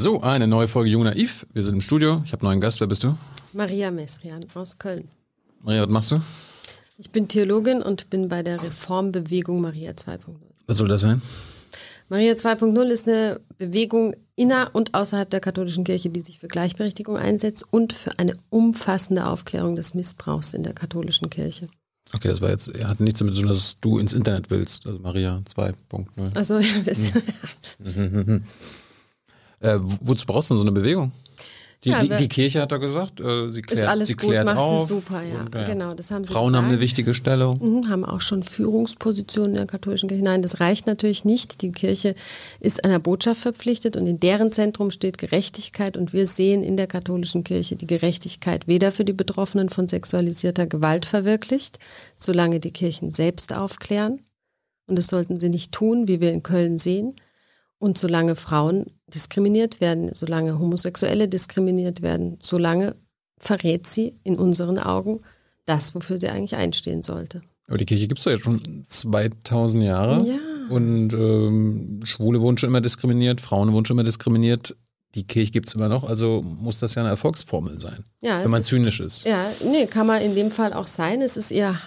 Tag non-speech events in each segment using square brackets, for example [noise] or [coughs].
So, eine neue Folge Jung Naiv. Wir sind im Studio. Ich habe einen neuen Gast. Wer bist du? Maria Mesrian aus Köln. Maria, was machst du? Ich bin Theologin und bin bei der Reformbewegung Maria 2.0. Was soll das sein? Maria 2.0 ist eine Bewegung inner und außerhalb der katholischen Kirche, die sich für Gleichberechtigung einsetzt und für eine umfassende Aufklärung des Missbrauchs in der katholischen Kirche. Okay, das war jetzt, hat nichts damit zu tun, dass du ins Internet willst. Also Maria 2.0. Also, ja, das, Hm. Äh, wozu brauchst du denn so eine Bewegung? Die, Ja, die, die Kirche hat da gesagt, äh, sie klärt, ist alles sie gut, klärt macht auf. sie super, ja. und, Genau, das haben sie Frauen haben eine gesagt. wichtige Stellung. Mhm, haben auch schon Führungspositionen in der katholischen Kirche. Nein, das reicht natürlich nicht. Die Kirche ist einer Botschaft verpflichtet und in deren Zentrum steht Gerechtigkeit. Und wir sehen in der katholischen Kirche die Gerechtigkeit weder für die Betroffenen von sexualisierter Gewalt verwirklicht, solange die Kirchen selbst aufklären. Und das sollten sie nicht tun, wie wir in Köln sehen. Und solange Frauen diskriminiert werden, solange Homosexuelle diskriminiert werden, solange verrät sie in unseren Augen das, wofür sie eigentlich einstehen sollte. Aber die Kirche gibt es ja jetzt schon 2000 Jahre. Ja. Und ähm, Schwule wurden schon immer diskriminiert, Frauen wurden schon immer diskriminiert. Die Kirche gibt es immer noch, also muss das ja eine Erfolgsformel sein, Ja, wenn man ist, zynisch ist. Ja, nee, kann man in dem Fall auch sein. Es ist eher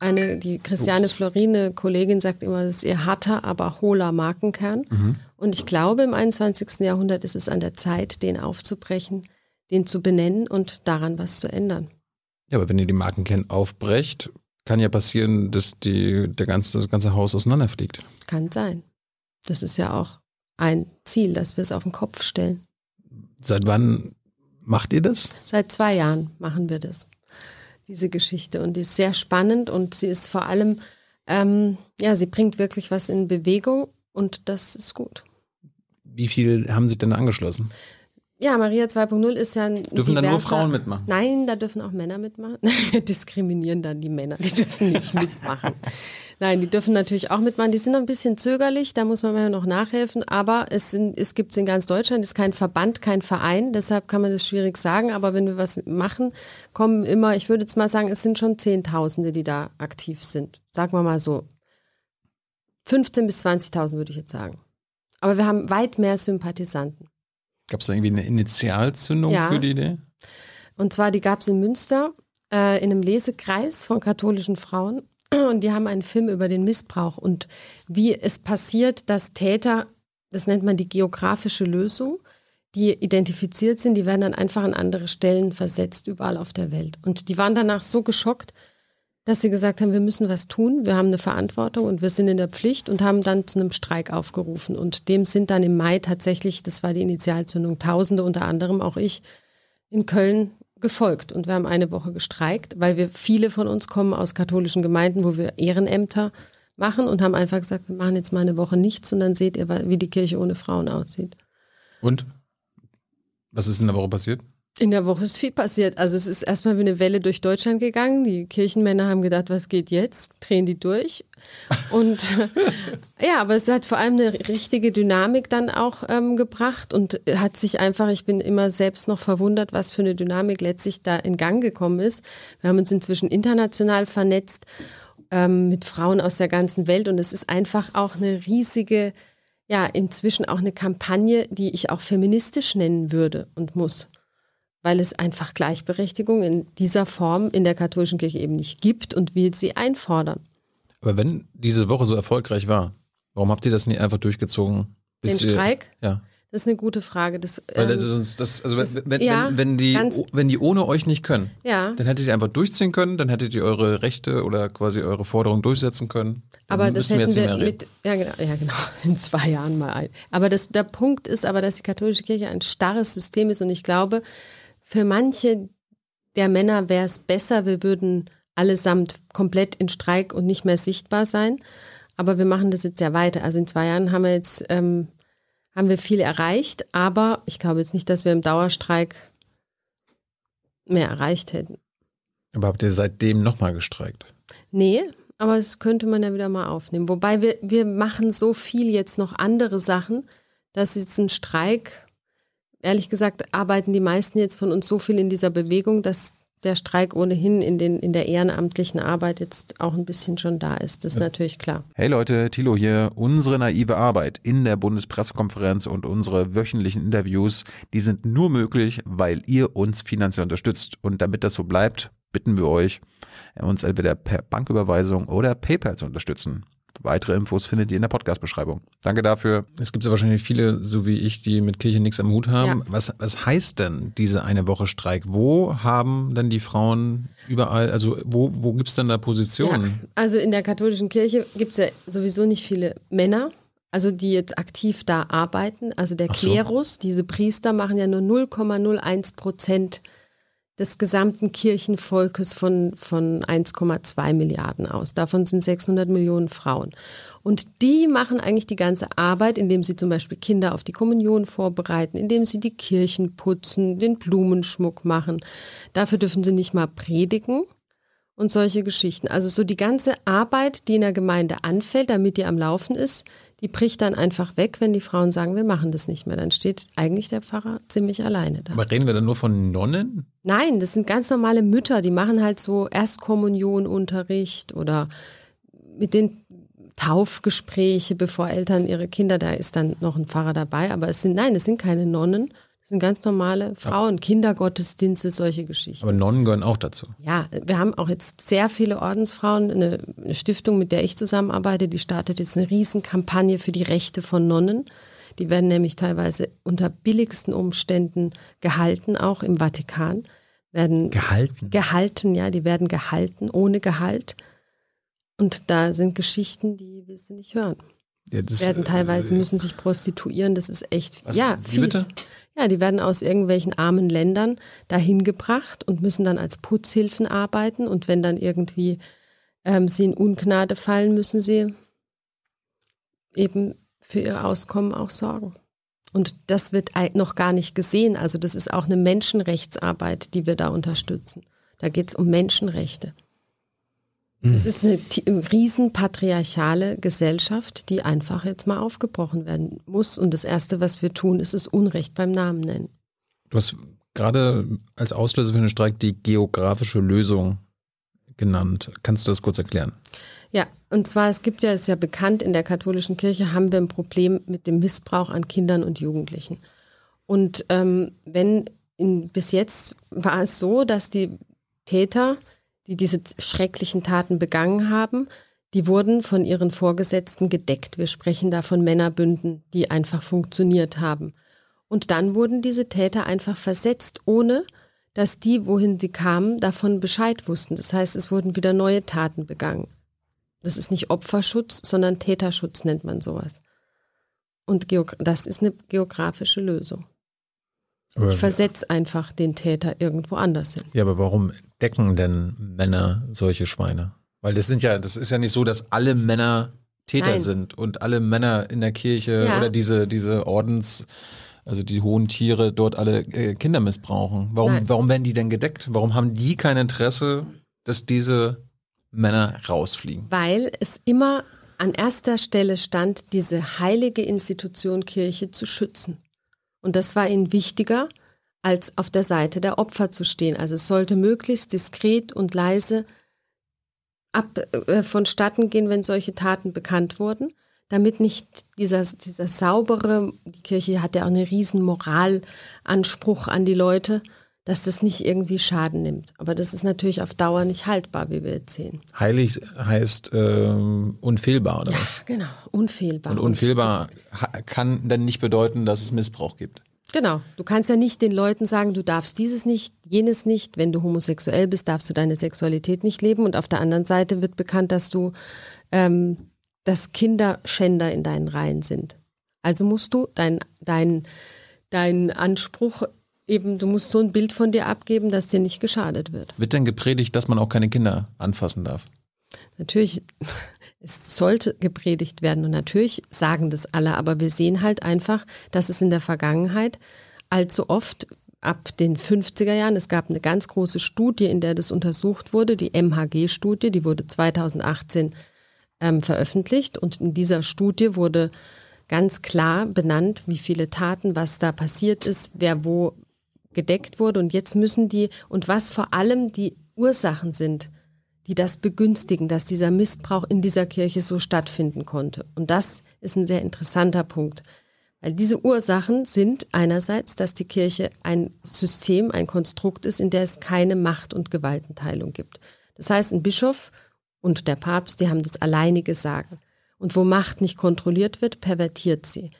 eine, die Christiane Florine, Kollegin, sagt immer, es ist ihr harter, aber hohler Markenkern. Mhm. Und ich glaube, im 21. Jahrhundert ist es an der Zeit, den aufzubrechen, den zu benennen und daran was zu ändern. Ja, aber wenn ihr die Markenkern aufbrecht, kann ja passieren, dass die, der ganze, das ganze Haus auseinanderfliegt. Kann sein. Das ist ja auch ein Ziel, dass wir es auf den Kopf stellen. Seit wann macht ihr das? Seit zwei Jahren machen wir das, diese Geschichte. Und die ist sehr spannend und sie ist vor allem, ähm, ja, sie bringt wirklich was in Bewegung und das ist gut. Wie viel haben sich denn angeschlossen? Ja, Maria 2.0 ist ja ein Dürfen dann nur Frauen mitmachen? Nein, da dürfen auch Männer mitmachen. [laughs] Wir diskriminieren dann die Männer, die dürfen nicht [laughs] mitmachen. Nein, die dürfen natürlich auch mitmachen. Die sind ein bisschen zögerlich, da muss man mal noch nachhelfen. Aber es, sind, es gibt es in ganz Deutschland, es ist kein Verband, kein Verein, deshalb kann man das schwierig sagen. Aber wenn wir was machen, kommen immer, ich würde jetzt mal sagen, es sind schon Zehntausende, die da aktiv sind. Sagen wir mal so 15.000 bis 20.000 würde ich jetzt sagen. Aber wir haben weit mehr Sympathisanten. Gab es da irgendwie eine Initialzündung Ja. für die Idee? Und zwar, die gab es in Münster äh, in einem Lesekreis von katholischen Frauen. [clears throat] Und die haben einen Film über den Missbrauch und wie es passiert, dass Täter, das nennt man die geografische Lösung, die identifiziert sind, die werden dann einfach an andere Stellen versetzt, überall auf der Welt. Und die waren danach so geschockt, dass sie gesagt haben, wir müssen was tun, wir haben eine Verantwortung und wir sind in der Pflicht und haben dann zu einem Streik aufgerufen. Und dem sind dann im Mai tatsächlich, das war die Initialzündung, Tausende, unter anderem auch ich, in Köln gefolgt. Und wir haben eine Woche gestreikt, weil wir viele von uns kommen aus katholischen Gemeinden, wo wir Ehrenämter machen und haben einfach gesagt, wir machen jetzt mal eine Woche nichts und dann seht ihr, wie die Kirche ohne Frauen aussieht. Und? Was ist in der Woche passiert? In der Woche ist viel passiert. Also es ist erstmal wie eine Welle durch Deutschland gegangen. Die Kirchenmänner haben gedacht, was geht jetzt? Drehen die durch. Und [laughs] ja, aber es hat vor allem eine richtige Dynamik dann auch ähm, gebracht und hat sich einfach, ich bin immer selbst noch verwundert, was für eine Dynamik letztlich da in Gang gekommen ist. Wir haben uns inzwischen international vernetzt ähm, mit Frauen aus der ganzen Welt und es ist einfach auch eine riesige, ja, inzwischen auch eine Kampagne, die ich auch feministisch nennen würde und muss weil es einfach Gleichberechtigung in dieser Form in der katholischen Kirche eben nicht gibt und wir sie einfordern. Aber wenn diese Woche so erfolgreich war, warum habt ihr das nicht einfach durchgezogen? Den bis ihr- Streik? Ja. Das ist eine gute Frage. Das, ähm, das, sonst- das, also das- wenn, wenn, ja, wenn, wenn, die, ganz- wenn die ohne euch nicht können, ja, dann hättet ihr einfach durchziehen können, dann hättet ihr eure Rechte oder quasi eure Forderungen durchsetzen können. Dann aber das hätten jetzt wir mehr reden. mit, ja genau, ja genau, [laughs] in zwei Jahren mal ein. Aber das, der Punkt ist aber, dass die katholische Kirche ein starres System ist und ich glaube, für manche der Männer wäre es besser, wir würden allesamt komplett in Streik und nicht mehr sichtbar sein. Aber wir machen das jetzt ja weiter. Also in zwei Jahren haben wir jetzt ähm, haben wir viel erreicht, aber ich glaube jetzt nicht, dass wir im Dauerstreik mehr erreicht hätten. Aber habt ihr seitdem nochmal gestreikt? Nee, aber das könnte man ja wieder mal aufnehmen. Wobei wir, wir machen so viel jetzt noch andere Sachen, dass jetzt ein Streik, ehrlich gesagt, arbeiten die meisten jetzt von uns so viel in dieser Bewegung, dass der Streik ohnehin in, den, in der ehrenamtlichen Arbeit jetzt auch ein bisschen schon da ist. Das ist ja. natürlich klar. Hey Leute, Thilo hier. Unsere naive Arbeit in der Bundespressekonferenz und unsere wöchentlichen Interviews, die sind nur möglich, weil ihr uns finanziell unterstützt. Und damit das so bleibt, bitten wir euch, uns entweder per Banküberweisung oder PayPal zu unterstützen. Weitere Infos findet ihr in der Podcast-Beschreibung. Danke dafür. Es gibt ja wahrscheinlich viele, so wie ich, die mit Kirche nichts am Hut haben. Ja. Was, was heißt denn diese eine Woche Streik? Wo haben denn die Frauen überall, also wo, wo gibt es denn da Positionen? Ja. Also in der katholischen Kirche gibt es ja sowieso nicht viele Männer. Also die jetzt aktiv da arbeiten, also der so. Klerus, diese Priester machen ja nur 0,01 Prozent des gesamten Kirchenvolkes von, von 1,2 Milliarden aus. Davon sind 600 Millionen Frauen. Und die machen eigentlich die ganze Arbeit, indem sie zum Beispiel Kinder auf die Kommunion vorbereiten, indem sie die Kirchen putzen, den Blumenschmuck machen. Dafür dürfen sie nicht mal predigen und solche Geschichten. Also so die ganze Arbeit, die in der Gemeinde anfällt, damit die am Laufen ist, die bricht dann einfach weg, wenn die Frauen sagen, wir machen das nicht mehr. Dann steht eigentlich der Pfarrer ziemlich alleine da. Aber reden wir dann nur von Nonnen? Nein, das sind ganz normale Mütter, die machen halt so Erstkommunionunterricht oder mit den Taufgespräche, bevor Eltern ihre Kinder, da ist dann noch ein Pfarrer dabei, aber es sind, nein, es sind keine Nonnen, das sind ganz normale Frauen, Kindergottesdienste, solche Geschichten. Aber Nonnen gehören auch dazu. Ja, wir haben auch jetzt sehr viele Ordensfrauen. Eine, eine Stiftung, mit der ich zusammenarbeite, die startet jetzt eine Riesenkampagne für die Rechte von Nonnen. Die werden nämlich teilweise unter billigsten Umständen gehalten, auch im Vatikan. Werden gehalten? Gehalten, ja, die werden gehalten, ohne Gehalt. Und da sind Geschichten, die willst du nicht hören. Ja, das, werden teilweise, äh, müssen sich prostituieren, das ist echt, was, ja, fies. Bitte? Ja, die werden aus irgendwelchen armen Ländern dahin gebracht und müssen dann als Putzhilfen arbeiten. Und wenn dann irgendwie ähm, sie in Ungnade fallen, müssen sie eben für ihr Auskommen auch sorgen. Und das wird noch gar nicht gesehen. Also das ist auch eine Menschenrechtsarbeit, die wir da unterstützen. Da geht es um Menschenrechte. Es ist eine, eine riesen patriarchale Gesellschaft, die einfach jetzt mal aufgebrochen werden muss. Und das Erste, was wir tun, ist es Unrecht beim Namen nennen. Du hast gerade als Auslöser für den Streik die geografische Lösung genannt. Kannst du das kurz erklären? Ja, und zwar, es gibt ja, es ist ja bekannt, in der katholischen Kirche haben wir ein Problem mit dem Missbrauch an Kindern und Jugendlichen. Und ähm, wenn in, bis jetzt war es so, dass die Täter die diese schrecklichen Taten begangen haben, die wurden von ihren Vorgesetzten gedeckt. Wir sprechen da von Männerbünden, die einfach funktioniert haben. Und dann wurden diese Täter einfach versetzt, ohne dass die, wohin sie kamen, davon Bescheid wussten. Das heißt, es wurden wieder neue Taten begangen. Das ist nicht Opferschutz, sondern Täterschutz nennt man sowas. Und das ist eine geografische Lösung. Aber ich versetze einfach den Täter irgendwo anders hin. Ja, aber warum decken denn Männer solche Schweine? Weil das sind ja, das ist ja nicht so, dass alle Männer Täter Nein. sind und alle Männer in der Kirche ja. oder diese, diese Ordens, also die hohen Tiere dort alle äh, Kinder missbrauchen. Warum, warum werden die denn gedeckt? Warum haben die kein Interesse, dass diese Männer rausfliegen? Weil es immer an erster Stelle stand, diese heilige Institution Kirche zu schützen. Und das war ihnen wichtiger, als auf der Seite der Opfer zu stehen. Also es sollte möglichst diskret und leise ab, äh, vonstatten gehen, wenn solche Taten bekannt wurden, damit nicht dieser, dieser saubere, die Kirche hat ja auch einen riesen Moralanspruch an die Leute, dass das nicht irgendwie Schaden nimmt. Aber das ist natürlich auf Dauer nicht haltbar, wie wir jetzt sehen. Heilig heißt ähm, unfehlbar, oder ja, was? genau, unfehlbar. Und unfehlbar kann dann nicht bedeuten, dass es Missbrauch gibt. Genau. Du kannst ja nicht den Leuten sagen, du darfst dieses nicht, jenes nicht. Wenn du homosexuell bist, darfst du deine Sexualität nicht leben. Und auf der anderen Seite wird bekannt, dass du, ähm, dass Kinderschänder in deinen Reihen sind. Also musst du deinen dein, dein Anspruch eben, du musst so ein Bild von dir abgeben, dass dir nicht geschadet wird. Wird denn gepredigt, dass man auch keine Kinder anfassen darf? Natürlich, es sollte gepredigt werden. Und natürlich sagen das alle, aber wir sehen halt einfach, dass es in der Vergangenheit allzu oft ab den 50er Jahren, es gab eine ganz große Studie, in der das untersucht wurde, die MHG-Studie, die wurde 2018 ähm, veröffentlicht. Und in dieser Studie wurde ganz klar benannt, wie viele Taten, was da passiert ist, wer wo gedeckt wurde. Und jetzt müssen die, und was vor allem die Ursachen sind, die das begünstigen, dass dieser Missbrauch in dieser Kirche so stattfinden konnte. Und das ist ein sehr interessanter Punkt. Weil diese Ursachen sind einerseits, dass die Kirche ein System, ein Konstrukt ist, in der es keine Macht- und Gewaltenteilung gibt. Das heißt, ein Bischof und der Papst, die haben das alleinige Sagen. Und wo Macht nicht kontrolliert wird, pervertiert sie.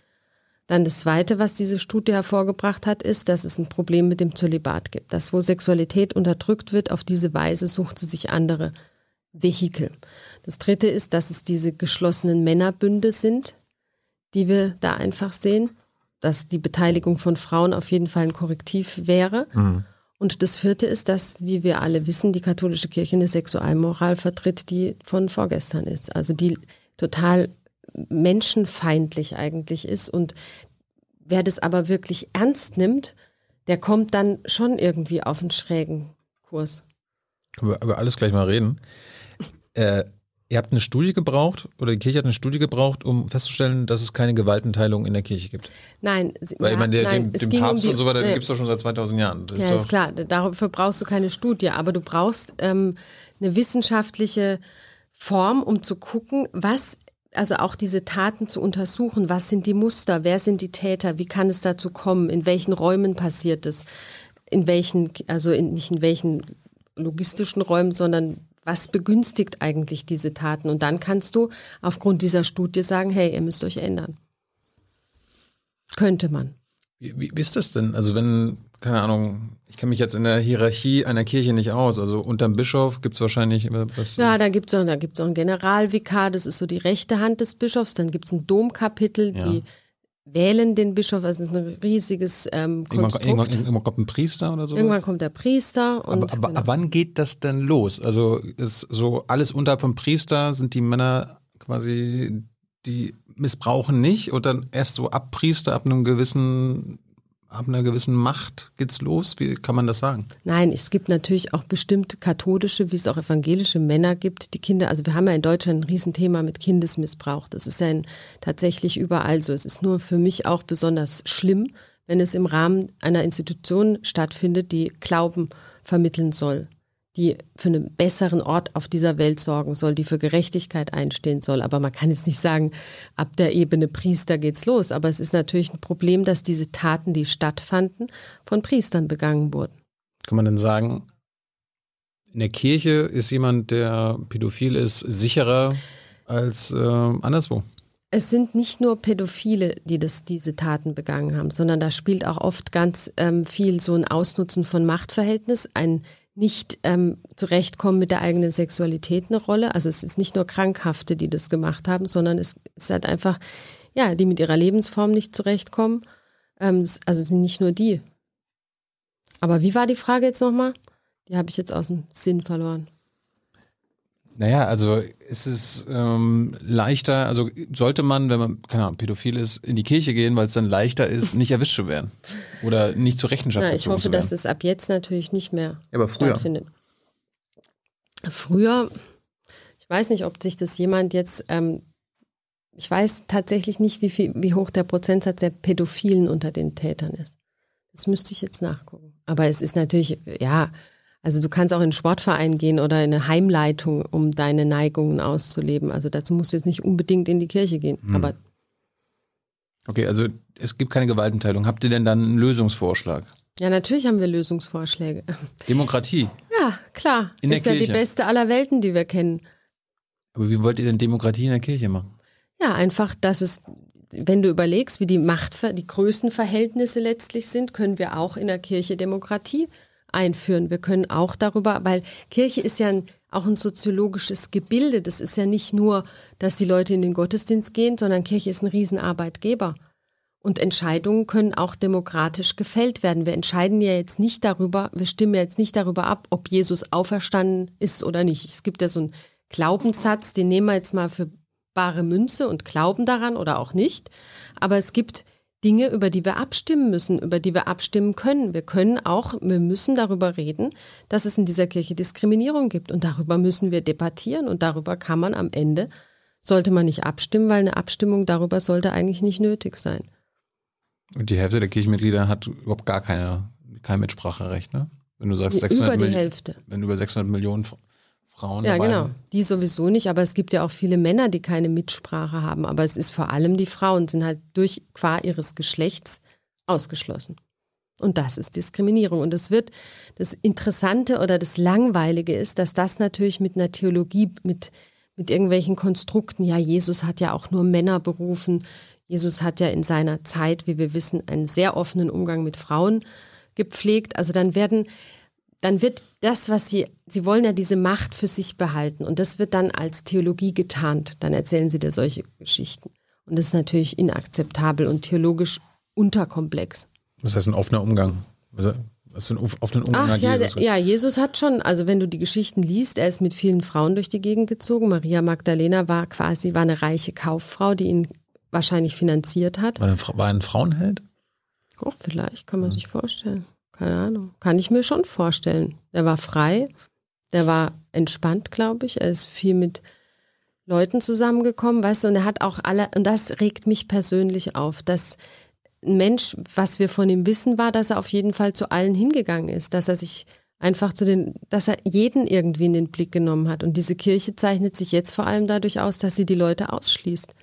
Dann das Zweite, was diese Studie hervorgebracht hat, ist, dass es ein Problem mit dem Zölibat gibt. Dass wo Sexualität unterdrückt wird, auf diese Weise sucht sie sich andere Vehikel. Das Dritte ist, dass es diese geschlossenen Männerbünde sind, die wir da einfach sehen. Dass die Beteiligung von Frauen auf jeden Fall ein Korrektiv wäre. Mhm. Und das Vierte ist, dass, wie wir alle wissen, die katholische Kirche eine Sexualmoral vertritt, die von vorgestern ist. Also die total menschenfeindlich eigentlich ist. Und wer das aber wirklich ernst nimmt, der kommt dann schon irgendwie auf einen schrägen Kurs. Können wir über alles gleich mal reden. Äh, ihr habt eine Studie gebraucht oder die Kirche hat eine Studie gebraucht, um festzustellen, dass es keine Gewaltenteilung in der Kirche gibt. Nein, weil ich meine, der, nein, dem, dem Papst um die, und so weiter, nee. gibt es doch schon seit 2000 Jahren. Das ja, ist, ist klar. Dafür brauchst du keine Studie, aber du brauchst ähm, eine wissenschaftliche Form, um zu gucken, was also auch diese Taten zu untersuchen. Was sind die Muster? Wer sind die Täter? Wie kann es dazu kommen? In welchen Räumen passiert es? In welchen, also in, nicht in welchen logistischen Räumen, sondern was begünstigt eigentlich diese Taten? Und dann kannst du aufgrund dieser Studie sagen, hey, ihr müsst euch ändern. Könnte man. Wie, wie ist das denn? Also wenn, keine Ahnung, ich kenne mich jetzt in der Hierarchie einer Kirche nicht aus. Also unterm Bischof gibt es wahrscheinlich was. Ja, da gibt es auch, auch einen Generalvikar, das ist so die rechte Hand des Bischofs. Dann gibt es ein Domkapitel, ja. die wählen den Bischof. Also es ist ein riesiges ähm, Konstrukt. Irgendwann, irgendwann, irgendwann, kommt ein Priester oder so. Irgendwann kommt der Priester. Und aber, aber genau. wann geht das denn los? Also ist so alles unterhalb vom Priester sind die Männer quasi die missbrauchen nicht und dann erst so ab Priester, ab einem gewissen ab einer gewissen Macht geht's los? Wie kann man das sagen? Nein, es gibt natürlich auch bestimmt katholische, wie es auch evangelische Männer gibt, die Kinder, also wir haben ja in Deutschland ein Riesenthema mit Kindesmissbrauch. Das ist ja ein, tatsächlich überall so. Es ist nur für mich auch besonders schlimm, wenn es im Rahmen einer Institution stattfindet, die Glauben vermitteln soll die für einen besseren Ort auf dieser Welt sorgen soll, die für Gerechtigkeit einstehen soll. Aber man kann jetzt nicht sagen, ab der Ebene Priester geht's los. Aber es ist natürlich ein Problem, dass diese Taten, die stattfanden, von Priestern begangen wurden. Kann man denn sagen, in der Kirche ist jemand, der pädophil ist, sicherer als äh, anderswo? Es sind nicht nur Pädophile, die das, diese Taten begangen haben, sondern da spielt auch oft ganz ähm, viel so ein Ausnutzen von Machtverhältnis, ein nicht ähm, zurechtkommen mit der eigenen Sexualität eine Rolle. Also es ist nicht nur Krankhafte, die das gemacht haben, sondern es ist halt einfach, ja, die mit ihrer Lebensform nicht zurechtkommen. Ähm, also sind nicht nur die. Aber wie war die Frage jetzt nochmal? Die habe ich jetzt aus dem Sinn verloren. Naja, also ist es ähm, leichter, also sollte man, wenn man, keine Ahnung, pädophil ist, in die Kirche gehen, weil es dann leichter ist, nicht erwischt zu werden oder nicht zur Rechenschaft Na, Ich hoffe, dass es ab jetzt natürlich nicht mehr ja, aber früher. stattfindet. Früher, ich weiß nicht, ob sich das jemand jetzt, ähm, ich weiß tatsächlich nicht, wie, viel, wie hoch der Prozentsatz der Pädophilen unter den Tätern ist. Das müsste ich jetzt nachgucken. Aber es ist natürlich, ja, also du kannst auch in einen Sportverein gehen oder in eine Heimleitung, um deine Neigungen auszuleben. Also dazu musst du jetzt nicht unbedingt in die Kirche gehen. Hm. Aber okay, also es gibt keine Gewaltenteilung. Habt ihr denn dann einen Lösungsvorschlag? Ja, natürlich haben wir Lösungsvorschläge. [laughs] Demokratie. Ja, klar. In ist ja die beste aller Welten, die wir kennen. Aber wie wollt ihr denn Demokratie in der Kirche machen? Ja, einfach, dass es, wenn du überlegst, wie die Macht, die Größenverhältnisse letztlich sind, können wir auch in der Kirche Demokratie einführen. Wir können auch darüber, weil Kirche ist ja ein, auch ein soziologisches Gebilde. Das ist ja nicht nur, dass die Leute in den Gottesdienst gehen, sondern Kirche ist ein Riesenarbeitgeber. Und Entscheidungen können auch demokratisch gefällt werden. Wir entscheiden ja jetzt nicht darüber, wir stimmen jetzt nicht darüber ab, ob Jesus auferstanden ist oder nicht. Es gibt ja so einen Glaubenssatz, den nehmen wir jetzt mal für bare Münze und glauben daran oder auch nicht. Aber es gibt Dinge, über die wir abstimmen müssen, über die wir abstimmen können. Wir können auch, wir müssen darüber reden, dass es in dieser Kirche Diskriminierung gibt. Und darüber müssen wir debattieren. Und darüber kann man am Ende, sollte man nicht abstimmen, weil eine Abstimmung darüber sollte eigentlich nicht nötig sein. Und die Hälfte der Kirchenmitglieder hat überhaupt gar keine, kein Mitspracherecht, ne? Wenn du sagst Nee, 600 über die Hälfte. Wenn über 600 Millionen Frauen Ja, dabei genau. sind. Die sowieso nicht, aber es gibt ja auch viele Männer, die keine Mitsprache haben. Aber es ist vor allem die Frauen, sind halt durch qua ihres Geschlechts ausgeschlossen. Und das ist Diskriminierung. Und es wird, das Interessante oder das Langweilige ist, dass das natürlich mit einer Theologie, mit, mit irgendwelchen Konstrukten, ja, Jesus hat ja auch nur Männer berufen. Jesus hat ja in seiner Zeit, wie wir wissen, einen sehr offenen Umgang mit Frauen gepflegt. Also dann werden dann wird das, was sie, sie wollen ja diese Macht für sich behalten und das wird dann als Theologie getarnt. Dann erzählen sie dir solche Geschichten. Und das ist natürlich inakzeptabel und theologisch unterkomplex. Das heißt ein offener Umgang. Für einen off- offenen Umgang Ach ja, Jesus? ja, Jesus hat schon, also wenn du die Geschichten liest, er ist mit vielen Frauen durch die Gegend gezogen. Maria Magdalena war quasi, war eine reiche Kauffrau, die ihn wahrscheinlich finanziert hat. War, ein, Fra- war ein Frauenheld? Oh, vielleicht kann man sich vorstellen. Keine Ahnung. Kann ich mir schon vorstellen. Der war frei, der war entspannt, glaube ich. Er ist viel mit Leuten zusammengekommen, weißt du, und er hat auch alle, und das regt mich persönlich auf, dass ein Mensch, was wir von ihm wissen, war, dass er auf jeden Fall zu allen hingegangen ist, dass er sich einfach zu den, dass er jeden irgendwie in den Blick genommen hat. Und diese Kirche zeichnet sich jetzt vor allem dadurch aus, dass sie die Leute ausschließt.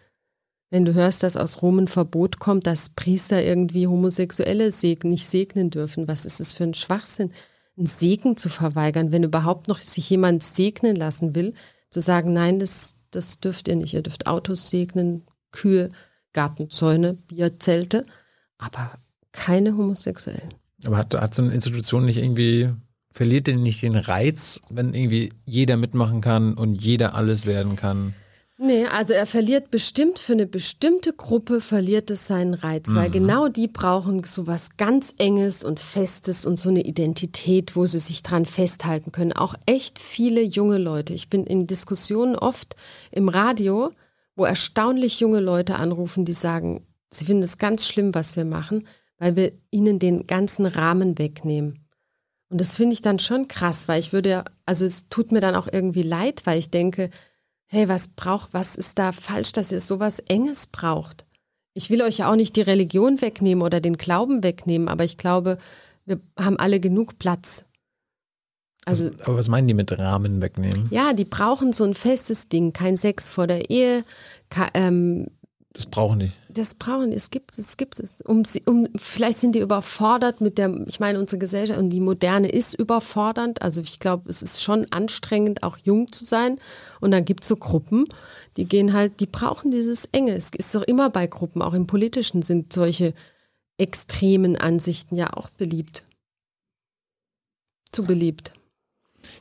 Wenn du hörst, dass aus Rom ein Verbot kommt, dass Priester irgendwie Homosexuelle seg nicht segnen dürfen, was ist das für ein Schwachsinn? Einen Segen zu verweigern, wenn überhaupt noch sich jemand segnen lassen will, zu sagen, nein, das, das dürft ihr nicht. Ihr dürft Autos segnen, Kühe, Gartenzäune, Bierzelte, aber keine Homosexuellen. Aber hat, hat so eine Institution nicht irgendwie, verliert denn nicht den Reiz, wenn irgendwie jeder mitmachen kann und jeder alles werden kann? Nee, also er verliert bestimmt für eine bestimmte Gruppe verliert es seinen Reiz, weil genau die brauchen so was ganz Enges und Festes und so eine Identität, wo sie sich dran festhalten können. Auch echt viele junge Leute. Ich bin in Diskussionen oft im Radio, wo erstaunlich junge Leute anrufen, die sagen, sie finden es ganz schlimm, was wir machen, weil wir ihnen den ganzen Rahmen wegnehmen. Und das finde ich dann schon krass, weil ich würde, ja- also es tut mir dann auch irgendwie leid, weil ich denke, hey, was braucht, was ist da falsch, dass ihr sowas Enges braucht? Ich will euch ja auch nicht die Religion wegnehmen oder den Glauben wegnehmen, aber ich glaube, wir haben alle genug Platz. Also Was- aber was meinen die mit Rahmen wegnehmen? ja, die brauchen so ein festes Ding, kein Sex vor der Ehe, ka- ähm, Das brauchen die. das brauchen, es gibt es, gibt es. Um, um, vielleicht sind die überfordert mit der, ich meine, unsere Gesellschaft und die Moderne ist überfordernd. Also ich glaube, es ist schon anstrengend, auch jung zu sein. Und dann gibt es so Gruppen, die gehen halt, die brauchen dieses Enge. Es ist doch immer bei Gruppen, auch im Politischen sind solche extremen Ansichten ja auch beliebt. Zu beliebt.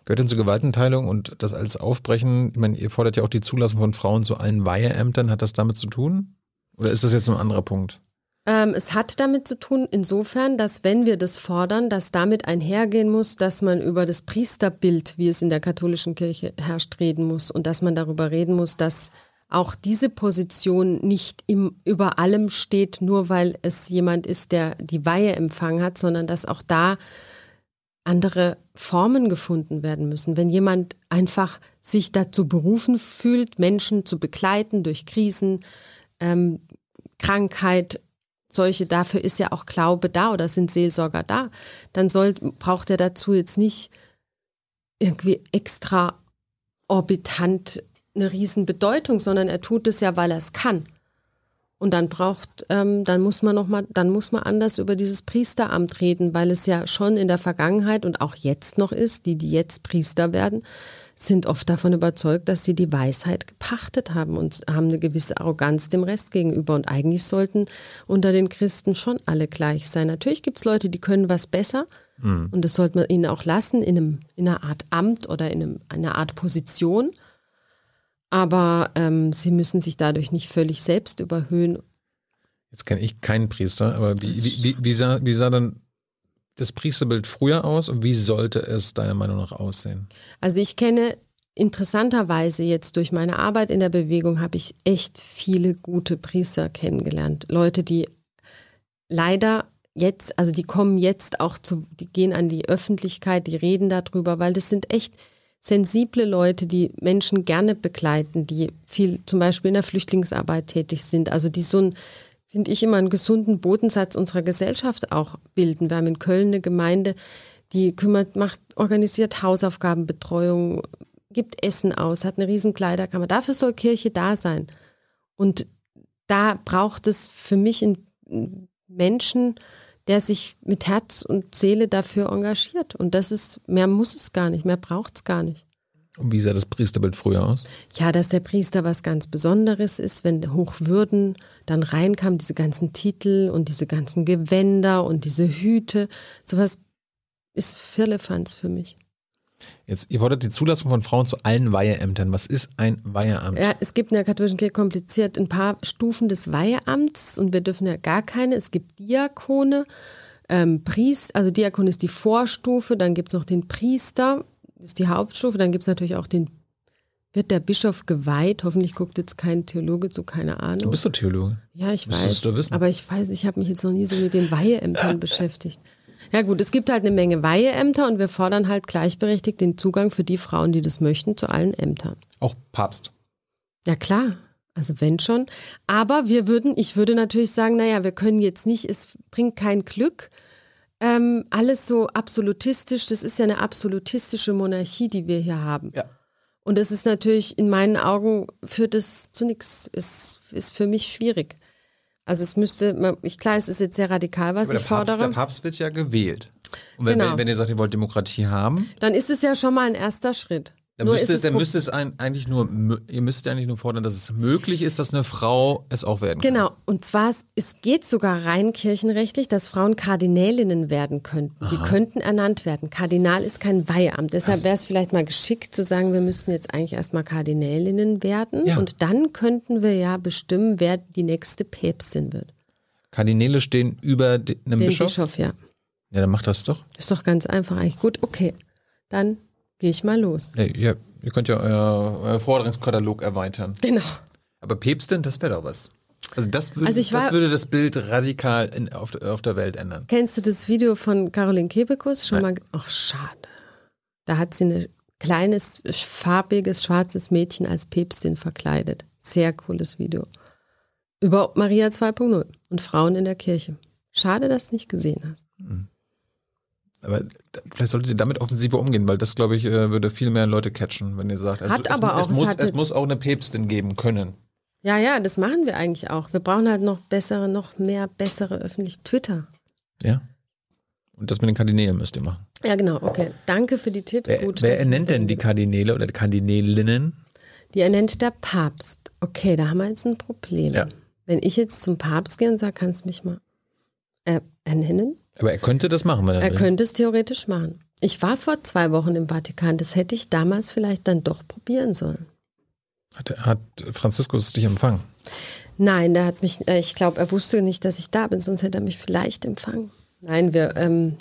Gehört denn zur Gewaltenteilung und das als Aufbrechen, ich meine, ihr fordert ja auch die Zulassung von Frauen zu allen Weiheämtern, hat das damit zu tun? Oder ist das jetzt ein anderer Punkt? Ähm, es hat damit zu tun, insofern, dass wenn wir das fordern, dass damit einhergehen muss, dass man über das Priesterbild, wie es in der katholischen Kirche herrscht, reden muss und dass man darüber reden muss, dass auch diese Position nicht im, über allem steht, nur weil es jemand ist, der die Weihe empfangen hat, sondern dass auch da andere Formen gefunden werden müssen. Wenn jemand einfach sich dazu berufen fühlt, Menschen zu begleiten durch Krisen, ähm, Krankheit, solche, dafür ist ja auch Glaube da oder sind Seelsorger da, dann soll, braucht er dazu jetzt nicht irgendwie extra orbitant eine Riesenbedeutung, sondern er tut es ja, weil er es kann. Und dann braucht, ähm, dann muss man noch mal, dann muss man anders über dieses Priesteramt reden, weil es ja schon in der Vergangenheit und auch jetzt noch ist, die, die jetzt Priester werden, sind oft davon überzeugt, dass sie die Weisheit gepachtet haben und haben eine gewisse Arroganz dem Rest gegenüber. Und eigentlich sollten unter den Christen schon alle gleich sein. Natürlich gibt es Leute, die können was besser. Und das sollte man ihnen auch lassen, in, einem, in einer Art Amt oder in einem, einer Art Position. Aber ähm, sie müssen sich dadurch nicht völlig selbst überhöhen. Jetzt kenne ich keinen Priester, aber wie, wie, wie, wie, sah, wie sah dann das Priesterbild früher aus und wie sollte es deiner Meinung nach aussehen? Also ich kenne interessanterweise jetzt durch meine Arbeit in der Bewegung habe ich echt viele gute Priester kennengelernt. Leute, die leider jetzt, also die kommen jetzt auch zu, die gehen an die Öffentlichkeit, die reden darüber, weil das sind echt sensible Leute, die Menschen gerne begleiten, die viel zum Beispiel in der Flüchtlingsarbeit tätig sind, also die so ein finde ich, immer einen gesunden Bodensatz unserer Gesellschaft auch bilden. Wir haben in Köln eine Gemeinde, die kümmert, macht, organisiert Hausaufgabenbetreuung, gibt Essen aus, hat eine riesen Kleiderkammer. Dafür soll Kirche da sein. Und da braucht es für mich einen Menschen, der sich mit Herz und Seele dafür engagiert. Und das ist, mehr muss es gar nicht, mehr braucht es gar nicht. Und wie sah das Priesterbild früher aus? Ja, dass der Priester was ganz Besonderes ist, wenn Hochwürden dann reinkamen, diese ganzen Titel und diese ganzen Gewänder und diese Hüte. Sowas ist Firlefanz für mich. Jetzt, ihr fordert die Zulassung von Frauen zu allen Weiheämtern. Was ist ein Weiheamt? Ja, es gibt in der katholischen Kirche kompliziert ein paar Stufen des Weiheamts und wir dürfen ja gar keine. Es gibt Diakone, ähm, Priester, also Diakon ist die Vorstufe, dann gibt es noch den Priester, ist die Hauptstufe, dann gibt es natürlich auch den, wird der Bischof geweiht? Hoffentlich guckt jetzt kein Theologe zu, keine Ahnung. Du bist doch Theologe. Ja, ich Müsstest weiß. du wissen. Aber ich weiß, ich habe mich jetzt noch nie so mit den Weiheämtern [laughs] beschäftigt. Ja gut, es gibt halt eine Menge Weiheämter und wir fordern halt gleichberechtigt den Zugang für die Frauen, die das möchten, zu allen Ämtern. Auch Papst. Ja klar, also wenn schon. Aber wir würden, ich würde natürlich sagen, naja, wir können jetzt nicht, es bringt kein Glück, ähm, alles so absolutistisch, das ist ja eine absolutistische Monarchie, die wir hier haben. Ja. Und das ist natürlich in meinen Augen, führt es zu nichts, ist, ist für mich schwierig. Also es müsste, ich, klar, es ist jetzt sehr radikal, was Aber der ich Papst, fordere. der Papst wird ja gewählt. Und wenn, Genau. wenn, wenn ihr sagt, ihr wollt Demokratie haben, Dann ist es ja schon mal ein erster Schritt. Dann, Nur müsste, es dann müsste es ein, eigentlich nur, ihr müsstet eigentlich nur fordern, dass es möglich ist, dass eine Frau es auch werden kann. Genau, und zwar, es- es geht sogar rein kirchenrechtlich, dass Frauen Kardinälinnen werden könnten. Die könnten ernannt werden. Kardinal ist kein Weiheamt. Deshalb wäre es vielleicht mal geschickt zu sagen, wir müssten jetzt eigentlich erstmal Kardinälinnen werden. Ja. Und dann könnten wir ja bestimmen, wer die nächste Päpstin wird. Kardinäle stehen über einem Bischof? Bischof, ja. Ja, dann macht das doch. Ist doch ganz einfach eigentlich. Gut, okay. Dann gehe ich mal los. Ja, ihr, ihr könnt ja euer, euer Forderungskatalog erweitern. Genau. Aber Päpstin, das wäre doch was. Also das würde, Also war- das, würde das Bild radikal in, auf, auf der Welt ändern. Kennst du das Video von Caroline Kebekus? Schon mal? Ach, schade. Da hat sie ein kleines, farbiges, schwarzes Mädchen als Päpstin verkleidet. Sehr cooles Video. Über Maria 2.0 und Frauen in der Kirche. Schade, dass du nicht gesehen hast. Aber vielleicht solltet ihr damit offensiver umgehen, weil das, glaube ich, äh, würde viel mehr Leute catchen, wenn ihr sagt, also es, auch, es muss, es muss auch eine Päpstin geben können. Ja, ja, das machen wir eigentlich auch. Wir brauchen halt noch bessere, noch mehr bessere öffentlich Twitter. Ja. Und das mit den Kardinälen müsst ihr machen. Ja, genau, okay. Danke für die Tipps. Wer, Gut, wer ernennt denn die Kardinäle oder die Kardinälinnen? Die ernennt der Papst. Okay, da haben wir jetzt ein Problem. Ja. Wenn ich jetzt zum Papst gehe und sage, kannst du mich mal äh, ernennen? Aber er könnte das machen, wenn er, Er will. könnte es theoretisch machen. Ich war vor zwei Wochen im Vatikan. Das hätte ich damals vielleicht dann doch probieren sollen. Hat, hat Franziskus dich empfangen? Nein, der hat mich, äh, ich glaube, er wusste nicht, dass ich da bin, sonst hätte er mich vielleicht empfangen. Nein, wir, ähm,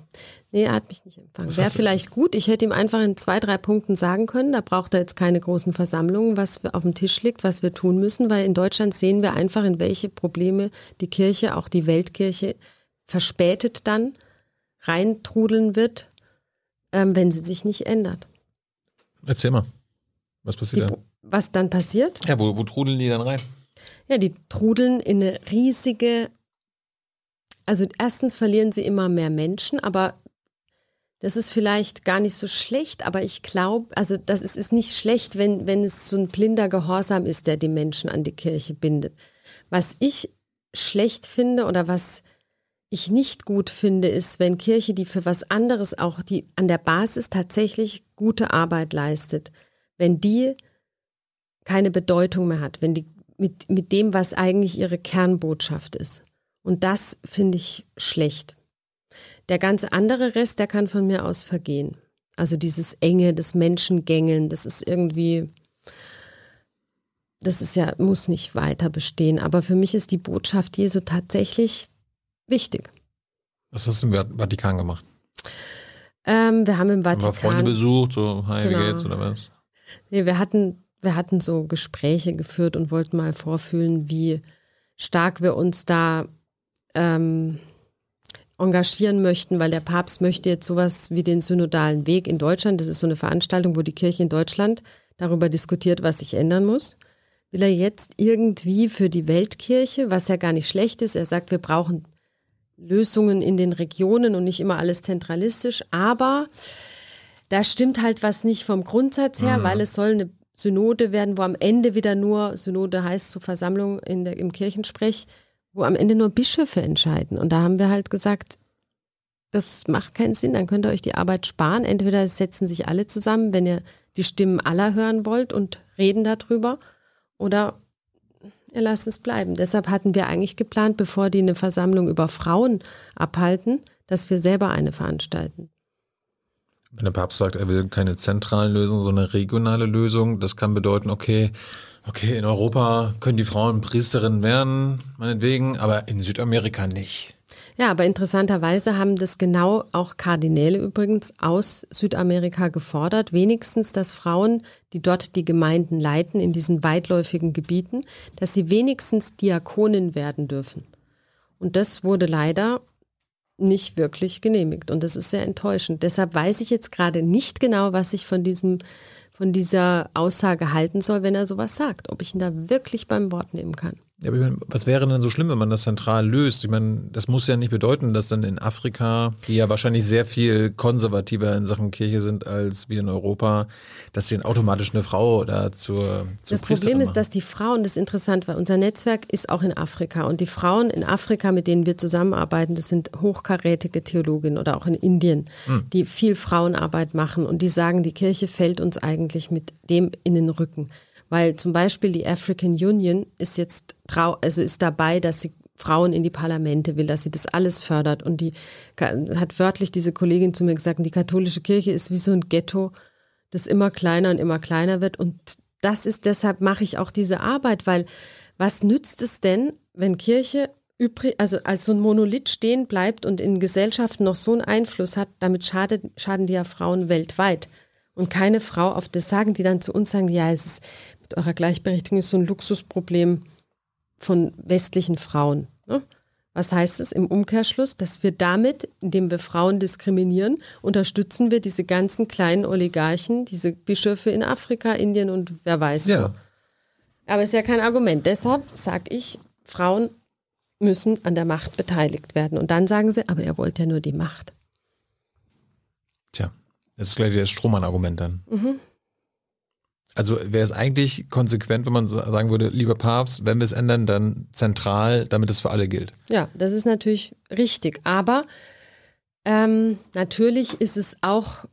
nee, er hat mich nicht empfangen. Wäre vielleicht gut. Ich hätte ihm einfach in zwei, drei Punkten sagen können. Da braucht er jetzt keine großen Versammlungen, was auf dem Tisch liegt, was wir tun müssen, weil in Deutschland sehen wir einfach, in welche Probleme die Kirche, auch die Weltkirche, verspätet dann reintrudeln wird, ähm, wenn sie sich nicht ändert. Erzähl mal. Was Die, passiert da? was dann passiert? Ja, wo, wo trudeln die dann rein? Ja, die trudeln in eine riesige. Also erstens verlieren sie immer mehr Menschen, aber das ist vielleicht gar nicht so schlecht, aber ich glaube, also das ist, ist nicht schlecht, wenn, wenn es so ein blinder Gehorsam ist, der die Menschen an die Kirche bindet. Was ich schlecht finde oder was ich nicht gut finde, ist, wenn Kirche, die für was anderes auch, die an der Basis tatsächlich gute Arbeit leistet, wenn die keine Bedeutung mehr hat, wenn die mit, mit dem, was eigentlich ihre Kernbotschaft ist. Und das finde ich schlecht. Der ganze andere Rest, der kann von mir aus vergehen. Also dieses Enge, das Menschengängeln, das ist irgendwie, das ist ja, muss nicht weiter bestehen. Aber für mich ist die Botschaft Jesu tatsächlich wichtig. Was hast du im Vatikan gemacht? Ähm, wir haben im Haben wir Freunde Vatikan, besucht, so, hi, Genau. wie geht's oder was? nee, wir hatten, wir hatten so Gespräche geführt und wollten mal vorfühlen, wie stark wir uns da ähm, engagieren möchten, weil der Papst möchte jetzt sowas wie den synodalen Weg in Deutschland. Das ist so eine Veranstaltung, wo die Kirche in Deutschland darüber diskutiert, was sich ändern muss. will er jetzt irgendwie für die Weltkirche, was ja gar nicht schlecht ist. Er sagt, wir brauchen Lösungen in den Regionen und nicht immer alles zentralistisch. Aber da stimmt halt was nicht vom Grundsatz her, mhm. weil es soll eine Synode werden, wo am Ende wieder nur, Synode heißt zur Versammlung in der, im Kirchensprech, wo am Ende nur Bischöfe entscheiden. Und da haben wir halt gesagt, das macht keinen Sinn, dann könnt ihr euch die Arbeit sparen. Entweder setzen sich alle zusammen, wenn ihr die Stimmen aller hören wollt und reden darüber, oder ihr lasst es bleiben. Deshalb hatten wir eigentlich geplant, bevor die eine Versammlung über Frauen abhalten, dass wir selber eine veranstalten. Wenn der Papst sagt, er will keine zentrale Lösung, sondern eine regionale Lösung, das kann bedeuten, okay, okay, in Europa können die Frauen Priesterinnen werden, meinetwegen, aber in Südamerika nicht. Ja, aber interessanterweise haben das genau auch Kardinäle übrigens aus Südamerika gefordert, wenigstens, dass Frauen, die dort die Gemeinden leiten, in diesen weitläufigen Gebieten, dass sie wenigstens Diakonin werden dürfen. Und das wurde leider nicht wirklich genehmigt. Und das ist sehr enttäuschend. Deshalb weiß ich jetzt gerade nicht genau, was ich von diesem von dieser Aussage halten soll, wenn er sowas sagt, ob ich ihn da wirklich beim Wort nehmen kann. Ja, aber was wäre denn so schlimm, wenn man das zentral löst? Ich meine, das muss ja nicht bedeuten, dass dann in Afrika, die ja wahrscheinlich sehr viel konservativer in Sachen Kirche sind als wir in Europa, dass sie dann automatisch eine Frau da zur, zur Das Problem ist, dass die Frauen, das ist interessant, weil unser Netzwerk ist auch in Afrika und die Frauen in Afrika, mit denen wir zusammenarbeiten, das sind hochkarätige Theologinnen oder auch in Indien, hm. die viel Frauenarbeit machen und die sagen, die Kirche fällt uns eigentlich mit dem in den Rücken. Weil zum Beispiel die African Union ist jetzt also ist dabei, dass sie Frauen in die Parlamente will, dass sie das alles fördert. Und die hat wörtlich diese Kollegin zu mir gesagt, die katholische Kirche ist wie so ein Ghetto, das immer kleiner und immer kleiner wird. Und das ist, deshalb mache ich auch diese Arbeit, weil was nützt es denn, wenn Kirche übrig, also als so ein Monolith stehen bleibt und in Gesellschaften noch so einen Einfluss hat, damit schadet, schaden die ja Frauen weltweit. Und keine Frau auf das sagen, die dann zu uns sagen, ja, es ist eurer Gleichberechtigung ist so ein Luxusproblem von westlichen Frauen. Ne? Was heißt es im Umkehrschluss? Dass wir damit, indem wir Frauen diskriminieren, unterstützen wir diese ganzen kleinen Oligarchen, diese Bischöfe in Afrika, Indien und wer weiß ja. wo. Aber es ist ja kein Argument. Deshalb sage ich, Frauen müssen an der Macht beteiligt werden. Und dann sagen sie, aber ihr wollt ja nur die Macht. Tja, das ist gleich das Strohmann-Argument dann. Mhm. Also wäre es eigentlich konsequent, wenn man sagen würde, lieber Papst, wenn wir es ändern, dann zentral, damit es für alle gilt. Ja, das ist natürlich richtig. Aber ähm, natürlich ist es auch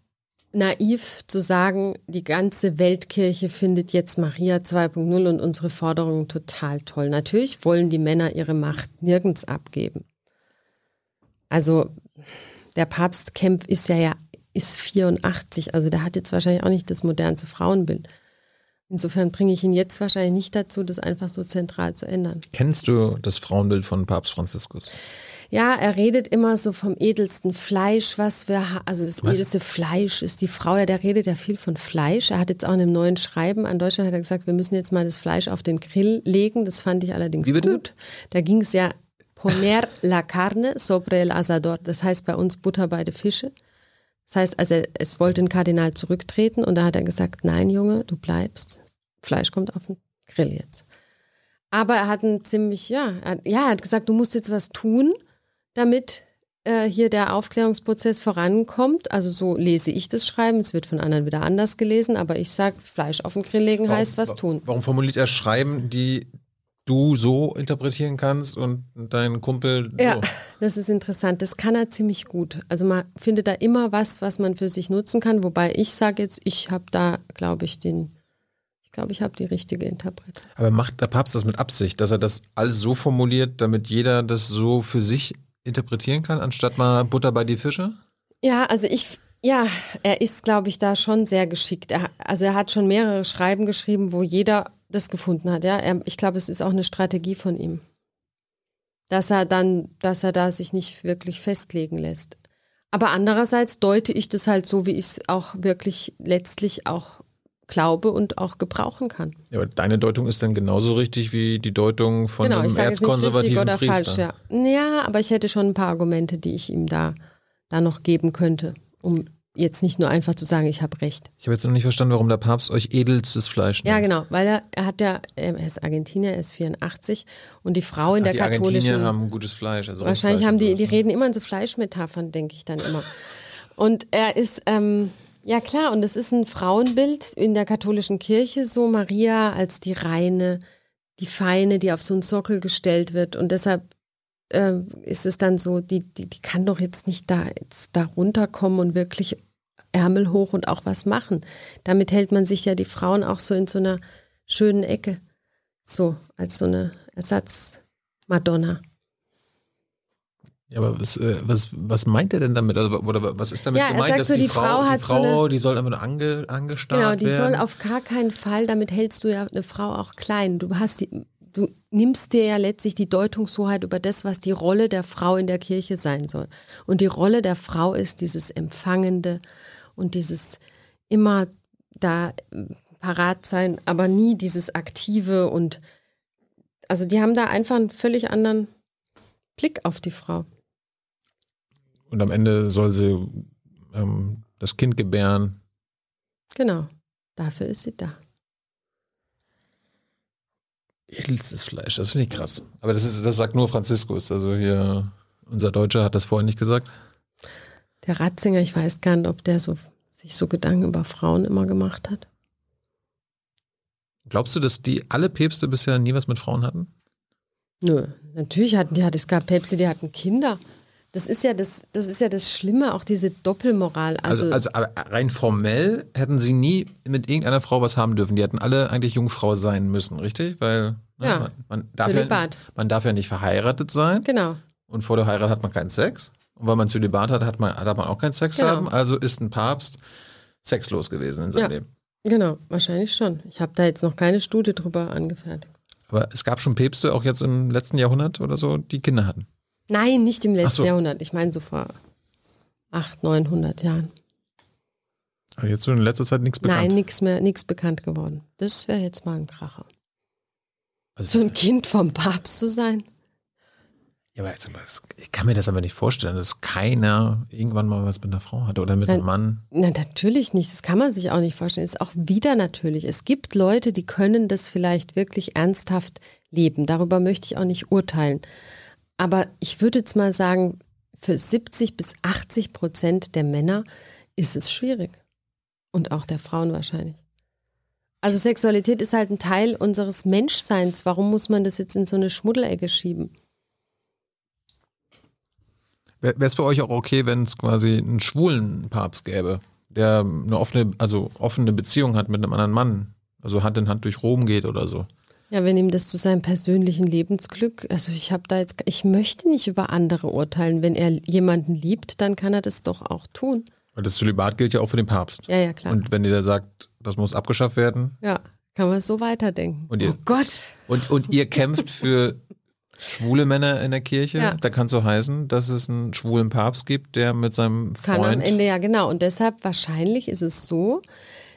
naiv zu sagen, die ganze Weltkirche findet jetzt Maria 2.0 und unsere Forderungen total toll. Natürlich wollen die Männer ihre Macht nirgends abgeben. Also der Papst Kempf ist ja, ja ist 84, also der hat jetzt wahrscheinlich auch nicht das modernste Frauenbild. Insofern bringe ich ihn jetzt wahrscheinlich nicht dazu, das einfach so zentral zu ändern. Kennst du das Frauenbild von Papst Franziskus? Ja, er redet immer so vom edelsten Fleisch, was wir haben. Also das was? edelste Fleisch ist die Frau. Ja, der redet ja viel von Fleisch. Er hat jetzt auch in einem neuen Schreiben an Deutschland hat er gesagt, wir müssen jetzt mal das Fleisch auf den Grill legen. Das fand ich allerdings gut. Da ging es ja poner la carne sobre el asador. Das heißt bei uns Butter bei den Fische. Das heißt, also es wollte ein Kardinal zurücktreten und da hat er gesagt, nein Junge, du bleibst. Fleisch kommt auf den Grill jetzt. Aber er hat ein ziemlich, ja, er, ja, er hat gesagt, du musst jetzt was tun, damit äh, hier der Aufklärungsprozess vorankommt. Also so lese ich das Schreiben. Es wird von anderen wieder anders gelesen, aber ich sage, Fleisch auf den Grill legen warum, heißt was tun. Warum formuliert er Schreiben, die du so interpretieren kannst und dein Kumpel so. Ja, das ist interessant. Das kann er ziemlich gut. Also man findet da immer was, was man für sich nutzen kann. Wobei ich sage jetzt, ich habe da, glaube ich, den, ich glaube, ich habe die richtige Interpretation. Aber macht der Papst das mit Absicht, dass er das alles so formuliert, damit jeder das so für sich interpretieren kann, anstatt mal Butter bei die Fische? Ja, also ich, ja, er ist, glaube ich, da schon sehr geschickt. Er, also er hat schon mehrere Schreiben geschrieben, wo jeder das gefunden hat. Ja, er, ich glaube, es ist auch eine Strategie von ihm, dass er dann, dass er da sich nicht wirklich festlegen lässt. Aber andererseits deute ich das halt so, wie ich es auch wirklich letztlich auch glaube und auch gebrauchen kann. Ja, aber deine Deutung ist dann genauso richtig wie die Deutung von genau, einem erzkonservativen oder Priester. Falsch, ja. ja, aber ich hätte schon ein paar Argumente, die ich ihm da, da noch geben könnte, um jetzt nicht nur einfach zu sagen, ich habe recht. Ich habe jetzt noch nicht verstanden, warum der Papst euch edelstes Fleisch nennt. Ja, genau, weil er, er hat ja, er ist Argentinier, er ist 84 und die Frau in Ach, der die katholischen. Argentinier haben gutes Fleisch. Also Wahrscheinlich Rindfleisch haben die, die ne? reden immer in so Fleischmetaphern, denke ich dann immer. Und er ist, ähm, ja klar, und es ist ein Frauenbild in der katholischen Kirche, so Maria als die reine, die feine, die auf so einen Sockel gestellt wird. Und deshalb ähm, ist es dann so, die, die, die kann doch jetzt nicht da, jetzt da runterkommen und wirklich Ärmel hoch und auch was machen. Damit hält man sich ja die Frauen auch so in so einer schönen Ecke. So, als so eine Ersatz-Madonna. Ja, aber was, äh, was, was meint er denn damit? Also, oder was ist damit Ja, gemeint, dass so, die, die Frau, Frau die hat so Frau, die soll einfach nur ange, angestarrt Genau, die werden? soll auf gar keinen Fall, damit hältst du ja eine Frau auch klein. Du hast die, du nimmst dir ja letztlich die Deutungshoheit über das, was die Rolle der Frau in der Kirche sein soll. Und die Rolle der Frau ist dieses Empfangende und dieses immer da äh, parat sein, aber nie dieses Aktive und also die haben da einfach einen völlig anderen Blick auf die Frau. Und am Ende soll sie ähm, das Kind gebären. Genau, dafür ist sie da. Edelstes Fleisch, das finde ich krass. Aber das, ist, das sagt nur Franziskus. Also hier, unser Deutscher hat das vorher nicht gesagt. Der Ratzinger, ich weiß gar nicht, ob der so, sich so Gedanken über Frauen immer gemacht hat. Glaubst du, dass die alle Päpste bisher nie was mit Frauen hatten? Nö, natürlich hatten die, es gab Päpste, die hatten Kinder. Das ist ja das, das ist ja das Schlimme, auch diese Doppelmoral. Also, Also, also rein formell hätten sie nie mit irgendeiner Frau was haben dürfen. Die hätten alle eigentlich Jungfrau sein müssen, richtig? Weil ne, Ja, man, man, darf ja, man darf ja nicht verheiratet sein genau. und vor der Heirat hat man keinen Sex. Und weil man Zölibat hat, hat man, darf man auch keinen Sex Genau. haben. Also ist ein Papst sexlos gewesen in seinem Ja. Leben. Genau, wahrscheinlich schon. Ich habe da jetzt noch keine Studie drüber angefertigt. Aber es gab schon Päpste, auch jetzt im letzten Jahrhundert oder so, die Kinder hatten. Nein, nicht im letzten so. Jahrhundert. Ich meine so vor 800, 900 Jahren. Aber jetzt so in letzter Zeit nichts bekannt. Nein, nichts mehr, nichts bekannt geworden. Das wäre jetzt mal ein Kracher. Also, So ein Kind vom Papst zu sein. Ja, aber ich kann mir das aber nicht vorstellen, dass keiner irgendwann mal was mit einer Frau hatte oder mit einem Mann. Na, natürlich nicht. Das kann man sich auch nicht vorstellen. Ist auch wieder natürlich. Es gibt Leute, die können das vielleicht wirklich ernsthaft leben. Darüber möchte ich auch nicht urteilen. Aber ich würde jetzt mal sagen, für 70 bis 80 Prozent der Männer ist es schwierig. Und auch der Frauen wahrscheinlich. Also Sexualität ist halt ein Teil unseres Menschseins. Warum muss man das jetzt in so eine Schmuddelecke schieben? Wäre es für euch auch okay, wenn es quasi einen schwulen Papst gäbe, der eine offene, also offene Beziehung hat mit einem anderen Mann, also Hand in Hand durch Rom geht oder so? Ja, wenn ihm das zu seinem persönlichen Lebensglück, also ich habe da jetzt, ich möchte nicht über andere urteilen. Wenn er jemanden liebt, dann kann er das doch auch tun. Weil das Zölibat gilt ja auch für den Papst. Ja, ja, klar. Und wenn ihr da sagt, das muss abgeschafft werden ja, kann man so weiterdenken. Und ihr- oh Gott. und, und ihr kämpft für schwule Männer in der Kirche, Ja. da kann es so heißen, dass es einen schwulen Papst gibt, der mit seinem Kann am Freund Ende, ja genau. Und deshalb, wahrscheinlich ist es so,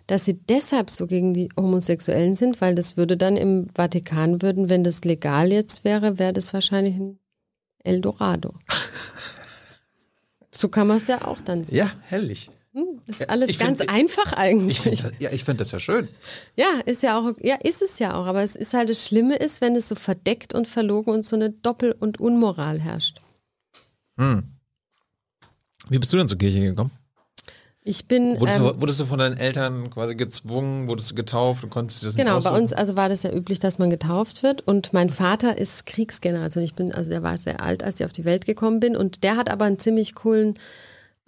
dass sie deshalb so gegen die Homosexuellen sind, weil das würde dann im Vatikan würden, wenn das legal jetzt wäre, wäre das wahrscheinlich ein Eldorado. [laughs] so kann man es ja auch dann sehen. Ja, herrlich. Das ist alles ich ganz find- einfach eigentlich. Ich find, ja, ich finde das ja schön. Ja, ist ja auch, ja, ist es ja auch. Aber es ist halt das Schlimme ist, wenn es so verdeckt und verlogen und so eine Doppel- und Unmoral herrscht. Hm. Wie bist du denn zur Kirche gekommen? Ich bin. Wurdest, ähm, du, wurdest du von deinen Eltern quasi gezwungen, wurdest du getauft und konntest dir das Genau, bei uns also war das ja üblich, dass man getauft wird und mein Vater ist Kriegsgeneration. Ich bin also der war sehr alt, als ich auf die Welt gekommen bin und der hat aber einen ziemlich coolen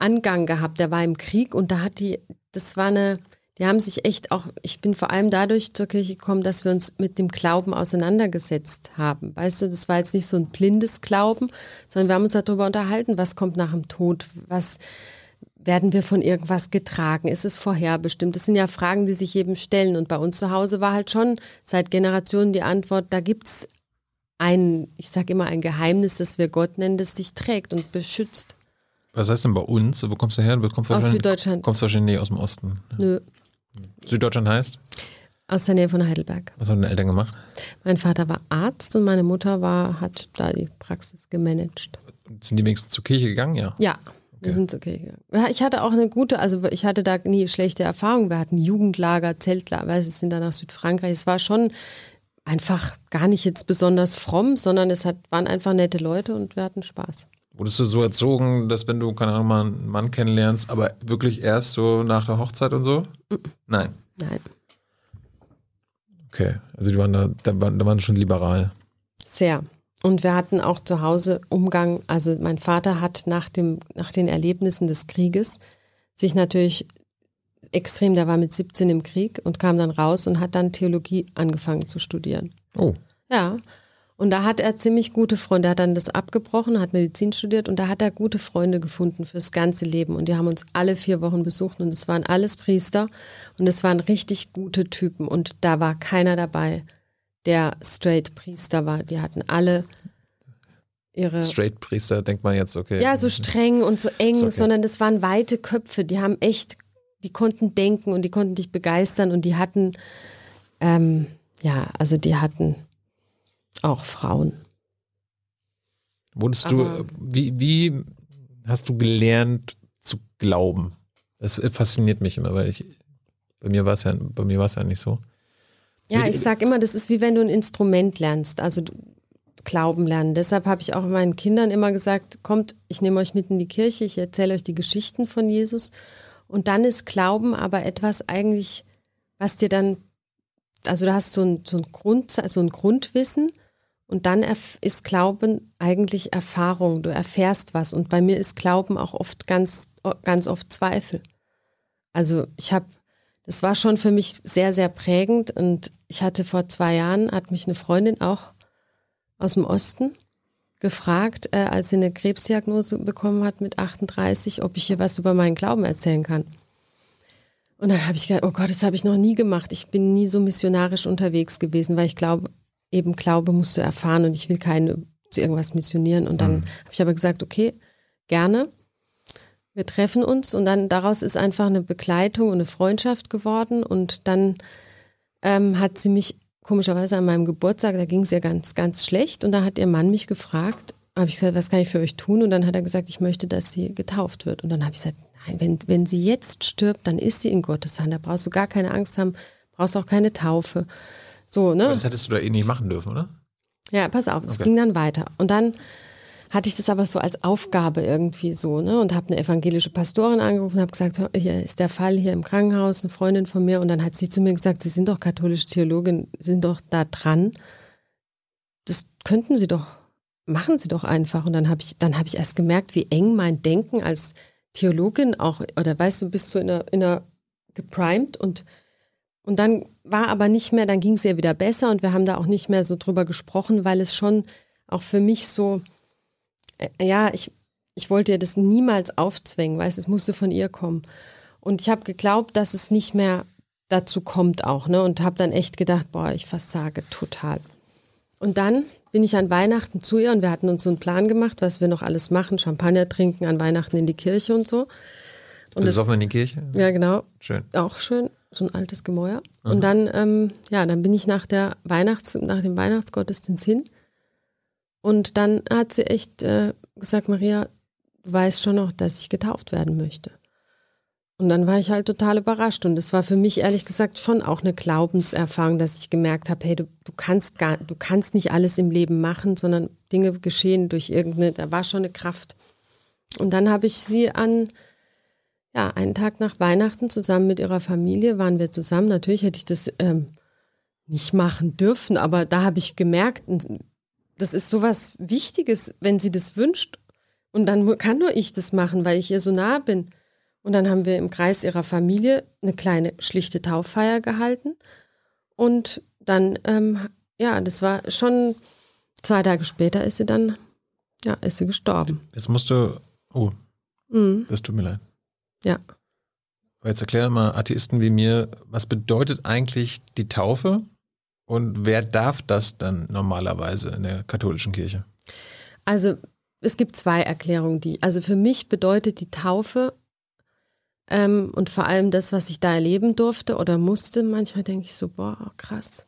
Angang gehabt. Der war im Krieg und da hat die das war eine die haben sich echt auch ich bin vor allem dadurch zur Kirche gekommen, dass wir uns mit dem Glauben auseinandergesetzt haben. Weißt du, das war jetzt nicht so ein blindes Glauben, sondern wir haben uns darüber unterhalten, was kommt nach dem Tod, was werden wir von irgendwas getragen? Ist es vorherbestimmt? Das sind ja Fragen, die sich jedem stellen. Und bei uns zu Hause war halt schon seit Generationen die Antwort, da gibt's ein, ich sage immer, ein Geheimnis, das wir Gott nennen, das dich trägt und beschützt. Was heißt denn bei uns? Wo kommst du her? Du kommst Aus wahrscheinlich- Süddeutschland. Kommst wahrscheinlich nee, aus dem Osten. Nö, Süddeutschland heißt? aus der Nähe von Heidelberg. Was haben deine Eltern gemacht? Mein Vater war Arzt und meine Mutter war, hat da die Praxis gemanagt. Sind die wenigstens zur Kirche gegangen? Ja. Ja, Wir sind okay gegangen. Ja, ich hatte auch eine gute, also ich hatte da nie schlechte Erfahrungen. Wir hatten Jugendlager, Zeltlager, wir sind dann nach Südfrankreich. Es war schon einfach gar nicht jetzt besonders fromm, sondern es hat, waren einfach nette Leute und wir hatten Spaß. Wurdest du so erzogen, dass wenn du, keine Ahnung, mal einen Mann kennenlernst, aber wirklich erst so nach der Hochzeit und so? Nein. Nein. Okay, also die waren da, da waren, da waren schon liberal. Sehr. Und wir hatten auch zu Hause Umgang, also mein Vater hat nach, dem, nach den Erlebnissen des Krieges sich natürlich extrem, der war mit 17 im Krieg und kam dann raus und hat dann Theologie angefangen zu studieren. Oh. Ja. Und da hat er ziemlich gute Freunde. Er hat dann das abgebrochen, hat Medizin studiert und da hat er gute Freunde gefunden fürs ganze Leben. Und die haben uns alle vier Wochen besucht und es waren alles Priester und es waren richtig gute Typen. Und da war keiner dabei, der straight Priester war. Die hatten alle ihre. Straight Priester, denkt man jetzt, okay. Ja, so streng und so eng, okay. sondern das waren weite Köpfe. Die haben echt, die konnten denken und die konnten dich begeistern und die hatten, ähm, ja, also die hatten auch Frauen. Wurdest du, Aber- wie, wie hast du gelernt zu glauben? Das fasziniert mich immer, weil ich, bei mir war es ja, bei mir war es ja nicht so. Ja, ich sag immer, das ist wie wenn du ein Instrument lernst, also du- Glauben lernen. Deshalb habe ich auch meinen Kindern immer gesagt, kommt, ich nehme euch mit in die Kirche, ich erzähle euch die Geschichten von Jesus. Und dann ist Glauben aber etwas eigentlich, was dir dann, also du hast so ein, so ein, Grund, so ein Grundwissen und dann ist Glauben eigentlich Erfahrung. Du erfährst was. Und bei mir ist Glauben auch oft ganz, ganz oft Zweifel. Also ich habe, das war schon für mich sehr, sehr prägend. Und ich hatte vor zwei Jahren, hat mich eine Freundin auch aus dem Osten gefragt, äh, als sie eine Krebsdiagnose bekommen hat mit 38, ob ich ihr was über meinen Glauben erzählen kann. Und dann habe ich gedacht, oh Gott, das habe ich noch nie gemacht. Ich bin nie so missionarisch unterwegs gewesen, weil ich glaube, eben Glaube musst du erfahren und ich will keine zu irgendwas missionieren. Und dann habe ich aber gesagt, okay, gerne. Wir treffen uns und dann daraus ist einfach eine Begleitung und eine Freundschaft geworden. Und dann ähm, hat sie mich komischerweise an meinem Geburtstag, da ging es ihr ganz, ganz schlecht. Und da hat ihr Mann mich gefragt, habe ich gesagt, was kann ich für euch tun? Und dann hat er gesagt, ich möchte, dass sie getauft wird. Und dann habe ich gesagt, nein, wenn, wenn sie jetzt stirbt, dann ist sie in Gottes Hand. Da brauchst du gar keine Angst haben, brauchst auch keine Taufe. So, ne? Aber das hättest du da eh nicht machen dürfen, oder? Ja, pass auf, es Okay. ging dann weiter. Und dann hatte ich das aber so als Aufgabe irgendwie so, ne? Und habe eine evangelische Pastorin angerufen und habe gesagt, "Hör, hier ist der Fall hier im Krankenhaus, eine Freundin von mir. Und dann hat sie zu mir gesagt, Sie sind doch katholische Theologin, sind doch da dran. Das könnten Sie doch, machen Sie doch einfach. Und dann habe ich, dann habe ich erst gemerkt, wie eng mein Denken als Theologin auch, oder weißt du, bist du in einer, in einer geprimed und und dann war aber nicht mehr, dann ging es ihr wieder besser und wir haben da auch nicht mehr so drüber gesprochen, weil es schon auch für mich so, äh, ja, ich, ich wollte ihr das niemals aufzwängen, weißt es musste von ihr kommen. Und ich habe geglaubt, dass es nicht mehr dazu kommt auch, ne? Und habe dann echt gedacht, boah, ich versage total. Und dann bin ich an Weihnachten zu ihr und wir hatten uns so einen Plan gemacht, was wir noch alles machen, Champagner trinken, an Weihnachten in die Kirche und so. Und das, Besoffen in die Kirche? ja, genau Schön. auch schön, so ein altes Gemäuer. Und dann, ähm, ja, dann bin ich nach der Weihnachts, nach dem Weihnachtsgottesdienst hin. Und dann hat sie echt äh, gesagt, Maria, du weißt schon noch, dass ich getauft werden möchte. Und dann war ich halt total überrascht. Und es war für mich ehrlich gesagt schon auch eine Glaubenserfahrung, dass ich gemerkt habe, hey, du, du kannst gar, du kannst nicht alles im Leben machen, sondern Dinge geschehen durch irgendeine, da war schon eine Kraft. Und dann habe ich sie an, ja, einen Tag nach Weihnachten zusammen mit ihrer Familie waren wir zusammen. Natürlich hätte ich das ähm, nicht machen dürfen, aber da habe ich gemerkt, das ist sowas Wichtiges, wenn sie das wünscht. Und dann kann nur ich das machen, weil ich ihr so nah bin. Und dann haben wir im Kreis ihrer Familie eine kleine schlichte Tauffeier gehalten. Und dann, ähm, ja, das war schon zwei Tage später ist sie dann, ja, ist sie gestorben. Jetzt musst du, oh, Mhm. das tut mir leid. Ja. Aber jetzt erklär mal Atheisten wie mir, was bedeutet eigentlich die Taufe und wer darf das dann normalerweise in der katholischen Kirche? Also es gibt zwei Erklärungen, die. Also für mich bedeutet die Taufe ähm, und vor allem das, was ich da erleben durfte oder musste, manchmal denke ich so, boah, krass,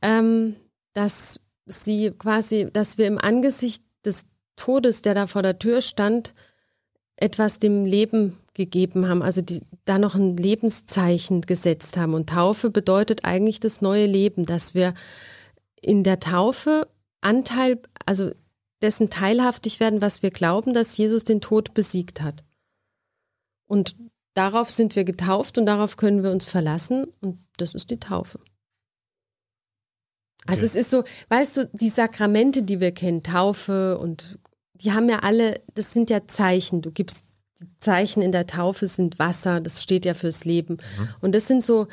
ähm, dass sie quasi, dass wir im Angesicht des Todes, der da vor der Tür stand, etwas dem Leben gegeben haben, also die da noch ein Lebenszeichen gesetzt haben. Und Taufe bedeutet eigentlich das neue Leben, dass wir in der Taufe Anteil, also dessen teilhaftig werden, was wir glauben, dass Jesus den Tod besiegt hat. Und darauf sind wir getauft und darauf können wir uns verlassen und das ist die Taufe. Also es ist so, weißt du, die Sakramente, die wir kennen, Taufe und die haben ja alle, das sind ja Zeichen. Du gibst die Zeichen in der Taufe sind Wasser, das steht ja fürs Leben. Mhm. Und das sind so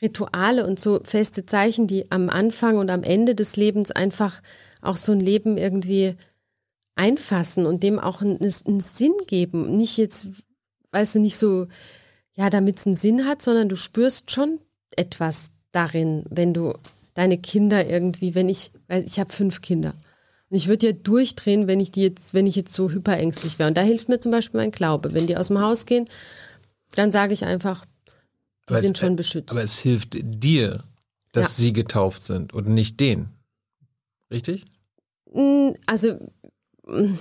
Rituale und so feste Zeichen, die am Anfang und am Ende des Lebens einfach auch so ein Leben irgendwie einfassen und dem auch einen, einen Sinn geben. Nicht jetzt, weißt du, nicht so, ja, damit es einen Sinn hat, sondern du spürst schon etwas darin, wenn du deine Kinder irgendwie, wenn ich, weiß ich habe fünf Kinder. Und ich würde ja durchdrehen, wenn ich die jetzt, wenn ich jetzt so hyperängstlich wäre. Und da hilft mir zum Beispiel mein Glaube. Wenn die aus dem Haus gehen, dann sage ich einfach, die aber sind es, schon beschützt. Aber es hilft dir, dass ja. sie getauft sind und nicht denen. Richtig? Mm, also. Mm.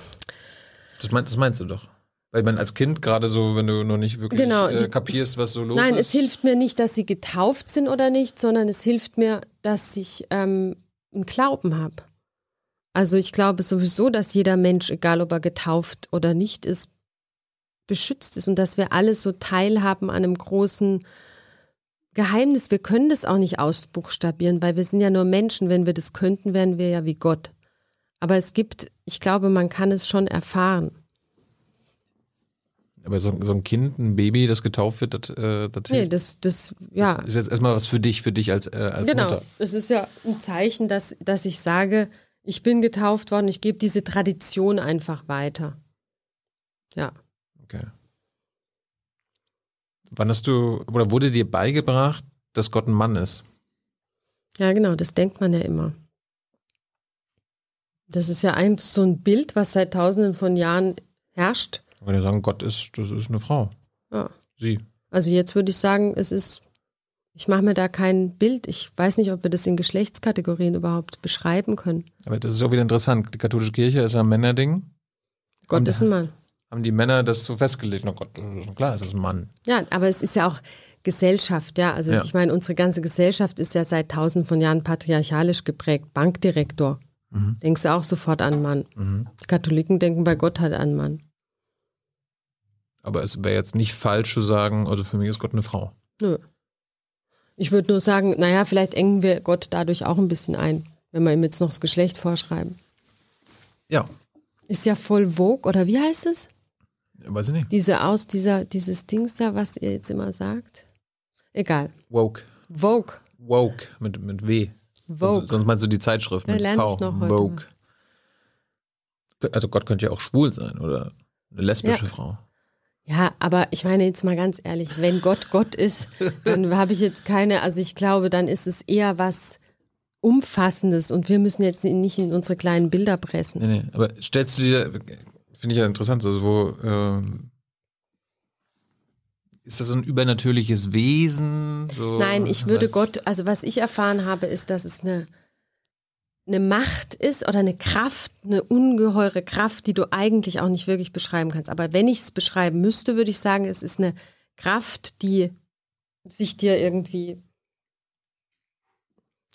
Das, mein, das meinst du doch. Weil man als Kind gerade so, wenn du noch nicht wirklich genau, äh, kapierst, was so los nein, ist. Nein, es hilft mir nicht, dass sie getauft sind oder nicht, sondern es hilft mir, dass ich ähm, einen Glauben habe. Also ich glaube sowieso, dass jeder Mensch, egal ob er getauft oder nicht ist, beschützt ist und dass wir alle so teilhaben an einem großen Geheimnis. Wir können das auch nicht ausbuchstabieren, weil wir sind ja nur Menschen. Wenn wir das könnten, wären wir ja wie Gott. Aber es gibt, ich glaube, man kann es schon erfahren. Aber so, so ein Kind, ein Baby, das getauft wird, das, äh, das Nee, das, das, ja. Das ist jetzt erstmal was für dich, für dich als, äh, als genau. Mutter. Genau. Es ist ja ein Zeichen, dass, dass ich sage, ich bin getauft worden, ich gebe diese Tradition einfach weiter. Ja. Okay. Wann hast du, oder wurde dir beigebracht, dass Gott ein Mann ist? Ja, genau, das denkt man ja immer. Das ist ja ein, so ein Bild, was seit tausenden von Jahren herrscht. Kann ja sagen, Gott ist, das ist eine Frau. Ja. Sie. Also jetzt würde ich sagen, es ist ich mache mir da kein Bild. Ich weiß nicht, ob wir das in Geschlechtskategorien überhaupt beschreiben können. Aber das ist auch wieder interessant. Die katholische Kirche ist ein Männerding. Gott Und ist ein Mann. Haben die Männer das so festgelegt? Na Gott, klar, es ist ein Mann. Ja, aber es ist ja auch Gesellschaft, ja. Also ja. ich meine, unsere ganze Gesellschaft ist ja seit tausenden von Jahren patriarchalisch geprägt. Bankdirektor. Mhm. Denkst du auch sofort an Mann. Mhm. Die Katholiken denken bei Gott halt an Mann. Aber es wäre jetzt nicht falsch zu sagen, also für mich ist Gott eine Frau. Nö. Ich würde nur sagen, naja, vielleicht engen wir Gott dadurch auch ein bisschen ein, wenn wir ihm jetzt noch das Geschlecht vorschreiben. Ja. Ist ja voll Vogue, oder wie heißt es? Weiß ich nicht. Diese aus, dieser, dieses Dings da, was ihr jetzt immer sagt. Egal. Woke. Vogue. Woke mit, mit W. Vogue. Sonst, sonst meinst du die Zeitschrift mit lerne V. Ich noch heute Vogue. Mal. Also Gott könnte ja auch schwul sein oder eine lesbische ja. Frau. Ja, aber ich meine jetzt mal ganz ehrlich, wenn Gott Gott ist, dann habe ich jetzt keine, also ich glaube, dann ist es eher was Umfassendes und wir müssen jetzt nicht in unsere kleinen Bilder pressen. Nee, nee, aber stellst du dir, finde ich ja interessant, also wo, ähm, ist das ein übernatürliches Wesen? So, Nein, ich würde? Gott, also was ich erfahren habe, ist, dass es eine eine Macht ist oder eine Kraft, eine ungeheure Kraft, die du eigentlich auch nicht wirklich beschreiben kannst. Aber wenn ich es beschreiben müsste, würde ich sagen, es ist eine Kraft, die sich dir irgendwie,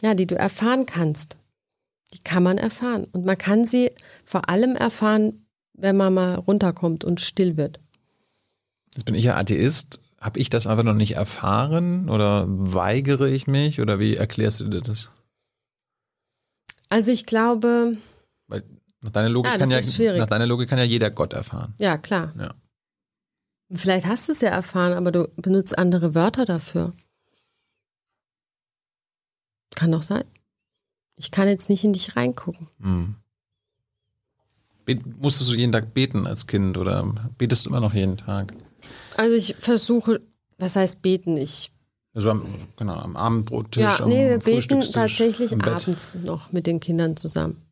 ja, die du erfahren kannst. Die kann man erfahren. Und man kann sie vor allem erfahren, wenn man mal runterkommt und still wird. Jetzt bin ich ja Atheist. Habe ich das einfach noch nicht erfahren oder weigere ich mich oder wie erklärst du dir das? Also ich glaube. Weil nach deiner Logik, ja, kann, ja, nach deiner Logik kann ja jeder Gott erfahren. Ja, klar. Ja. Vielleicht hast du es ja erfahren, aber du benutzt andere Wörter dafür. Kann doch sein. Ich kann jetzt nicht in dich reingucken. Hm. Musstest du jeden Tag beten als Kind oder betest du immer noch jeden Tag? Also ich versuche, was heißt beten? Ich also am, genau, am Abendbrottisch. Ja, nee, wir beten tatsächlich abends noch mit den Kindern zusammen.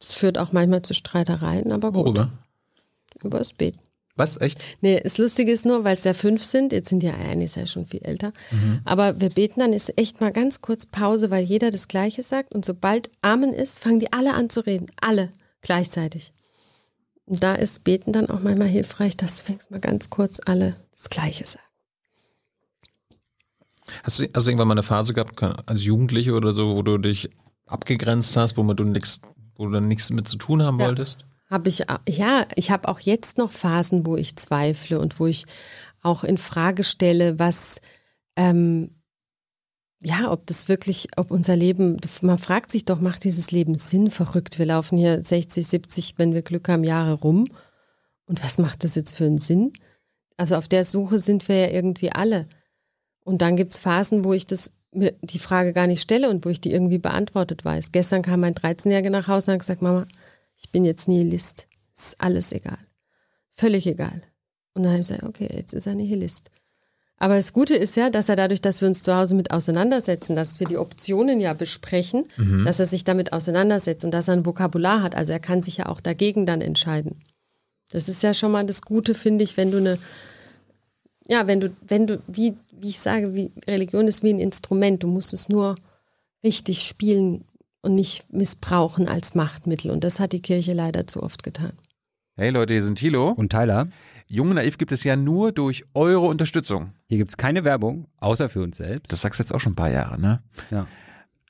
Es führt auch manchmal zu Streitereien, aber gut. Worüber? Über das Beten. Was, echt? Nee, das Lustige ist nur, weil es ja fünf sind, jetzt sind ja eigentlich ja schon viel älter, mhm. aber wir beten dann, ist echt mal ganz kurz Pause, weil jeder das Gleiche sagt und sobald Amen ist, fangen die alle an zu reden. Alle gleichzeitig. Und da ist Beten dann auch manchmal hilfreich, dass du mal ganz kurz alle das Gleiche sagen. Hast du, hast du irgendwann mal eine Phase gehabt, als Jugendliche oder so, wo du dich abgegrenzt hast, wo du nichts, wo du nichts mit zu tun haben Ja. wolltest? Habe ich, ja, ich habe auch jetzt noch Phasen, wo ich zweifle und wo ich auch in Frage stelle, was, ähm, ja, ob das wirklich, ob unser Leben, man fragt sich doch, macht dieses Leben Sinn verrückt? Wir laufen hier 60, 70, wenn wir Glück haben, Jahre rum. Und was macht das jetzt für einen Sinn? Also auf der Suche sind wir ja irgendwie alle. Und dann gibt es Phasen, wo ich das, mir die Frage gar nicht stelle und wo ich die irgendwie beantwortet weiß. Gestern kam mein 13-Jähriger nach Hause und hat gesagt, Mama, ich bin jetzt Nihilist. Es ist alles egal. Völlig egal. Und dann habe ich gesagt, okay, jetzt ist er Nihilist. Aber das Gute ist ja, dass er dadurch, dass wir uns zu Hause mit auseinandersetzen, dass wir die Optionen ja besprechen, dass er sich damit auseinandersetzt und dass er ein Vokabular hat. Also er kann sich ja auch dagegen dann entscheiden. Das ist ja schon mal das Gute, finde ich, wenn du eine, ja, wenn du, wenn du, wie, wie ich sage, wie Religion ist wie ein Instrument. Du musst es nur richtig spielen und nicht missbrauchen als Machtmittel. Und das hat die Kirche leider zu oft getan. Hey Leute, hier sind Thilo. Und Tyler, Jung und Naiv gibt es ja nur durch eure Unterstützung. hier gibt's keine Werbung, außer für uns selbst. Das sagst du jetzt auch schon ein paar Jahre, ne? ja.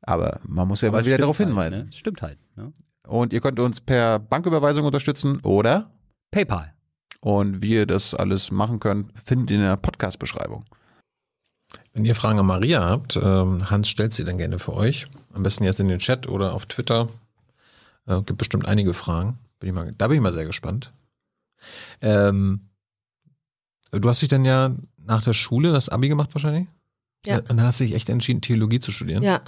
Aber man muss ja Aber mal es wieder darauf halt, hinweisen. Ne? Es Stimmt halt. Ne? Und ihr könnt uns per Banküberweisung unterstützen oder PayPal. und wie ihr das alles machen könnt, findet ihr in der Podcast-Beschreibung. Wenn ihr Fragen an Maria habt, ähm, Hans stellt sie dann gerne für euch. Am besten jetzt in den Chat oder auf Twitter. Äh, gibt bestimmt einige Fragen. Bin ich mal, da bin ich mal sehr gespannt. Ähm, du hast dich dann ja nach der Schule das Abi gemacht wahrscheinlich? Ja. Und dann hast du dich echt entschieden, Theologie zu studieren. Ja.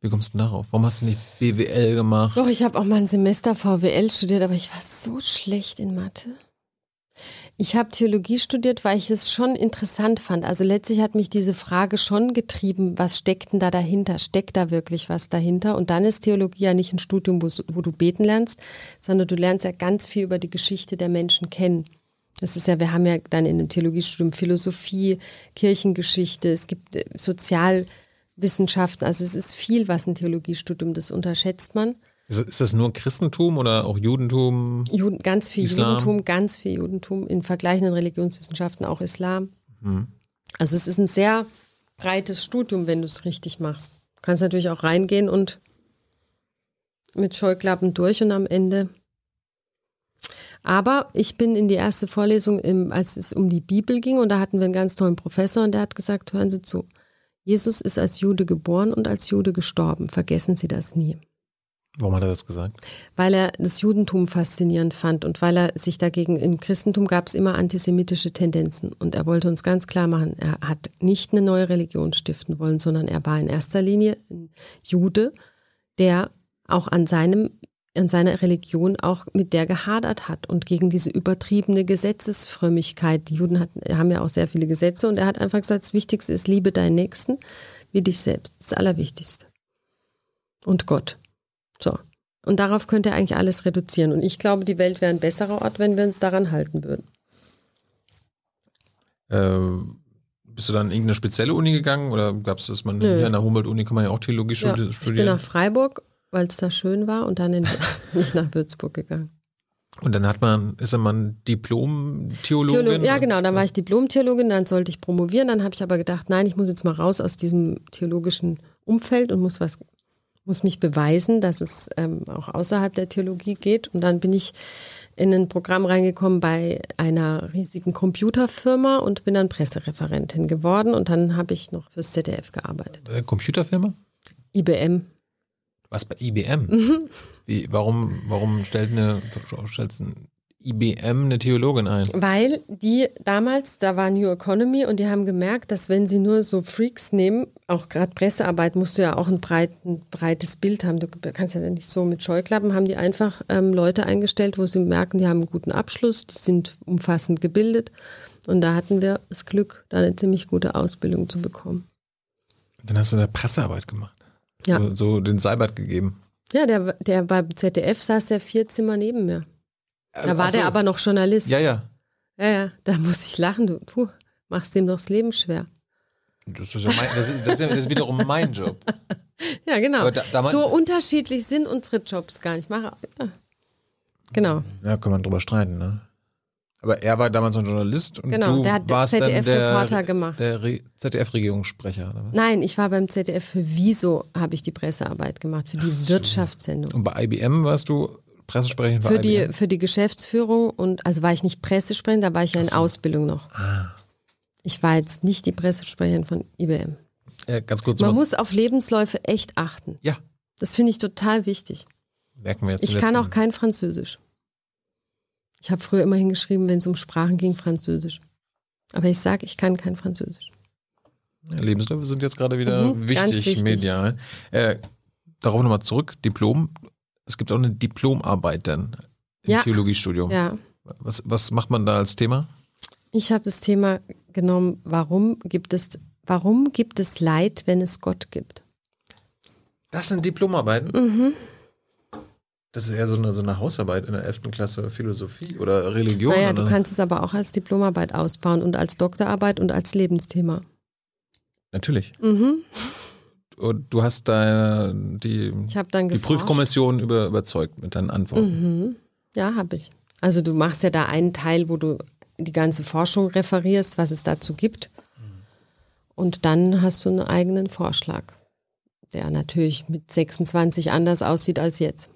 Wie kommst du denn darauf? Warum hast du nicht BWL gemacht? Doch, ich habe auch mal ein Semester VWL studiert, aber ich war so schlecht in Mathe. Ich habe Theologie studiert, weil ich es schon interessant fand. Also letztlich hat mich diese Frage schon getrieben, was steckt denn da dahinter? Steckt da wirklich was dahinter? Und dann ist Theologie ja nicht ein Studium, wo, du beten lernst, sondern du lernst ja ganz viel über die Geschichte der Menschen kennen. Das ist ja, wir haben ja dann in dem Theologiestudium Philosophie, Kirchengeschichte, es gibt äh, Sozialwissenschaften, also es ist viel, was ein Theologiestudium, das unterschätzt man. Ist, das nur Christentum oder auch Judentum? Juden, ganz viel Islam. Judentum, ganz viel Judentum, in vergleichenden Religionswissenschaften auch Islam. Hm. Also es ist ein sehr breites Studium, wenn du es richtig machst. Du kannst natürlich auch reingehen und mit Scheuklappen durch und am Ende. Aber ich bin in die erste Vorlesung, im, als es um die Bibel ging, und da hatten wir einen ganz tollen Professor und der hat gesagt, hören Sie zu, Jesus ist als Jude geboren und als Jude gestorben. Vergessen Sie das nie Warum hat er das gesagt? weil er das Judentum faszinierend fand und weil er sich dagegen, im Christentum gab es immer antisemitische Tendenzen und er wollte uns ganz klar machen, er hat nicht eine neue Religion stiften wollen, sondern er war in erster Linie ein Jude, der auch an seinem an seiner Religion auch mit der gehadert hat und gegen diese übertriebene Gesetzesfrömmigkeit. Die Juden hatten, haben ja auch sehr viele Gesetze und er hat einfach gesagt, das Wichtigste ist, liebe deinen Nächsten wie dich selbst. Das Allerwichtigste. Und Gott. So. Und darauf könnte er eigentlich alles reduzieren. Und ich glaube, die Welt wäre ein besserer Ort, wenn wir uns daran halten würden. Äh, bist du dann in irgendeine spezielle Uni gegangen oder gab es das, man Nö. hier an der Humboldt-Uni kann man ja auch Theologie Ja, studi- ich bin studieren? nach Freiburg, weil es da schön war, und dann in, [laughs] nicht nach Würzburg gegangen. Und dann hat man, ist dann man Diplom-Theologin? Theolog, ja, genau. Dann war ich Diplom-Theologin, dann sollte ich promovieren. Dann habe ich aber gedacht, nein, ich muss jetzt mal raus aus diesem theologischen Umfeld und muss was, muss mich beweisen, dass es ähm, auch außerhalb der Theologie geht. Und dann bin ich in ein Programm reingekommen bei einer riesigen Computerfirma und bin dann Pressereferentin geworden. Und dann habe ich noch fürs ZDF gearbeitet. Äh, Computerfirma? IBM. Was bei IBM? Mhm. Wie, warum, warum stellt eine stellt ein IBM eine Theologin ein? Weil die damals, da war New Economy und die haben gemerkt, dass wenn sie nur so Freaks nehmen, auch gerade Pressearbeit musst du ja auch ein, breit, ein breites Bild haben. Du kannst ja nicht so mit Scheuklappen, haben die einfach ähm, Leute eingestellt, wo sie merken, die haben einen guten Abschluss, die sind umfassend gebildet. Und da hatten wir das Glück, da eine ziemlich gute Ausbildung zu bekommen. Dann hast du da Pressearbeit gemacht. Ja. So, so den Seibert gegeben. Ja, der, der beim ZDF saß der vier Zimmer neben mir. Da war Ach so. der aber noch Journalist. Ja, ja. ja, ja, da musste ich lachen. Du, du machst ihm doch das Leben schwer. Das ist, ja mein, das, ist, das, ist wiederum mein Job. [laughs] Ja, genau. Da- da so unterschiedlich sind unsere Jobs gar nicht. Mach, ja. Genau, Ja, kann man drüber streiten, ne? Aber er war damals ein Journalist und genau. du Der hat warst ZDF-Reporter der, gemacht. der Re- ZDF-Regierungssprecher. Nein, ich war beim ZDF für Wieso habe ich die Pressearbeit gemacht, für die Wirtschaftssendung. Und bei IBM warst du Pressesprecherin Für die, IBM? für die Geschäftsführung und also war ich nicht Pressesprecherin, da war ich ja in so. Ausbildung noch. Ah. Ich war jetzt nicht die Pressesprecherin von IBM. Ja, ganz kurz. Man mal- muss auf Lebensläufe echt achten. ja, Das finde ich total wichtig. merken wir jetzt. Ich kann auch kein Französisch. Ich habe früher immer hingeschrieben, wenn es um Sprachen ging, Französisch. Aber ich sage, ich kann kein Französisch. Ja, Lebensläufe sind jetzt gerade wieder Mhm, wichtig, wichtig. medial. Äh, darauf nochmal zurück, Diplom. Es gibt auch eine Diplomarbeit dann im Ja. Theologiestudium. Ja, Was, was macht man da als Thema? ich habe das Thema genommen, warum gibt es, warum gibt es Leid, wenn es Gott gibt? Das sind Diplomarbeiten. Mhm. Das ist eher so eine, so eine Hausarbeit in der 11. Klasse Philosophie oder Religion. Naja, oder? du kannst es aber auch als Diplomarbeit ausbauen und als Doktorarbeit und als Lebensthema. Natürlich. Mhm. Du hast da die, die. Prüfkommission über, überzeugt mit deinen Antworten. Mhm. Ja, habe ich. Also du machst ja da einen Teil, wo du die ganze Forschung referierst, was es dazu gibt. Und dann hast du einen eigenen Vorschlag, der natürlich mit 26 anders aussieht als jetzt.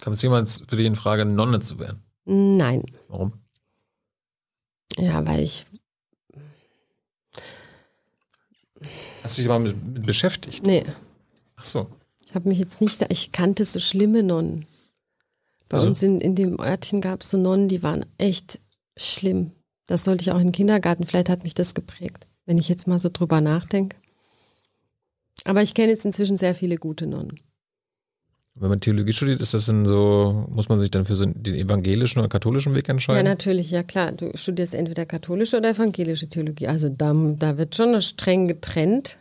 Kam es jemals für dich in Frage, Nonne zu werden? Nein. Warum? Ja, weil ich, Hast du dich mal mit, mit beschäftigt? nee, Ach so. ich habe mich jetzt nicht, da, ich kannte so schlimme Nonnen. Bei Also? uns in, in dem Örtchen gab es so Nonnen, die waren echt schlimm. Das sollte ich auch in den Kindergarten, vielleicht hat mich das geprägt, wenn ich jetzt mal so drüber nachdenke. Aber ich kenne jetzt inzwischen sehr viele gute Nonnen. Wenn man Theologie studiert, ist das dann so, muss man sich dann für so den evangelischen oder katholischen Weg Ja, entscheiden? natürlich, ja klar. Du studierst entweder katholische oder evangelische Theologie. Also da, da wird schon streng getrennt.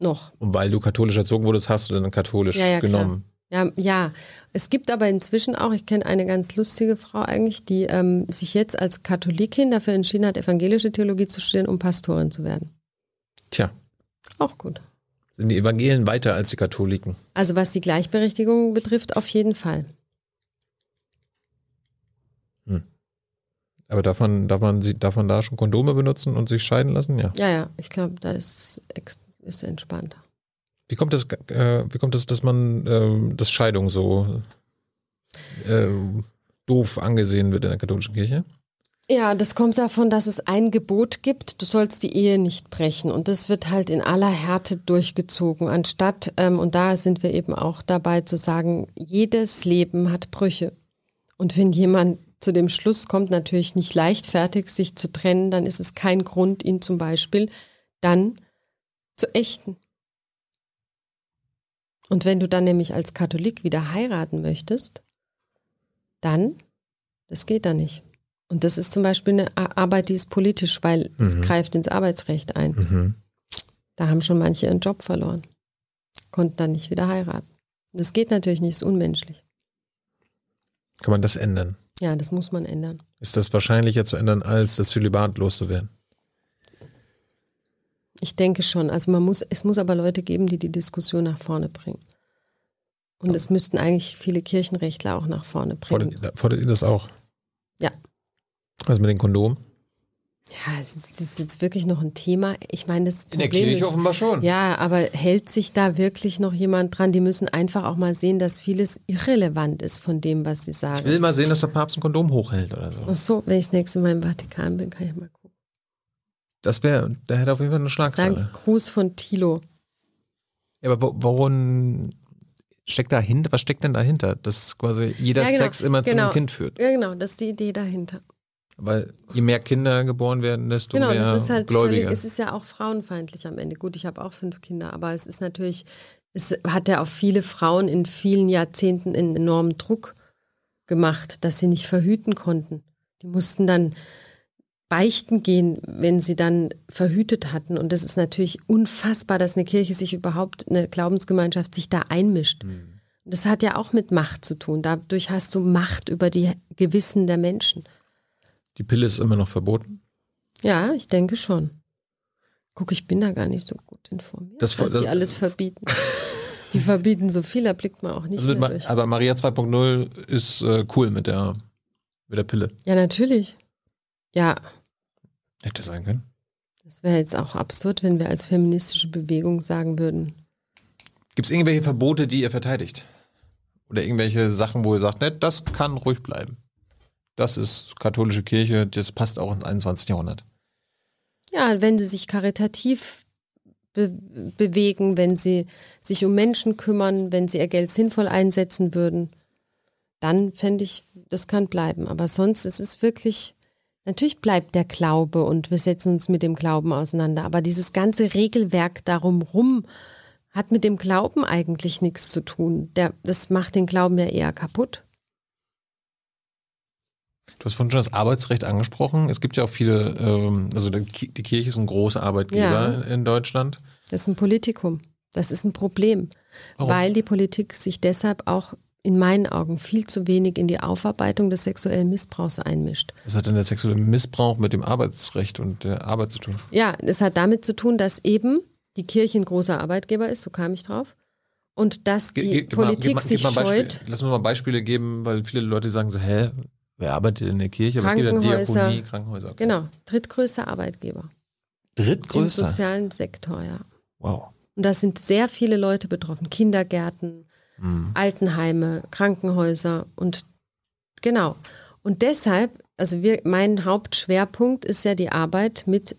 Noch. Und weil du katholisch erzogen wurdest, hast du dann katholisch Ja, ja, klar. genommen. Ja, ja, es gibt aber inzwischen auch, ich kenne eine ganz lustige Frau eigentlich, die ähm, sich jetzt als Katholikin dafür entschieden hat, evangelische Theologie zu studieren, um Pastorin zu werden. Tja, Auch gut. Sind die Evangelien weiter als die Katholiken? Also was die Gleichberechtigung betrifft, auf jeden Fall. Aber darf man, darf man, darf man da schon Kondome benutzen und sich scheiden lassen? Ja. Ja, ja, ich glaube, da ist, ist entspannter. Wie kommt das, äh, wie kommt es, dass man ähm, das Scheidung so äh, doof angesehen wird in der katholischen Kirche? Ja, das kommt davon, dass es ein Gebot gibt, du sollst die Ehe nicht brechen. Und das wird halt in aller Härte durchgezogen, anstatt, ähm, und da sind wir eben auch dabei zu sagen, jedes Leben hat Brüche. Und wenn jemand zu dem Schluss kommt, natürlich nicht leichtfertig, sich zu trennen, dann ist es kein Grund, ihn zum Beispiel dann zu ächten. Und wenn du dann nämlich als Katholik wieder heiraten möchtest, dann, das geht da nicht. Und das ist zum Beispiel eine Arbeit, die ist politisch, weil es Mhm. greift ins Arbeitsrecht ein. Da haben schon manche ihren Job verloren, konnten dann nicht wieder heiraten. Das geht natürlich nicht, ist unmenschlich. Kann man das ändern? Ja, das muss man ändern. Ist das wahrscheinlicher zu ändern, als das Zölibat loszuwerden? Ich denke schon. Also man muss, es muss aber Leute geben, die die Diskussion nach vorne bringen. Und es müssten eigentlich viele Kirchenrechtler auch nach vorne bringen. Fordert, fordert ihr das auch? Ja. Also mit den Kondomen? Ja, es ist, das ist jetzt wirklich noch ein Thema. Ich meine, das Problem ist, offenbar schon. Ja, aber hält sich da wirklich noch jemand dran? Die müssen einfach auch mal sehen, dass vieles irrelevant ist von dem, was sie Ich sagen. will mal sehen, dass der Papst ein Kondom hochhält oder so. Ach so, wenn ich das nächste Mal im Vatikan bin, kann ich mal gucken. Das wäre, der hätte auf jeden Fall eine Sagen Schlagzeile. Gruß von Tilo. Ja, aber wo, worin steckt dahinter? Was steckt denn dahinter? Dass quasi jeder Ja, genau, Sex immer zu genau. einem Kind führt. Ja, genau, das ist die Idee dahinter. Weil je mehr Kinder geboren werden, desto Genau, mehr das ist halt völlig, es ist ja auch frauenfeindlich am Ende. Gut, ich habe auch fünf Kinder, aber es ist natürlich, es hat ja auf viele Frauen in vielen Jahrzehnten einen enormen Druck gemacht, dass sie nicht verhüten konnten. Die mussten dann beichten gehen, wenn sie dann verhütet hatten. Und das ist natürlich unfassbar, dass eine Kirche sich überhaupt, eine Glaubensgemeinschaft sich da einmischt. Hm. Das hat ja auch mit Macht zu tun. Dadurch hast du Macht über die Gewissen der Menschen. Die Pille ist immer noch verboten. Ja, ich denke schon. Guck, ich bin da gar nicht so gut informiert, Das- was das- die alles verbieten. Die verbieten so viel, da blickt man auch nicht Also mehr durch. aber Maria 2.0 ist äh, cool mit der, mit der Pille. Ja, natürlich. Ja, Hätte sein können. das wäre jetzt auch absurd, wenn wir als feministische Bewegung sagen würden, Gibt es irgendwelche Verbote, die ihr verteidigt? Oder irgendwelche Sachen, wo ihr sagt, ne, das kann ruhig bleiben. Das ist katholische Kirche, das passt auch ins 21. Jahrhundert. Ja, wenn sie sich karitativ be bewegen, wenn sie sich um Menschen kümmern, wenn sie ihr Geld sinnvoll einsetzen würden, dann fände ich, das kann bleiben. Aber sonst ist es wirklich, natürlich bleibt der Glaube und wir setzen uns mit dem Glauben auseinander. Aber dieses ganze Regelwerk darum rum hat mit dem Glauben eigentlich nichts zu tun. Der, das macht den Glauben ja eher kaputt. Du hast vorhin schon das Arbeitsrecht angesprochen. Es gibt ja auch viele, ähm, also die Ki- die Kirche ist ein großer Arbeitgeber Ja. in- Deutschland. Das ist ein Politikum. Das ist ein Problem, Warum? weil die Politik sich deshalb auch in meinen Augen viel zu wenig in die Aufarbeitung des sexuellen Missbrauchs einmischt. Was hat denn der sexuelle Missbrauch mit dem Arbeitsrecht und der Arbeit zu tun? Ja, es hat damit zu tun, dass eben die Kirche ein großer Arbeitgeber ist, so kam ich drauf, und dass Ge- die ge- Politik gib sich scheut. Lass uns mal Beispiele geben, weil viele Leute sagen so, hä, wer arbeitet in der Kirche? Aber es gibt ja Krankenhäuser. Diakonie, Krankenhäuser. Okay. Genau, drittgrößter Arbeitgeber im Drittgrößer. sozialen Sektor, ja. Wow. Und da sind sehr viele Leute betroffen, Kindergärten, Hm. Altenheime, Krankenhäuser und genau. Und deshalb, also wir, mein Hauptschwerpunkt ist ja die Arbeit mit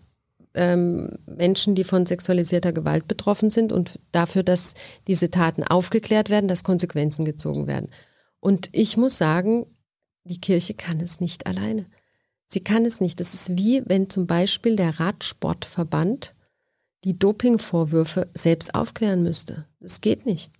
ähm, Menschen, die von sexualisierter Gewalt betroffen sind und dafür, dass diese Taten aufgeklärt werden, dass Konsequenzen gezogen werden. Und ich muss sagen, die Kirche kann es nicht alleine. Sie kann es nicht. Das ist wie wenn zum Beispiel der Radsportverband die Dopingvorwürfe selbst aufklären müsste. Das geht nicht.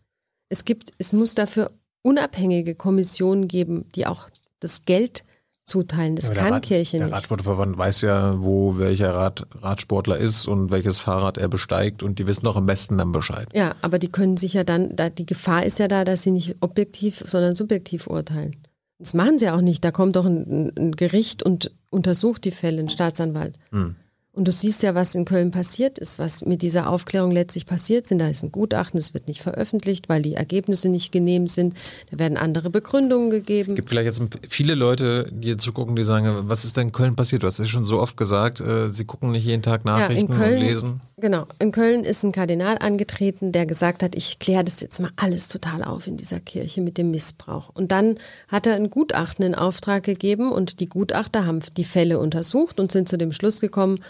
Es gibt, es muss dafür unabhängige Kommissionen geben, die auch das Geld zuteilen. Das Ja, kann der Rad- Kirche Der nicht. Radsportverband weiß ja, wo welcher Rad, Radsportler ist und welches Fahrrad er besteigt und die wissen doch am besten dann Bescheid. Ja, aber die können sich ja dann, da, die Gefahr ist ja da, dass sie nicht objektiv, sondern subjektiv urteilen. Das machen sie auch nicht. Da kommt doch ein, ein Gericht und untersucht die Fälle, ein Staatsanwalt. Hm. Und du siehst ja, was in Köln passiert ist, was mit dieser Aufklärung letztlich passiert sind. Da ist ein Gutachten, es wird nicht veröffentlicht, weil die Ergebnisse nicht genehm sind. Da werden andere Begründungen gegeben. Es gibt vielleicht jetzt viele Leute, die jetzt zugucken, die sagen, was ist denn in Köln passiert? Du hast es schon so oft gesagt, äh, sie gucken nicht jeden Tag Nachrichten in Köln- und lesen. Genau. In Köln ist ein Kardinal angetreten, der gesagt hat, ich kläre das jetzt mal alles total auf in dieser Kirche mit dem Missbrauch. Und dann hat er ein Gutachten in Auftrag gegeben und die Gutachter haben die Fälle untersucht und sind zu dem Schluss gekommen,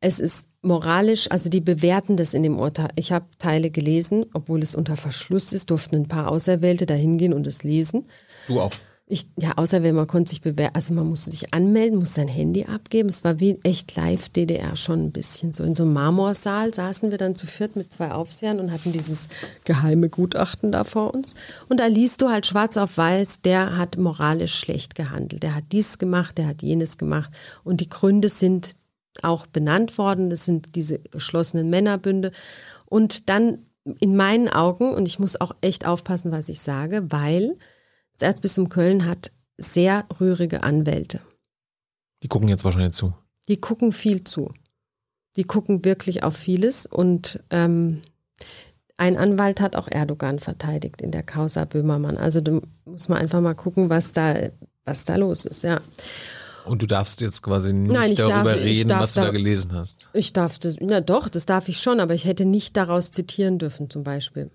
es ist moralisch, also die bewerten das in dem Urteil. Ich habe Teile gelesen, obwohl es unter Verschluss ist, durften ein paar Auserwählte da hingehen und es lesen. Du auch. Ich, ja, außer wenn man konnte sich bewerben, also man musste sich anmelden, muss sein Handy abgeben. Es war wie echt live DDR schon ein bisschen so. In so einem Marmorsaal saßen wir dann zu viert mit zwei Aufsehern und hatten dieses geheime Gutachten da vor uns. Und da liest du halt schwarz auf weiß, der hat moralisch schlecht gehandelt. Der hat dies gemacht, der hat jenes gemacht. Und die Gründe sind auch benannt worden. Das sind diese geschlossenen Männerbünde. Und dann in meinen Augen, und ich muss auch echt aufpassen, was ich sage, weil das Erzbistum Köln hat sehr rührige Anwälte. Die gucken jetzt wahrscheinlich zu. Die gucken viel zu. Die gucken wirklich auf vieles. Und ähm, ein Anwalt hat auch Erdogan verteidigt in der Causa Böhmermann. Also da muss man einfach mal gucken, was da, was da los ist. Ja. Und du darfst jetzt quasi nicht Nein, darüber darf- reden, darf was du da da- gelesen hast. Ich darf das, na doch, das darf ich schon, aber ich hätte nicht daraus zitieren dürfen zum Beispiel.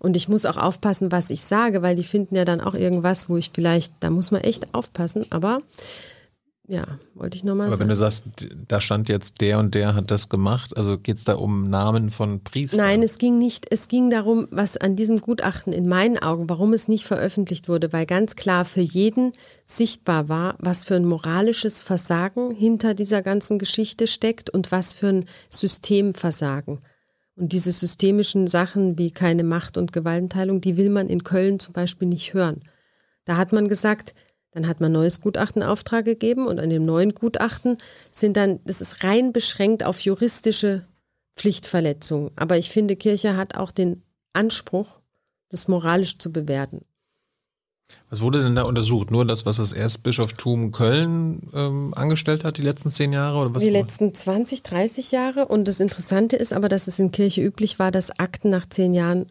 Und ich muss auch aufpassen, was ich sage, weil die finden ja dann auch irgendwas, wo ich vielleicht, da muss man echt aufpassen, aber ja, wollte ich nochmal Aber wenn sagen. du sagst, da stand jetzt der und der hat das gemacht, also geht es da um Namen von Priestern? Nein, es ging nicht, es ging darum, was an diesem Gutachten in meinen Augen, warum es nicht veröffentlicht wurde, weil ganz klar für jeden sichtbar war, was für ein moralisches Versagen hinter dieser ganzen Geschichte steckt und was für ein Systemversagen. Und diese systemischen Sachen wie keine Macht- und Gewaltenteilung, die will man in Köln zum Beispiel nicht hören. Da hat man gesagt, dann hat man neues Gutachten in Auftrag gegeben und an dem neuen Gutachten sind dann, das ist rein beschränkt auf juristische Pflichtverletzungen. Aber ich finde, Kirche hat auch den Anspruch, das moralisch zu bewerten. Was wurde denn da untersucht? Nur das, was das Erzbischoftum Köln ähm, angestellt hat die letzten zehn Jahre? Oder was Die letzten 20, 30 Jahre. Und das Interessante ist aber, dass es in Kirche üblich war, dass Akten nach zehn Jahren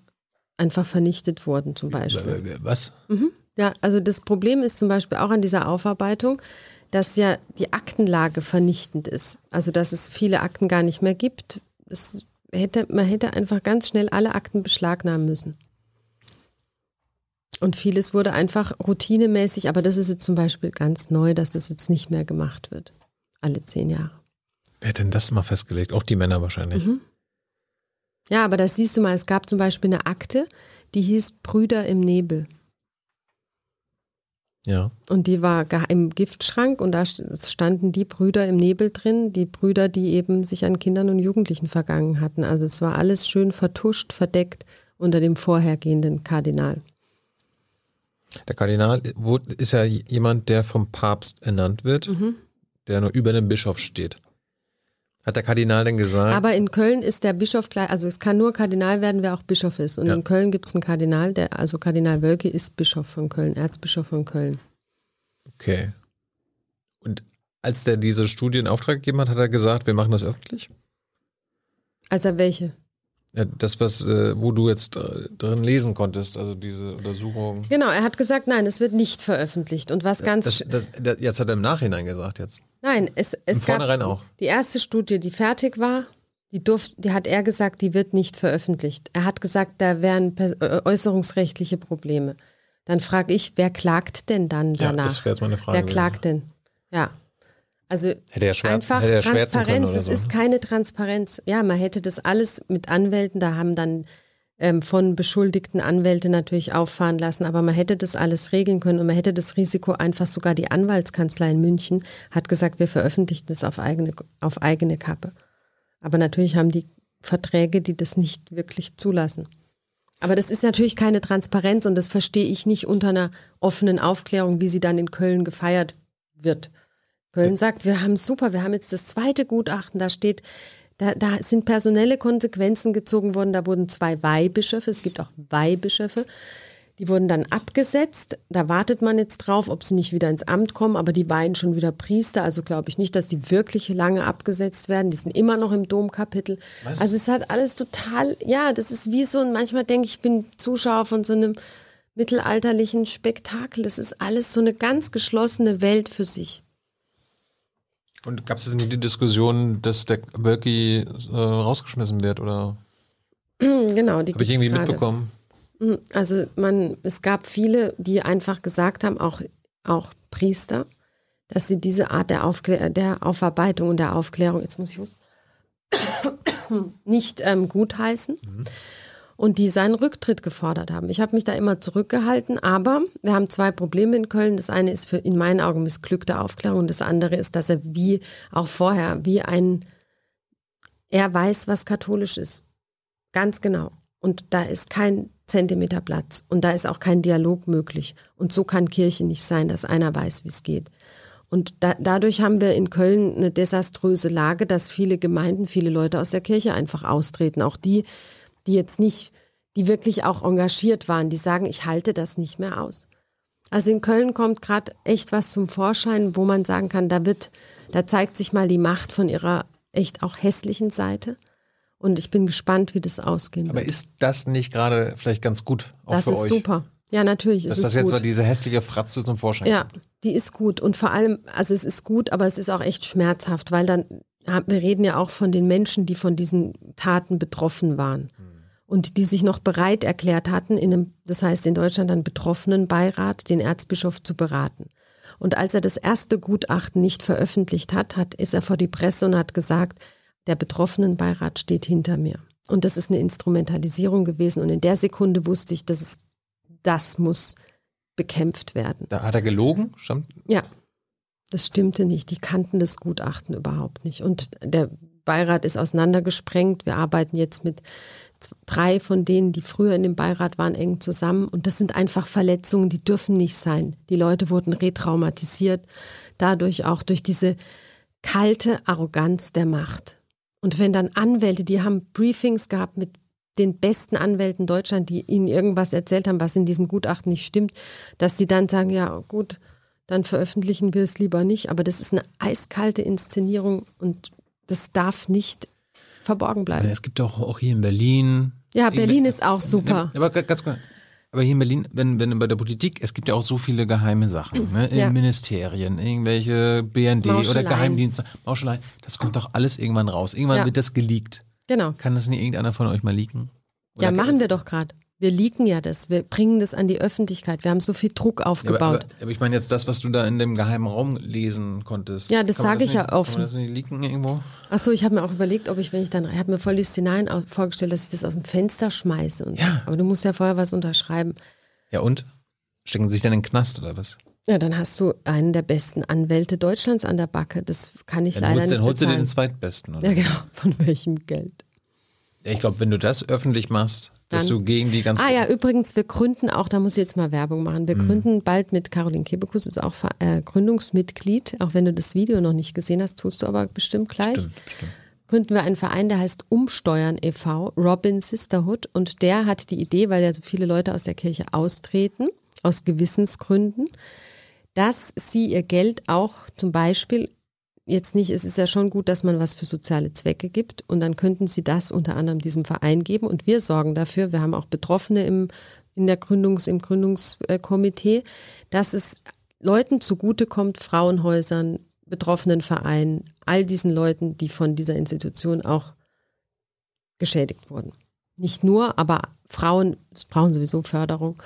einfach vernichtet wurden zum Beispiel. Was? Ja, also das Problem ist zum Beispiel auch an dieser Aufarbeitung, dass ja die Aktenlage vernichtend ist. Also dass es viele Akten gar nicht mehr gibt. Es hätte, man hätte einfach ganz schnell alle Akten beschlagnahmen müssen. Und vieles wurde einfach routinemäßig, aber das ist jetzt zum Beispiel ganz neu, dass das jetzt nicht mehr gemacht wird. Alle zehn Jahre. Wer hat denn das mal festgelegt? Auch die Männer wahrscheinlich. Mhm. Ja, aber das siehst du mal, es gab zum Beispiel eine Akte, die hieß Brüder im Nebel. Ja. Und die war im Giftschrank und da st- standen die Brüder im Nebel drin, die Brüder, die eben sich an Kindern und Jugendlichen vergangen hatten. Also es war alles schön vertuscht, verdeckt unter dem vorhergehenden Kardinal. Der Kardinal ist ja jemand, der vom Papst ernannt wird, Mhm. der nur über dem Bischof steht. Hat der Kardinal denn gesagt? Aber in Köln ist der Bischof gleich, also es kann nur Kardinal werden, wer auch Bischof ist. Und Ja. in Köln gibt es einen Kardinal, der, also Kardinal Wölke ist Bischof von Köln, Erzbischof von Köln. okay. Und als der diese Studie in Auftrag gegeben hat, hat er gesagt, wir machen das öffentlich? Also welche? Ja, das, was, äh, wo du jetzt äh, drin lesen konntest, also diese Untersuchung. Genau, er hat gesagt, nein, es wird nicht veröffentlicht. Und was ganz Das, das, das, jetzt hat er im Nachhinein gesagt jetzt. Nein, es, es Im gab auch. die erste Studie, die fertig war, die durft, die hat er gesagt, die wird nicht veröffentlicht. Er hat gesagt, da wären äh, äußerungsrechtliche Probleme. Dann frage ich, wer klagt denn dann Ja, danach? das wäre jetzt meine Frage. wer klagt denn? Ja. Also Hätte er schwärzen, einfach Transparenz, es so. ist keine Transparenz. Ja, man hätte das alles mit Anwälten, da haben dann ähm, von beschuldigten Anwälte natürlich auffahren lassen, aber man hätte das alles regeln können und man hätte das Risiko einfach sogar die Anwaltskanzlei in München hat gesagt, wir veröffentlichen das auf eigene, auf eigene Kappe. Aber natürlich haben die Verträge, die das nicht wirklich zulassen. Aber das ist natürlich keine Transparenz und das verstehe ich nicht unter einer offenen Aufklärung, wie sie dann in Köln gefeiert wird. Köln sagt, wir haben super, wir haben jetzt das zweite Gutachten, da steht, da, da sind personelle Konsequenzen gezogen worden, da wurden zwei Weihbischöfe, es gibt auch Weihbischöfe, die wurden dann abgesetzt, da wartet man jetzt drauf, ob sie nicht wieder ins Amt kommen, aber die weihen schon wieder Priester, also glaube ich nicht, dass die wirklich lange abgesetzt werden, die sind immer noch im Domkapitel. Also es hat alles total, ja, das ist wie so ein, manchmal denke ich, ich bin Zuschauer von so einem mittelalterlichen Spektakel, das ist alles so eine ganz geschlossene Welt für sich. Und gab es nicht die Diskussion, dass der Wölki äh, rausgeschmissen wird oder [clears throat] Genau, die habe ich irgendwie gerade. mitbekommen? Also man, es gab viele, die einfach gesagt haben, auch, auch Priester, dass sie diese Art der, Aufklär der Aufarbeitung und der Aufklärung, jetzt muss ich [coughs] nicht ähm, gutheißen und die seinen Rücktritt gefordert haben. Ich habe mich da immer zurückgehalten, aber wir haben zwei Probleme in Köln. Das eine ist für in meinen Augen missglückte Aufklärung und das andere ist, dass er wie auch vorher, wie ein, er weiß, was katholisch ist. Ganz genau. Und da ist kein Zentimeter Platz und da ist auch kein Dialog möglich. Und so kann Kirche nicht sein, dass einer weiß, wie es geht. Und da, dadurch haben wir in Köln eine desaströse Lage, dass viele Gemeinden, viele Leute aus der Kirche einfach austreten. Auch die, die jetzt nicht, die wirklich auch engagiert waren, die sagen, ich halte das nicht mehr aus. Also in Köln kommt gerade echt was zum Vorschein, wo man sagen kann, da wird, da zeigt sich mal die Macht von ihrer echt auch hässlichen Seite. Und ich bin gespannt, wie das ausgehen Aber wird. ist das nicht gerade vielleicht ganz gut auch Das für ist euch? super. Ja, natürlich Dass ist das jetzt gut. mal diese hässliche Fratze zum Vorschein Ja, kommt. die ist gut. Und vor allem, also es ist gut, aber es ist auch echt schmerzhaft, weil dann, wir reden ja auch von den Menschen, die von diesen Taten betroffen waren. Und die sich noch bereit erklärt hatten, in einem, das heißt in Deutschland dann Betroffenenbeirat, den Erzbischof zu beraten. Und als er das erste Gutachten nicht veröffentlicht hat, hat, ist er vor die Presse und hat gesagt, der Betroffenenbeirat steht hinter mir. Und das ist eine Instrumentalisierung gewesen. Und in der Sekunde wusste ich, dass es, das muss bekämpft werden. Da hat er gelogen? Stimmt? Ja, das stimmte nicht. Die kannten das Gutachten überhaupt nicht. Und der Beirat ist auseinandergesprengt. Wir arbeiten jetzt mit drei von denen, die früher in dem Beirat waren, eng zusammen. Und das sind einfach Verletzungen, die dürfen nicht sein. Die Leute wurden retraumatisiert, dadurch auch durch diese kalte Arroganz der Macht. Und wenn dann Anwälte, die haben Briefings gehabt mit den besten Anwälten Deutschland, die ihnen irgendwas erzählt haben, was in diesem Gutachten nicht stimmt, dass sie dann sagen, ja gut, dann veröffentlichen wir es lieber nicht. Aber das ist eine eiskalte Inszenierung und das darf nicht verborgen bleiben. Es gibt auch, auch hier in Berlin Ja, Berlin ist auch super. Aber ga- ganz kurz. Aber hier in Berlin, wenn, wenn bei der Politik, es gibt ja auch so viele geheime Sachen, ne? In Ja. Ministerien, irgendwelche BND oder Mauscheleien. Geheimdienste, Mauschelei, das kommt doch alles irgendwann raus. Irgendwann Ja. wird das geleakt. Genau. Kann das nicht irgendeiner von euch mal leaken? Ja, Oder- machen wir doch gerade. Wir leaken ja das. Wir bringen das an die Öffentlichkeit. Wir haben so viel Druck Ja, aber, aufgebaut. aber, aber ich meine jetzt das, was du da in dem geheimen Raum lesen konntest. Ja, das sage ich ja nicht, offen. Kann man das nicht leaken irgendwo? Achso, ich habe mir auch überlegt, ob ich, wenn ich dann, ich habe mir voll die Szenarien vorgestellt, dass ich das aus dem Fenster schmeiße. Und Ja. Aber du musst ja vorher was unterschreiben. Ja und? Stecken sie sich dann in den Knast oder was? Ja, dann hast du einen der besten Anwälte Deutschlands an der Backe. Das kann ich Dann leider holst, nicht dann holst du dir bezahlen. den zweitbesten, oder? ja, genau. [laughs] Von welchem Geld? Ja, ich glaube, wenn du das öffentlich machst, dass Dann- du gegen die ganze Ah ja, übrigens, wir gründen auch, da muss ich jetzt mal Werbung machen, Mhm. wir gründen bald mit Caroline Kebekus, ist auch äh, Gründungsmitglied, auch wenn du das Video noch nicht gesehen hast, tust du aber bestimmt gleich. Stimmt, stimmt. gründen wir einen Verein, der heißt Umsteuern e.V., Robin Sisterhood. Und der hat die Idee, weil ja so viele Leute aus der Kirche austreten, aus Gewissensgründen, dass sie ihr Geld auch zum Beispiel jetzt nicht, es ist ja schon gut, dass man was für soziale Zwecke gibt und dann könnten sie das unter anderem diesem Verein geben und wir sorgen dafür, wir haben auch Betroffene im, in der Gründungs, im Gründungskomitee, dass es Leuten zugutekommt, Frauenhäusern, betroffenen Vereinen, all diesen Leuten, die von dieser Institution auch geschädigt wurden. Nicht nur, aber Frauen brauchen sowieso Förderung.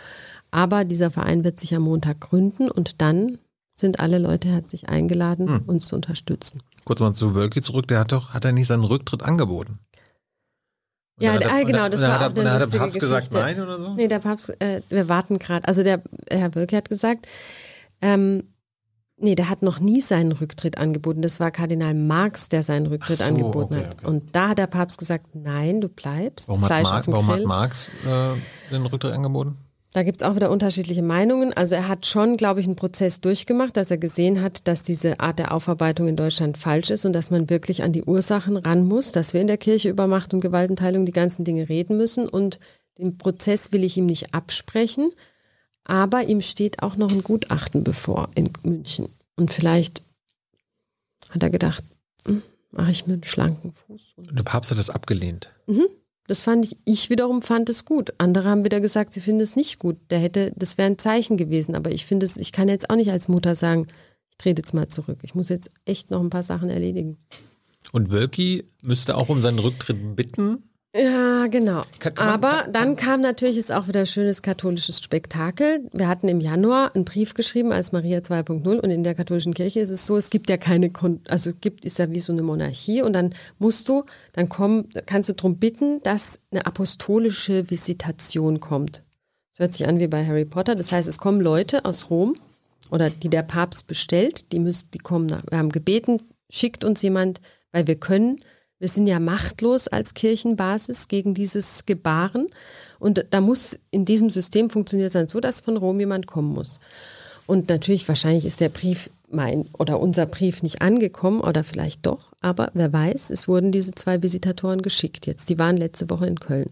Aber dieser Verein wird sich am Montag gründen und dann sind alle Leute herzlich eingeladen, Hm. uns zu unterstützen. Kurz mal zu Wölki zurück, der hat doch, hat er nicht seinen Rücktritt angeboten? Und Ja, dann hat ah, er- genau, das war hat er- auch eine hat der Papst gesagt nein oder so? Nee, der Papst, äh, wir warten gerade. Also der Herr Wölke hat gesagt, ähm, nee, der hat noch nie seinen Rücktritt angeboten. Das war Kardinal Marx, der seinen Rücktritt so, angeboten okay, hat. okay. Und da hat der Papst gesagt, nein, du bleibst. Warum, hat, Fleisch Mar auf dem warum hat. Marx äh, den Rücktritt angeboten? Da gibt es auch wieder unterschiedliche Meinungen. Also er hat schon, glaube ich, einen Prozess durchgemacht, dass er gesehen hat, dass diese Art der Aufarbeitung in Deutschland falsch ist und dass man wirklich an die Ursachen ran muss, dass wir in der Kirche über Macht und Gewaltenteilung die ganzen Dinge reden müssen. Und den Prozess will ich ihm nicht absprechen, aber ihm steht auch noch ein Gutachten bevor in München. Und vielleicht hat er gedacht, hm, mache ich mir einen schlanken Fuß. Und Der Papst hat das abgelehnt. Das fand ich, ich wiederum fand es gut. Andere haben wieder gesagt, sie finden es nicht gut. Der hätte, das wäre ein Zeichen gewesen. Aber ich finde es, ich kann jetzt auch nicht als Mutter sagen, ich trete jetzt mal zurück. Ich muss jetzt echt noch ein paar Sachen erledigen. Und Wölki müsste auch um seinen Rücktritt bitten. Ja, genau. Kann- kann man- Aber kann- dann kam natürlich ist auch wieder schönes katholisches Spektakel. Wir hatten im Januar einen Brief geschrieben als Maria 2.0 und in der katholischen Kirche ist es so, es gibt ja keine, also es gibt, ist ja wie so eine Monarchie und dann musst du, dann komm, kannst du darum bitten, dass eine apostolische Visitation kommt. Das hört sich an wie bei Harry Potter. Das heißt, es kommen Leute aus Rom oder die der Papst bestellt, die müssen, die kommen nach, wir haben gebeten, schickt uns jemand, weil wir können, wir sind ja machtlos als Kirchenbasis gegen dieses Gebaren. Und da muss in diesem System funktioniert dann so, dass von Rom jemand kommen muss. Und natürlich, wahrscheinlich ist der Brief mein oder unser Brief nicht angekommen oder vielleicht doch, aber wer weiß, es wurden diese zwei Visitatoren geschickt jetzt. Die waren letzte Woche in Köln.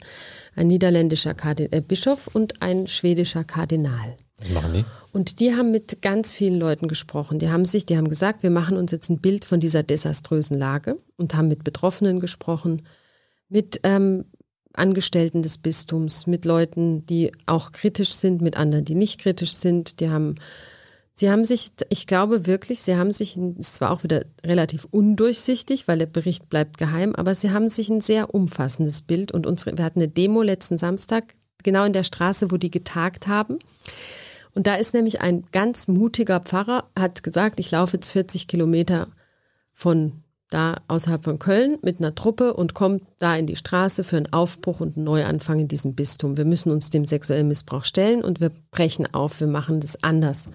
Ein niederländischer Kardin äh, Bischof und ein schwedischer Kardinal. Was machen die? Und die haben mit ganz vielen Leuten gesprochen. Die haben sich, die haben gesagt, wir machen uns jetzt ein Bild von dieser desaströsen Lage und haben mit Betroffenen gesprochen, mit ähm, Angestellten des Bistums, mit Leuten, die auch kritisch sind, mit anderen, die nicht kritisch sind. Die haben, sie haben sich, ich glaube wirklich, sie haben sich, es war auch wieder relativ undurchsichtig, weil der Bericht bleibt geheim, aber sie haben sich ein sehr umfassendes Bild und unsere, wir hatten eine Demo letzten Samstag, genau in der Straße, wo die getagt haben. Und da ist nämlich ein ganz mutiger Pfarrer, hat gesagt, ich laufe jetzt 40 Kilometer von da außerhalb von Köln mit einer Truppe und kommt da in die Straße für einen Aufbruch und einen Neuanfang in diesem Bistum. Wir müssen uns dem sexuellen Missbrauch stellen und wir brechen auf, wir machen das anders.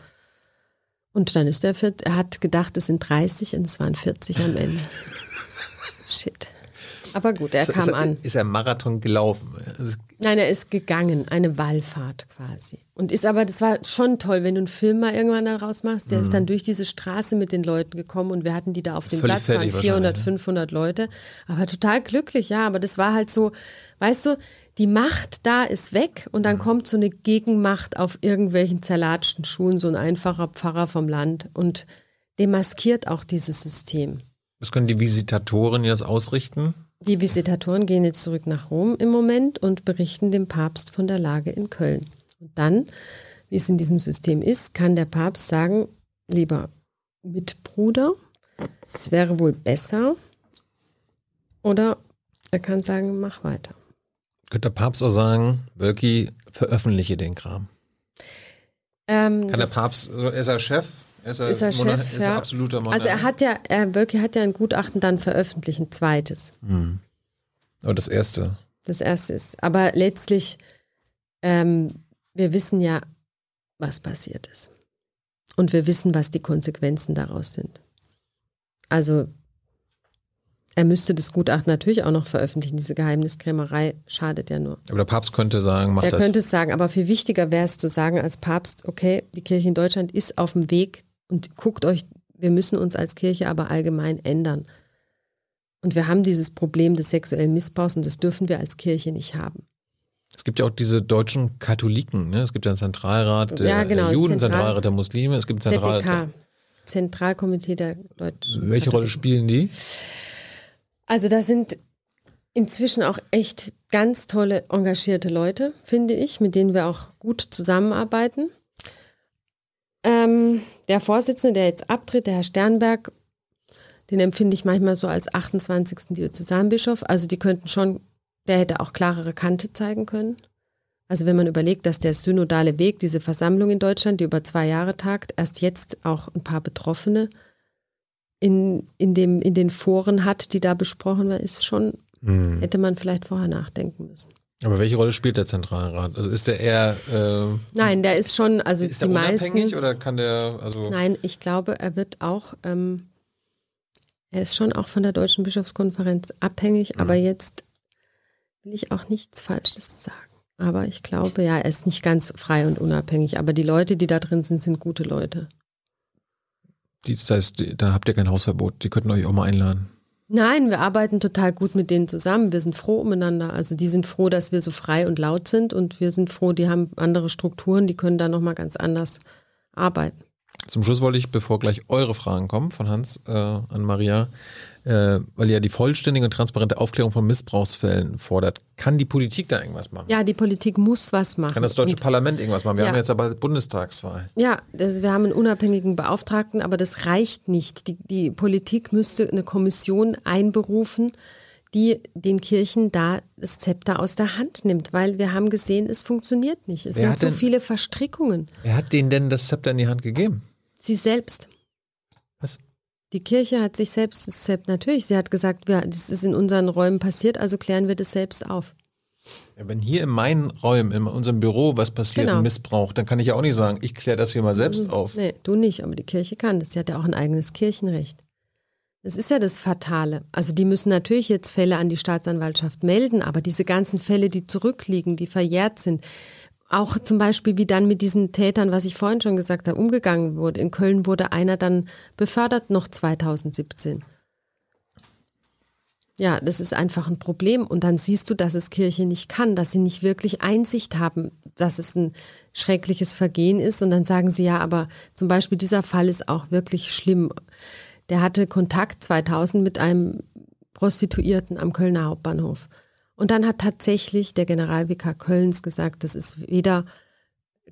Und dann ist er, er hat gedacht, es sind 30 und es waren 40 am Ende. [laughs] Shit. Aber gut, er Ist- kam ist, an. Ist er Marathon gelaufen? Also, Nein, er ist gegangen, eine Wallfahrt quasi. Und ist aber, das war schon toll, wenn du einen Film mal irgendwann daraus machst. Der ist dann durch diese Straße mit den Leuten gekommen und wir hatten die da auf dem Völlig Platz, waren fertig 400, wahrscheinlich, 500 Leute. Aber total glücklich, ja. Aber das war halt so, weißt du, die Macht da ist weg und dann kommt so eine Gegenmacht auf irgendwelchen zerlatschten Schuhen, so ein einfacher Pfarrer vom Land und demaskiert auch dieses System. Was können die Visitatoren jetzt ausrichten? Die Visitatoren gehen jetzt zurück nach Rom im Moment und berichten dem Papst von der Lage in Köln. Und dann, wie es in diesem System ist, kann der Papst sagen, lieber Mitbruder, es wäre wohl besser. Oder er kann sagen, mach weiter. Könnte der Papst auch sagen, Wölki, veröffentliche den Kram. Ähm, Kann der Papst, also ist er Chef? Ist er, Ist er Chef, ist er ja. absoluter Monarch? Also er hat ja, er wirklich hat ja ein Gutachten dann veröffentlicht, ein zweites. Hm. Aber das erste. Das erste ist. Aber letztlich, ähm, wir wissen ja, was passiert ist. Und wir wissen, was die Konsequenzen daraus sind. Also er müsste das Gutachten natürlich auch noch veröffentlichen. Diese Geheimniskrämerei schadet ja nur. Aber der Papst könnte sagen, mach Er das. könnte es sagen, aber viel wichtiger wäre es zu sagen als Papst, okay, die Kirche in Deutschland ist auf dem Weg und guckt euch, wir müssen uns als Kirche aber allgemein ändern. Und wir haben dieses Problem des sexuellen Missbrauchs und das dürfen wir als Kirche nicht haben. Es gibt ja auch diese deutschen Katholiken. Ne? Es gibt ja einen Zentralrat der, Ja, genau, der Juden, Zentral- Zentralrat der Muslime. Es gibt einen Zentralrat. ZDK, Zentralkomitee der Deutschen. Welche Rolle Katholiken. spielen die? Also da sind inzwischen auch echt ganz tolle, engagierte Leute, finde ich, mit denen wir auch gut zusammenarbeiten. Ähm, der Vorsitzende, der jetzt abtritt, der Herr Sternberg, den empfinde ich manchmal so als 28. Diözesanbischof. Also die könnten schon, der hätte auch klarere Kante zeigen können. Also wenn man überlegt, dass der synodale Weg, diese Versammlung in Deutschland, die über zwei Jahre tagt, erst jetzt auch ein paar Betroffene in, in, dem, in den Foren hat, die da besprochen werden, ist schon, Hm. hätte man vielleicht vorher nachdenken müssen. Aber welche Rolle spielt der Zentralrat? Also ist der eher äh, Nein, der ist schon, also ist die der unabhängig meisten. oder kann der also Nein, ich glaube, er wird auch, ähm, er ist schon auch von der Deutschen Bischofskonferenz abhängig, Mhm. aber jetzt will ich auch nichts Falsches sagen. Aber ich glaube, ja, er ist nicht ganz frei und unabhängig, aber die Leute, die da drin sind, sind gute Leute. das heißt, da habt ihr kein Hausverbot. Die könnten euch auch mal einladen. Nein, wir arbeiten total gut mit denen zusammen. Wir sind froh umeinander. Also die sind froh, dass wir so frei und laut sind und wir sind froh, die haben andere Strukturen, die können da nochmal ganz anders arbeiten. Zum Schluss wollte ich, bevor gleich eure Fragen kommen von Hans äh, an Maria, äh, weil ja die vollständige und transparente Aufklärung von Missbrauchsfällen fordert. Kann die Politik da irgendwas machen? Ja, die Politik muss was machen. Kann das deutsche Und- Parlament irgendwas machen? Wir Ja. haben jetzt aber Bundestagswahl. Ja, das, wir haben einen unabhängigen Beauftragten, aber das reicht nicht. Die, die Politik müsste eine Kommission einberufen, die den Kirchen da das Zepter aus der Hand nimmt, weil wir haben gesehen, es funktioniert nicht. Es Wer sind so denn- viele Verstrickungen. Wer hat denen denn das Zepter in die Hand gegeben? Sie selbst. Die Kirche hat sich selbst Zepter, natürlich, sie hat gesagt, wir, das ist in unseren Räumen passiert, also klären wir das selbst auf. Ja, wenn hier in meinen Räumen, in unserem Büro was passiert, Genau. Missbrauch, dann kann ich ja auch nicht sagen, ich kläre das hier mal selbst auf. Nee, du nicht, aber die Kirche kann das. Sie hat ja auch ein eigenes Kirchenrecht. Das ist ja das Fatale. Also die müssen natürlich jetzt Fälle an die Staatsanwaltschaft melden, aber diese ganzen Fälle, die zurückliegen, die verjährt sind, auch zum Beispiel wie dann mit diesen Tätern, was ich vorhin schon gesagt habe, umgegangen wurde. In Köln wurde einer dann befördert noch 2017. Ja, das ist einfach ein Problem. Und dann siehst du, dass es Kirche nicht kann, dass sie nicht wirklich Einsicht haben, dass es ein schreckliches Vergehen ist. Und dann sagen sie, ja, aber zum Beispiel dieser Fall ist auch wirklich schlimm. Der hatte Kontakt 2000 mit einem Prostituierten am Kölner Hauptbahnhof. Und dann hat tatsächlich der Generalvikar Kölns gesagt, das ist weder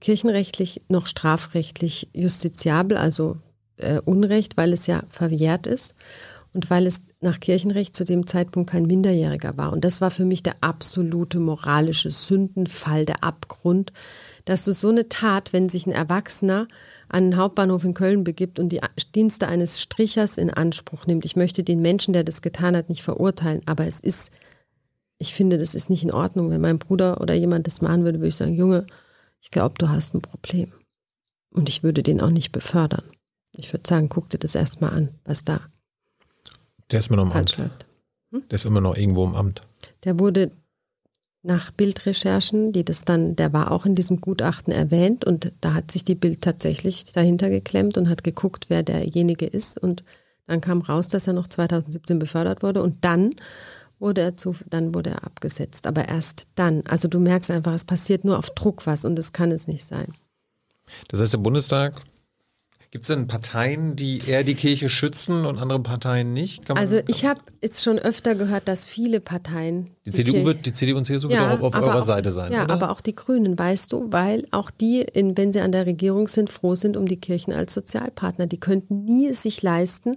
kirchenrechtlich noch strafrechtlich justiziabel, also äh, Unrecht, weil es ja verjährt ist und weil es nach Kirchenrecht zu dem Zeitpunkt kein Minderjähriger war. Und das war für mich der absolute moralische Sündenfall, der Abgrund, dass du so eine Tat, wenn sich ein Erwachsener an den Hauptbahnhof in Köln begibt und die Dienste eines Strichers in Anspruch nimmt. Ich möchte den Menschen, der das getan hat, nicht verurteilen, aber es ist, ich finde, das ist nicht in Ordnung. Wenn mein Bruder oder jemand das machen würde, würde ich sagen, Junge, ich glaube, du hast ein Problem. Und ich würde den auch nicht befördern. Ich würde sagen, guck dir das erstmal an, was da Der ist immer noch im Amt. läuft. Der ist immer noch irgendwo im Amt. Der wurde nach Bildrecherchen, die das dann, der war auch in diesem Gutachten erwähnt und da hat sich die Bild tatsächlich dahinter geklemmt und hat geguckt, wer derjenige ist und dann kam raus, dass er noch 2017 befördert wurde und dann wurde er zu, dann wurde er abgesetzt, aber erst dann. Also du merkst einfach, es passiert nur auf Druck was und das kann es nicht sein. Das heißt, der Bundestag Gibt es denn Parteien, die eher die Kirche schützen und andere Parteien nicht? Man- Also ich habe jetzt schon öfter gehört, dass viele Parteien die CDU Kirche- wird, die CDU und CSU wird auch auf eurer auch, Seite sein, Ja, oder? aber auch die Grünen, weißt du, weil auch die, in, wenn sie an der Regierung sind, froh sind um die Kirchen als Sozialpartner. Die könnten nie es sich leisten,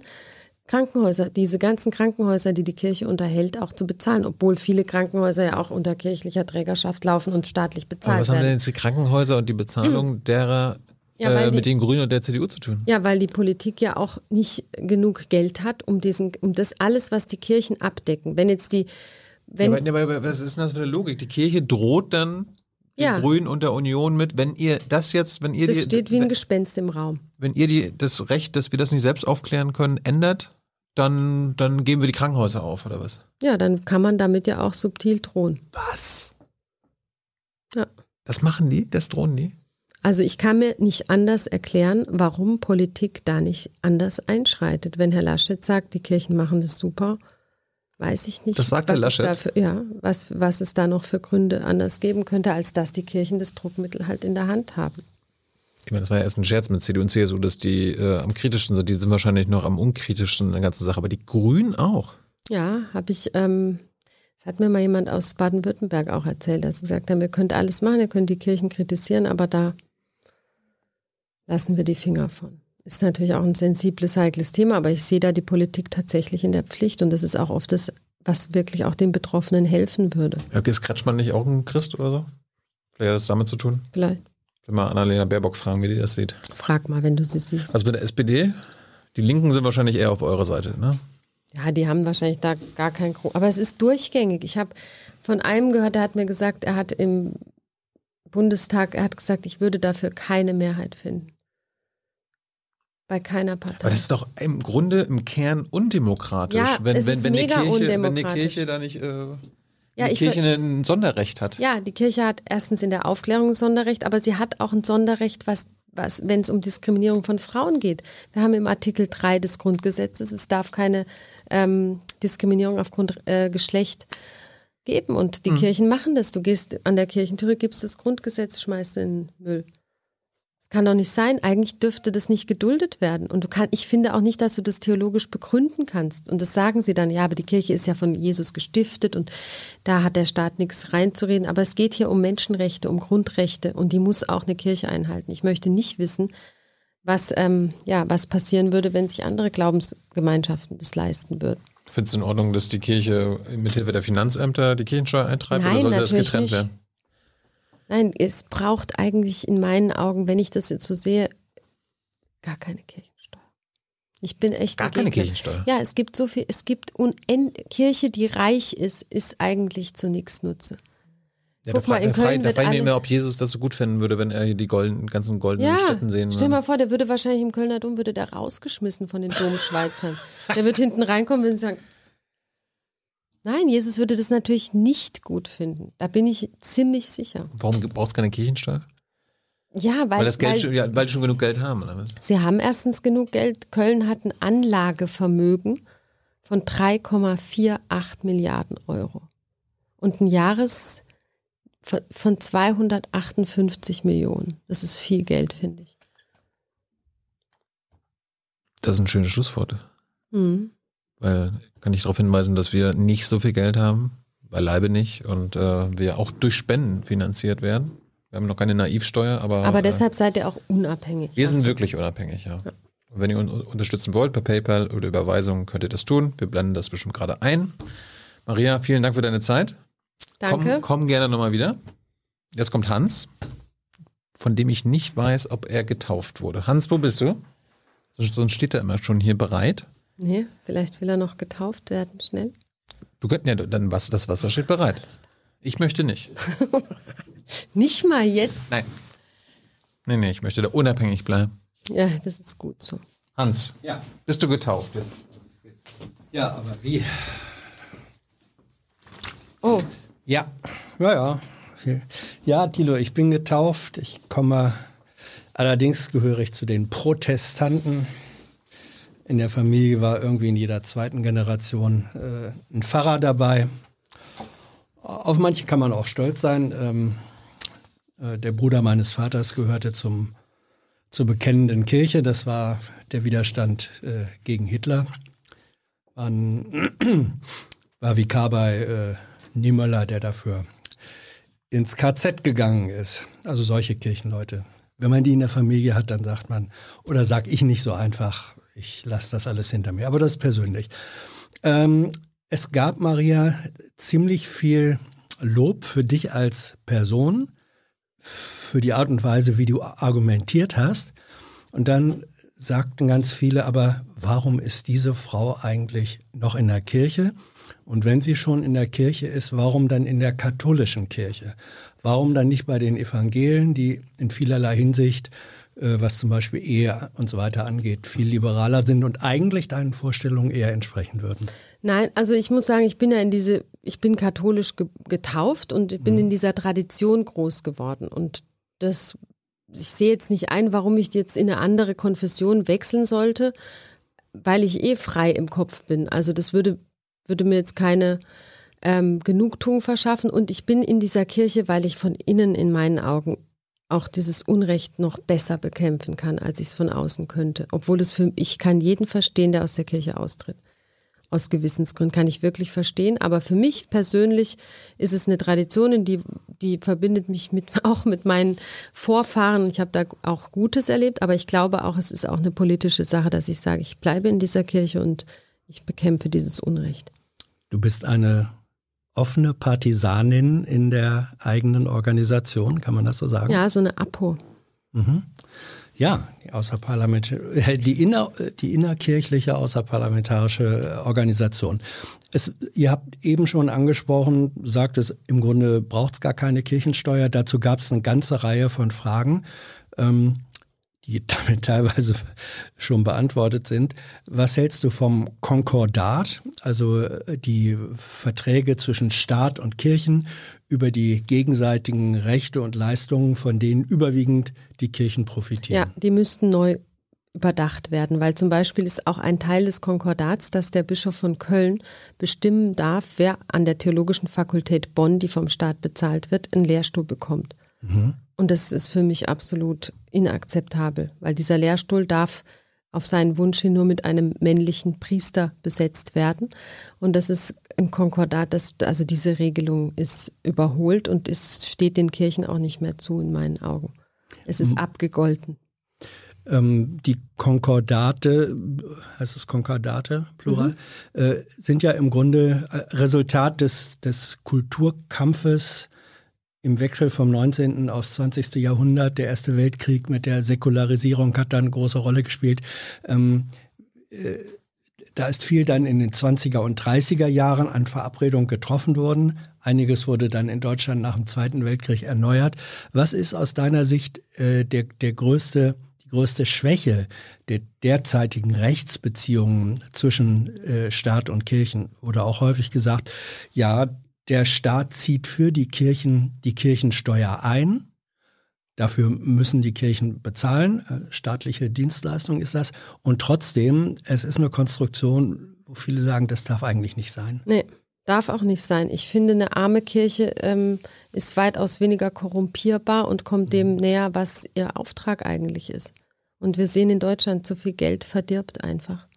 Krankenhäuser, diese ganzen Krankenhäuser, die die Kirche unterhält, auch zu bezahlen, obwohl viele Krankenhäuser ja auch unter kirchlicher Trägerschaft laufen und staatlich aber bezahlt was haben denn werden. jetzt die Krankenhäuser und die Bezahlung [clears throat] derer Ja, äh, die- mit den Grünen und der CDU zu tun? Ja, weil die Politik ja auch nicht genug Geld hat, um diesen, um das alles, was die Kirchen abdecken. Wenn jetzt die, wenn, ja, aber, aber was ist denn das für eine Logik? Die Kirche droht dann den Ja. Grünen und der Union mit, wenn ihr das jetzt, wenn ihr das die, steht wie ein Gespenst im Raum. wenn ihr die, das Recht, dass wir das nicht selbst aufklären können, ändert, dann, dann geben wir die Krankenhäuser auf, oder was? Ja, dann kann man damit ja auch subtil drohen. Was? Ja. Das machen die? Das drohen die? Also ich kann mir nicht anders erklären, warum Politik da nicht anders einschreitet. Wenn Herr Laschet sagt, die Kirchen machen das super, weiß ich nicht, Das sagt Herr was, es Laschet? da für, ja, was, was es da noch für Gründe anders geben könnte, als dass die Kirchen das Druckmittel halt in der Hand haben. Ich meine, das war ja erst ein Scherz mit CDU und CSU, dass die äh, am kritischsten sind. Die sind wahrscheinlich noch am unkritischsten in der ganzen Sache. Aber die Grünen auch. Ja, habe ich, ähm, das hat mir mal jemand aus Baden-Württemberg auch erzählt, dass sie gesagt haben, ihr könnt alles machen, ihr könnt die Kirchen kritisieren, aber da lassen wir die Finger von. Ist natürlich auch ein sensibles, heikles Thema, aber ich sehe da die Politik tatsächlich in der Pflicht und das ist auch oft das, was wirklich auch den Betroffenen helfen würde. Ja, ist Kretschmann nicht auch ein Christ oder so? Vielleicht hat das damit zu tun. Vielleicht mal Annalena Baerbock fragen, wie die das sieht. frag mal, wenn du sie siehst. Also mit der SPD, die Linken sind wahrscheinlich eher auf eurer Seite, ne? Ja, die haben wahrscheinlich da gar kein Gro Aber es ist durchgängig. Ich habe von einem gehört, der hat mir gesagt, er hat im Bundestag, er hat gesagt, ich würde dafür keine Mehrheit finden. Bei keiner Partei. Aber das ist doch im Grunde im Kern undemokratisch, Ja, wenn, es wenn, ist wenn, die mega Kirche, wenn die undemokratisch. Kirche da nicht, äh, Ja, die Kirche ein Sonderrecht hat. ja, die Kirche hat erstens in der Aufklärung ein Sonderrecht, aber sie hat auch ein Sonderrecht, was, was wenn es um Diskriminierung von Frauen geht. Wir haben im Artikel 3 des Grundgesetzes, es darf keine ähm, Diskriminierung aufgrund äh, Geschlecht geben. Und die Kirchen machen das. Du gehst an der Kirchentür, gibst das Grundgesetz, schmeißt in den Müll. Das kann doch nicht sein. Eigentlich dürfte das nicht geduldet werden. Und du kann, ich finde auch nicht, dass du das theologisch begründen kannst. Und das sagen sie dann, ja, aber die Kirche ist ja von Jesus gestiftet und da hat der Staat nichts reinzureden. Aber es geht hier um Menschenrechte, um Grundrechte und die muss auch eine Kirche einhalten. Ich möchte nicht wissen, was, ähm, ja, was passieren würde, wenn sich andere Glaubensgemeinschaften das leisten würden. Findest du in Ordnung, dass die Kirche mithilfe der Finanzämter die Kirchensteuer eintreibt Nein, oder sollte das getrennt nicht. werden? Nein, es braucht eigentlich in meinen Augen, wenn ich das jetzt so sehe, gar keine Kirchensteuer. Ich bin echt Gar keine. Kirchensteuer. Ja, es gibt so viel, es gibt unend Kirche, die reich ist, ist eigentlich zu nichts Nutze. Ja, Guck da mal, in Köln da frage ich immer, ob Jesus das so gut finden würde, wenn er hier die golden, ganzen goldenen Ja, Städten sehen stell würde. mal vor, der würde wahrscheinlich im Kölner Dom, würde der rausgeschmissen von den Domschweizern. der wird hinten reinkommen und sagen, nein, Jesus würde das natürlich nicht gut finden. Da bin ich ziemlich sicher. Warum braucht es keine Kirchensteuer? Ja, weil, Weil, das Geld weil schon, ja, weil die schon genug Geld haben, oder sie haben erstens genug Geld. Köln hat ein Anlagevermögen von 3,48 Milliarden Euro und ein Jahres von- von 258 Millionen. Das ist viel Geld, finde ich. Das ist ein schönes Schlusswort. Mhm. Weil kann ich darauf hinweisen, dass wir nicht so viel Geld haben, beileibe nicht, und äh, wir auch durch Spenden finanziert werden. Wir haben noch keine Naivsteuer, aber, Aber äh, deshalb seid ihr auch unabhängig. wir sind Also, wirklich unabhängig, ja. Und wenn ihr uns unterstützen wollt per PayPal oder Überweisung, könnt ihr das tun. Wir blenden das bestimmt gerade ein. Maria, vielen Dank für deine Zeit. Danke. Komm, komm gerne nochmal wieder. Jetzt kommt Hans, von dem ich nicht weiß, ob er getauft wurde. Hans, wo bist du? Sonst steht er immer schon hier bereit. Nee, vielleicht will er noch getauft werden, schnell. Du könntest ja dann was, das Wasser steht bereit. Ich möchte nicht. [laughs] Nicht mal jetzt. Nein. Nee, nee, ich möchte da unabhängig bleiben. Ja, das ist gut so. Hans, Ja. bist du getauft jetzt? Ja, aber wie? Oh, Ja, ja, ja. Viel. Ja, Thilo, ich bin getauft. Ich komme, allerdings gehöre ich zu den Protestanten. In der Familie war irgendwie in jeder zweiten Generation äh, ein Pfarrer dabei. Auf manche kann man auch stolz sein. Ähm, äh, der Bruder meines Vaters gehörte zum zur bekennenden Kirche. Das war der Widerstand äh, gegen Hitler. Waren, [clears throat] war Vikar bei äh, Niemöller, der dafür ins KZ gegangen ist. Also solche Kirchenleute. Wenn man die in der Familie hat, dann sagt man, oder sag ich nicht so einfach, ich lasse das alles hinter mir. Aber das ist persönlich. Ähm, es gab, Maria, ziemlich viel Lob für dich als Person, für die Art und Weise, wie du argumentiert hast. Und dann sagten ganz viele, aber warum ist diese Frau eigentlich noch in der Kirche? Und wenn sie schon in der Kirche ist, warum dann in der katholischen Kirche? Warum dann nicht bei den Evangelien, die in vielerlei Hinsicht, was zum Beispiel Ehe und so weiter angeht, viel liberaler sind und eigentlich deinen Vorstellungen eher entsprechen würden? Nein, also ich muss sagen, ich bin ja in diese, ich bin katholisch ge getauft und bin mhm. in dieser Tradition groß geworden. Und das, ich sehe jetzt nicht ein, warum ich jetzt in eine andere Konfession wechseln sollte, weil ich eh frei im Kopf bin. Also das würde, würde mir jetzt keine ähm, Genugtuung verschaffen. Und ich bin in dieser Kirche, weil ich von innen in meinen Augen auch dieses Unrecht noch besser bekämpfen kann, als ich es von außen könnte. Obwohl es für ich kann jeden verstehen, der aus der Kirche austritt aus Gewissensgründen, kann ich wirklich verstehen. Aber für mich persönlich ist es eine Tradition, die, die verbindet mich mit, [laughs] auch mit meinen Vorfahren. Ich habe da auch Gutes erlebt, aber ich glaube auch, es ist auch eine politische Sache, dass ich sage, ich bleibe in dieser Kirche und ich bekämpfe dieses Unrecht. Du bist eine offene Partisanin in der eigenen Organisation, kann man das so sagen? Ja, so eine APO. Mhm. Ja, die außerparlament, die, inner, die innerkirchliche außerparlamentarische Organisation. Es, ihr habt eben schon angesprochen, sagt es, im Grunde braucht es gar keine Kirchensteuer. Dazu gab es eine ganze Reihe von Fragen. Ähm, die [laughs] damit teilweise schon beantwortet sind. Was hältst du vom Konkordat, also äh, die Verträge zwischen Staat und Kirchen über die gegenseitigen Rechte und Leistungen, von denen überwiegend die Kirchen profitieren? Ja, die müssten neu überdacht werden, weil zum Beispiel ist auch ein Teil des Konkordats, dass der Bischof von Köln bestimmen darf, wer an der Theologischen Fakultät Bonn, die vom Staat bezahlt wird, einen Lehrstuhl bekommt. Mhm. Und das ist für mich absolut inakzeptabel, weil dieser Lehrstuhl darf auf seinen Wunsch hin nur mit einem männlichen Priester besetzt werden. Und das ist ein Konkordat, das, also diese Regelung ist überholt und es steht den Kirchen auch nicht mehr zu in meinen Augen. Es ist abgegolten. Ähm, die Konkordate, heißt es Konkordate, plural, mhm. äh, sind ja im Grunde äh, Resultat des, des Kulturkampfes im Wechsel vom 19. aufs 20. Jahrhundert, der Erste Weltkrieg mit der Säkularisierung hat dann eine große Rolle gespielt. Ähm, äh, da ist viel dann in den 20er und 30er Jahren an Verabredungen getroffen worden. Einiges wurde dann in Deutschland nach dem Zweiten Weltkrieg erneuert. Was ist aus deiner Sicht äh, der, der größte, die größte Schwäche der derzeitigen Rechtsbeziehungen zwischen äh, Staat und Kirchen? Oder auch häufig gesagt, ja, der Staat zieht für die Kirchen die Kirchensteuer ein. Dafür müssen die Kirchen bezahlen. Äh, staatliche Dienstleistung ist das. Und trotzdem, es ist eine Konstruktion, wo viele sagen, das darf eigentlich nicht sein. Nee, darf auch nicht sein. Ich finde, eine arme Kirche ähm, ist weitaus weniger korrumpierbar und kommt dem näher, was ihr Auftrag eigentlich ist. Und wir sehen in Deutschland, zu viel Geld verdirbt einfach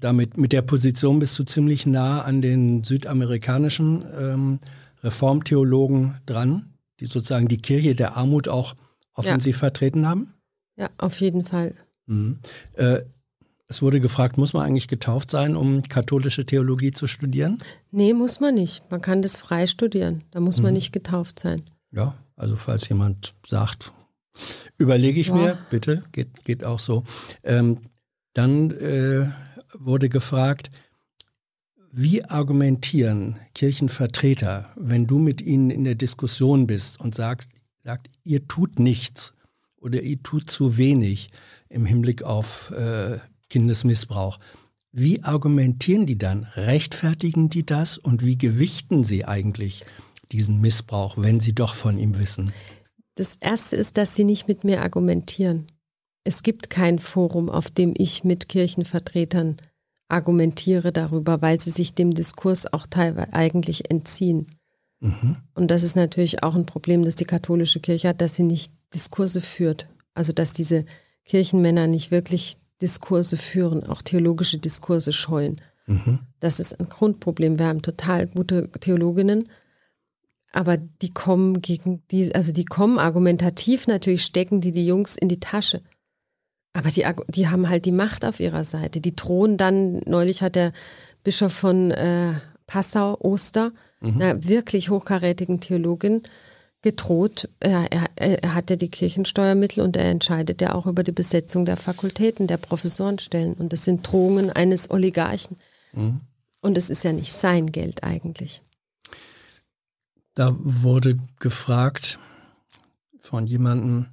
damit mit der Position bist du ziemlich nah an den südamerikanischen ähm, Reformtheologen dran, die sozusagen die Kirche der Armut auch offensiv ja. vertreten haben? Ja, auf jeden Fall. Mhm. Äh, es wurde gefragt, muss man eigentlich getauft sein, um katholische Theologie zu studieren? Nee, muss man nicht. Man kann das frei studieren. Da muss mhm. man nicht getauft sein. Ja, also falls jemand sagt, überlege ich ja. mir, bitte, geht, geht auch so. Ähm, dann äh, wurde gefragt, wie argumentieren Kirchenvertreter, wenn du mit ihnen in der Diskussion bist und sagst, sagt, ihr tut nichts oder ihr tut zu wenig im Hinblick auf äh, Kindesmissbrauch? Wie argumentieren die dann? Rechtfertigen die das und wie gewichten sie eigentlich diesen Missbrauch, wenn sie doch von ihm wissen? Das Erste ist, dass sie nicht mit mir argumentieren. Es gibt kein Forum, auf dem ich mit Kirchenvertretern argumentiere darüber, weil sie sich dem Diskurs auch teilweise eigentlich entziehen. Mhm. Und das ist natürlich auch ein Problem, das die katholische Kirche hat, dass sie nicht Diskurse führt Also dass diese Kirchenmänner nicht wirklich Diskurse führen, auch theologische Diskurse scheuen. Mhm. Das ist ein Grundproblem. Wir haben total gute Theologinnen, aber die kommen gegen die, also die kommen argumentativ natürlich, stecken die die Jungs in die Tasche. Aber die, die haben halt die Macht auf ihrer Seite. Die drohen dann, neulich hat der Bischof von äh, Passau, Oster, mhm. einer wirklich hochkarätigen Theologin, gedroht. Er, er, er hat ja die Kirchensteuermittel und er entscheidet ja auch über die Besetzung der Fakultäten, der Professorenstellen. Und das sind Drohungen eines Oligarchen. Mhm. Und es ist ja nicht sein Geld eigentlich. Da wurde gefragt von jemandem,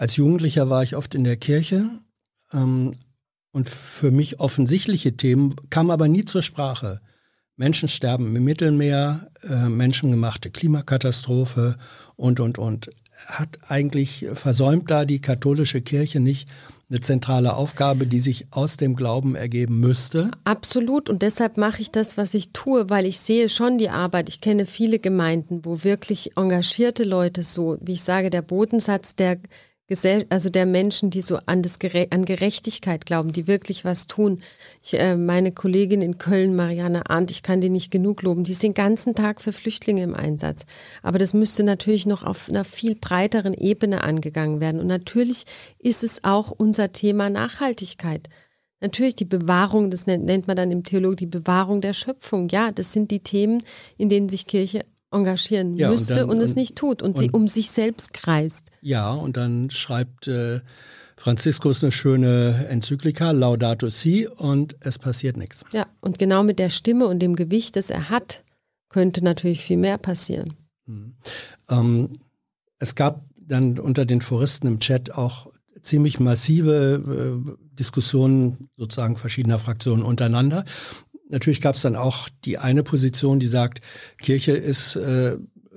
als Jugendlicher war ich oft in der Kirche ähm, und für mich offensichtliche Themen kamen aber nie zur Sprache. Menschen sterben im Mittelmeer, äh, menschengemachte Klimakatastrophe und, und, und. Hat eigentlich versäumt da die katholische Kirche nicht eine zentrale Aufgabe, die sich aus dem Glauben ergeben müsste? Absolut. Und deshalb mache ich das, was ich tue, weil ich sehe schon die Arbeit. Ich kenne viele Gemeinden, wo wirklich engagierte Leute so, wie ich sage, der Bodensatz der also der Menschen, die so an, das an Gerechtigkeit glauben, die wirklich was tun. Ich, äh, meine Kollegin in Köln, Marianne Arndt, ich kann die nicht genug loben, die ist den ganzen Tag für Flüchtlinge im Einsatz. Aber das müsste natürlich noch auf einer viel breiteren Ebene angegangen werden. Und natürlich ist es auch unser Thema Nachhaltigkeit. Natürlich die Bewahrung, das nennt, nennt man dann im Theolog die Bewahrung der Schöpfung. Ja, das sind die Themen, in denen sich Kirche engagieren ja, müsste und, dann, und, es nicht tut und, und, sie um sich selbst kreist. Ja, und dann schreibt äh, Franziskus eine schöne Enzyklika, Laudato Si, und es passiert nichts. Ja, und genau mit der Stimme und dem Gewicht, das er hat, könnte natürlich viel mehr passieren. Mhm. Ähm, es gab dann unter den Foristen im Chat auch ziemlich massive äh, Diskussionen sozusagen verschiedener Fraktionen untereinander. Natürlich gab es dann auch die eine Position, die sagt, Kirche ist äh,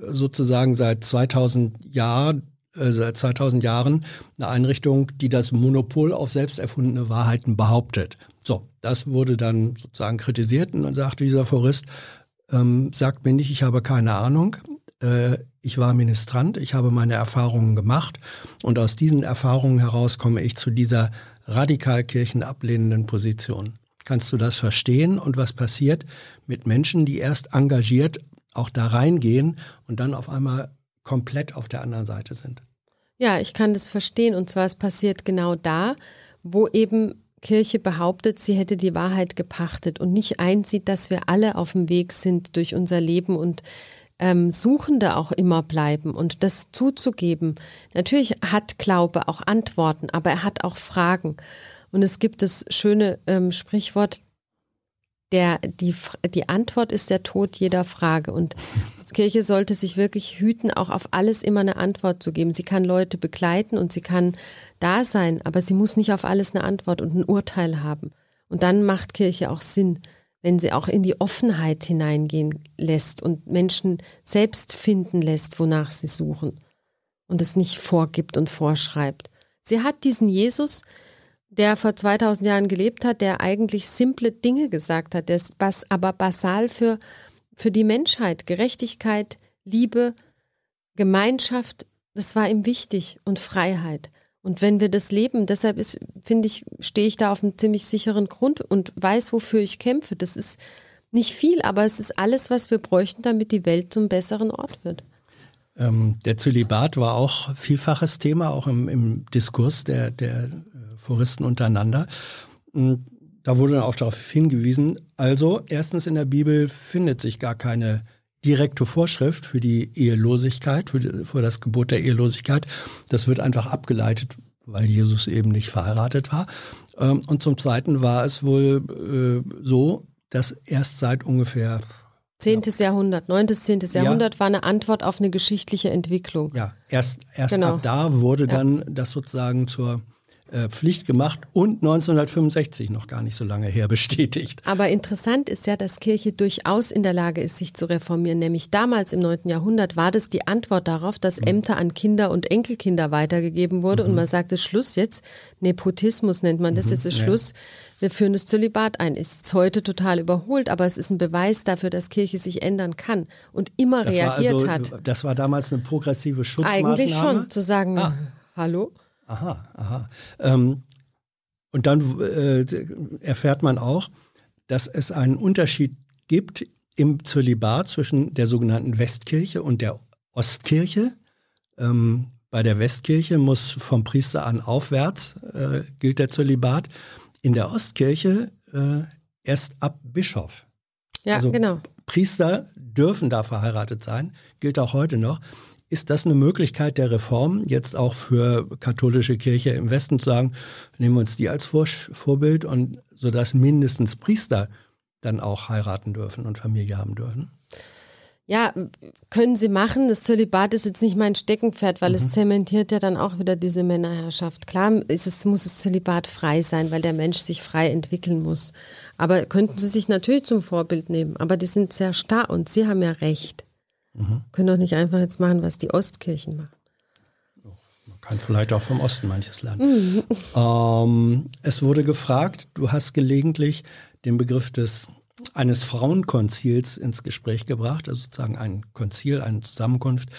sozusagen seit 2000 Jahren äh, seit 2000 Jahren eine Einrichtung, die das Monopol auf selbst erfundene Wahrheiten behauptet. So, das wurde dann sozusagen kritisiert und dann sagte dieser Forist, ähm, sagt mir nicht, ich habe keine Ahnung. Äh, ich war Ministrant, ich habe meine Erfahrungen gemacht und aus diesen Erfahrungen heraus komme ich zu dieser radikal kirchenablehnenden Position. Kannst du das verstehen und was passiert mit Menschen, die erst engagiert auch da reingehen und dann auf einmal komplett auf der anderen Seite sind? Ja, ich kann das verstehen und zwar es passiert genau da, wo eben Kirche behauptet, sie hätte die Wahrheit gepachtet und nicht einsieht, dass wir alle auf dem Weg sind durch unser Leben und ähm, Suchende auch immer bleiben und das zuzugeben. Natürlich hat Glaube auch Antworten, aber er hat auch Fragen. Und es gibt das schöne ähm, Sprichwort, der, die, die Antwort ist der Tod jeder Frage. Und die Kirche sollte sich wirklich hüten, auch auf alles immer eine Antwort zu geben. Sie kann Leute begleiten und sie kann da sein, aber sie muss nicht auf alles eine Antwort und ein Urteil haben. Und dann macht Kirche auch Sinn, wenn sie auch in die Offenheit hineingehen lässt und Menschen selbst finden lässt, wonach sie suchen und es nicht vorgibt und vorschreibt. Sie hat diesen Jesus, der vor 2000 Jahren gelebt hat, der eigentlich simple Dinge gesagt hat, das was aber basal für, für die Menschheit, Gerechtigkeit, Liebe, Gemeinschaft, das war ihm wichtig und Freiheit. Und wenn wir das leben, deshalb ist, finde ich, stehe ich da auf einem ziemlich sicheren Grund und weiß, wofür ich kämpfe. Das ist nicht viel, aber es ist alles, was wir bräuchten, damit die Welt zum besseren Ort wird. Ähm, der Zölibat war auch vielfaches Thema, auch im, im Diskurs der, der Foristen untereinander. Da wurde dann auch darauf hingewiesen, also erstens in der Bibel findet sich gar keine direkte Vorschrift für die Ehelosigkeit, für, die, für das Gebot der Ehelosigkeit. Das wird einfach abgeleitet, weil Jesus eben nicht verheiratet war. Ähm, und zum Zweiten war es wohl äh, so, dass erst seit ungefähr Zehntes Jahrhundert, neuntes, zehntes Jahrhundert ja. war eine Antwort auf eine geschichtliche Entwicklung. Ja, erst, erst genau. ab da wurde dann ja. das sozusagen zur äh, Pflicht gemacht und 1965 noch gar nicht so lange her [laughs] bestätigt. Aber interessant ist ja, dass Kirche durchaus in der Lage ist, sich zu reformieren. Nämlich damals im 9. Jahrhundert war das die Antwort darauf, dass mhm. Ämter an Kinder und Enkelkinder weitergegeben wurde mhm. und man sagte, Schluss jetzt, Nepotismus nennt man das, mhm. jetzt ist ja. Schluss. Wir führen das Zölibat ein. Ist heute total überholt, aber es ist ein Beweis dafür, dass Kirche sich ändern kann und immer das reagiert also, hat. Das war damals eine progressive Schutzmaßnahme? Eigentlich schon, zu sagen, ah. hallo? Aha, aha. Ähm, und dann äh, erfährt man auch, dass es einen Unterschied gibt im Zölibat zwischen der sogenannten Westkirche und der Ostkirche. Ähm, bei der Westkirche muss vom Priester an aufwärts äh, gilt der Zölibat. In der Ostkirche äh, erst ab Bischof. Ja, Also genau. Priester dürfen da verheiratet sein, gilt auch heute noch. Ist das eine Möglichkeit der Reform, jetzt auch für katholische Kirche im Westen zu sagen, nehmen wir uns die als Vor Vorbild und sodass mindestens Priester dann auch heiraten dürfen und Familie haben dürfen? Ja, können sie machen. Das Zölibat ist jetzt nicht mein Steckenpferd, weil Mhm. es zementiert ja dann auch wieder diese Männerherrschaft. Klar ist es, muss das Zölibat frei sein, weil der Mensch sich frei entwickeln muss. Aber könnten sie sich natürlich zum Vorbild nehmen. Aber die sind sehr starr und sie haben ja recht. Mhm. Können doch nicht einfach jetzt machen, was die Ostkirchen machen. Man kann vielleicht auch vom Osten manches lernen. Ähm, es wurde gefragt, du hast gelegentlich den Begriff des eines Frauenkonzils ins Gespräch gebracht, also sozusagen ein Konzil, eine Zusammenkunft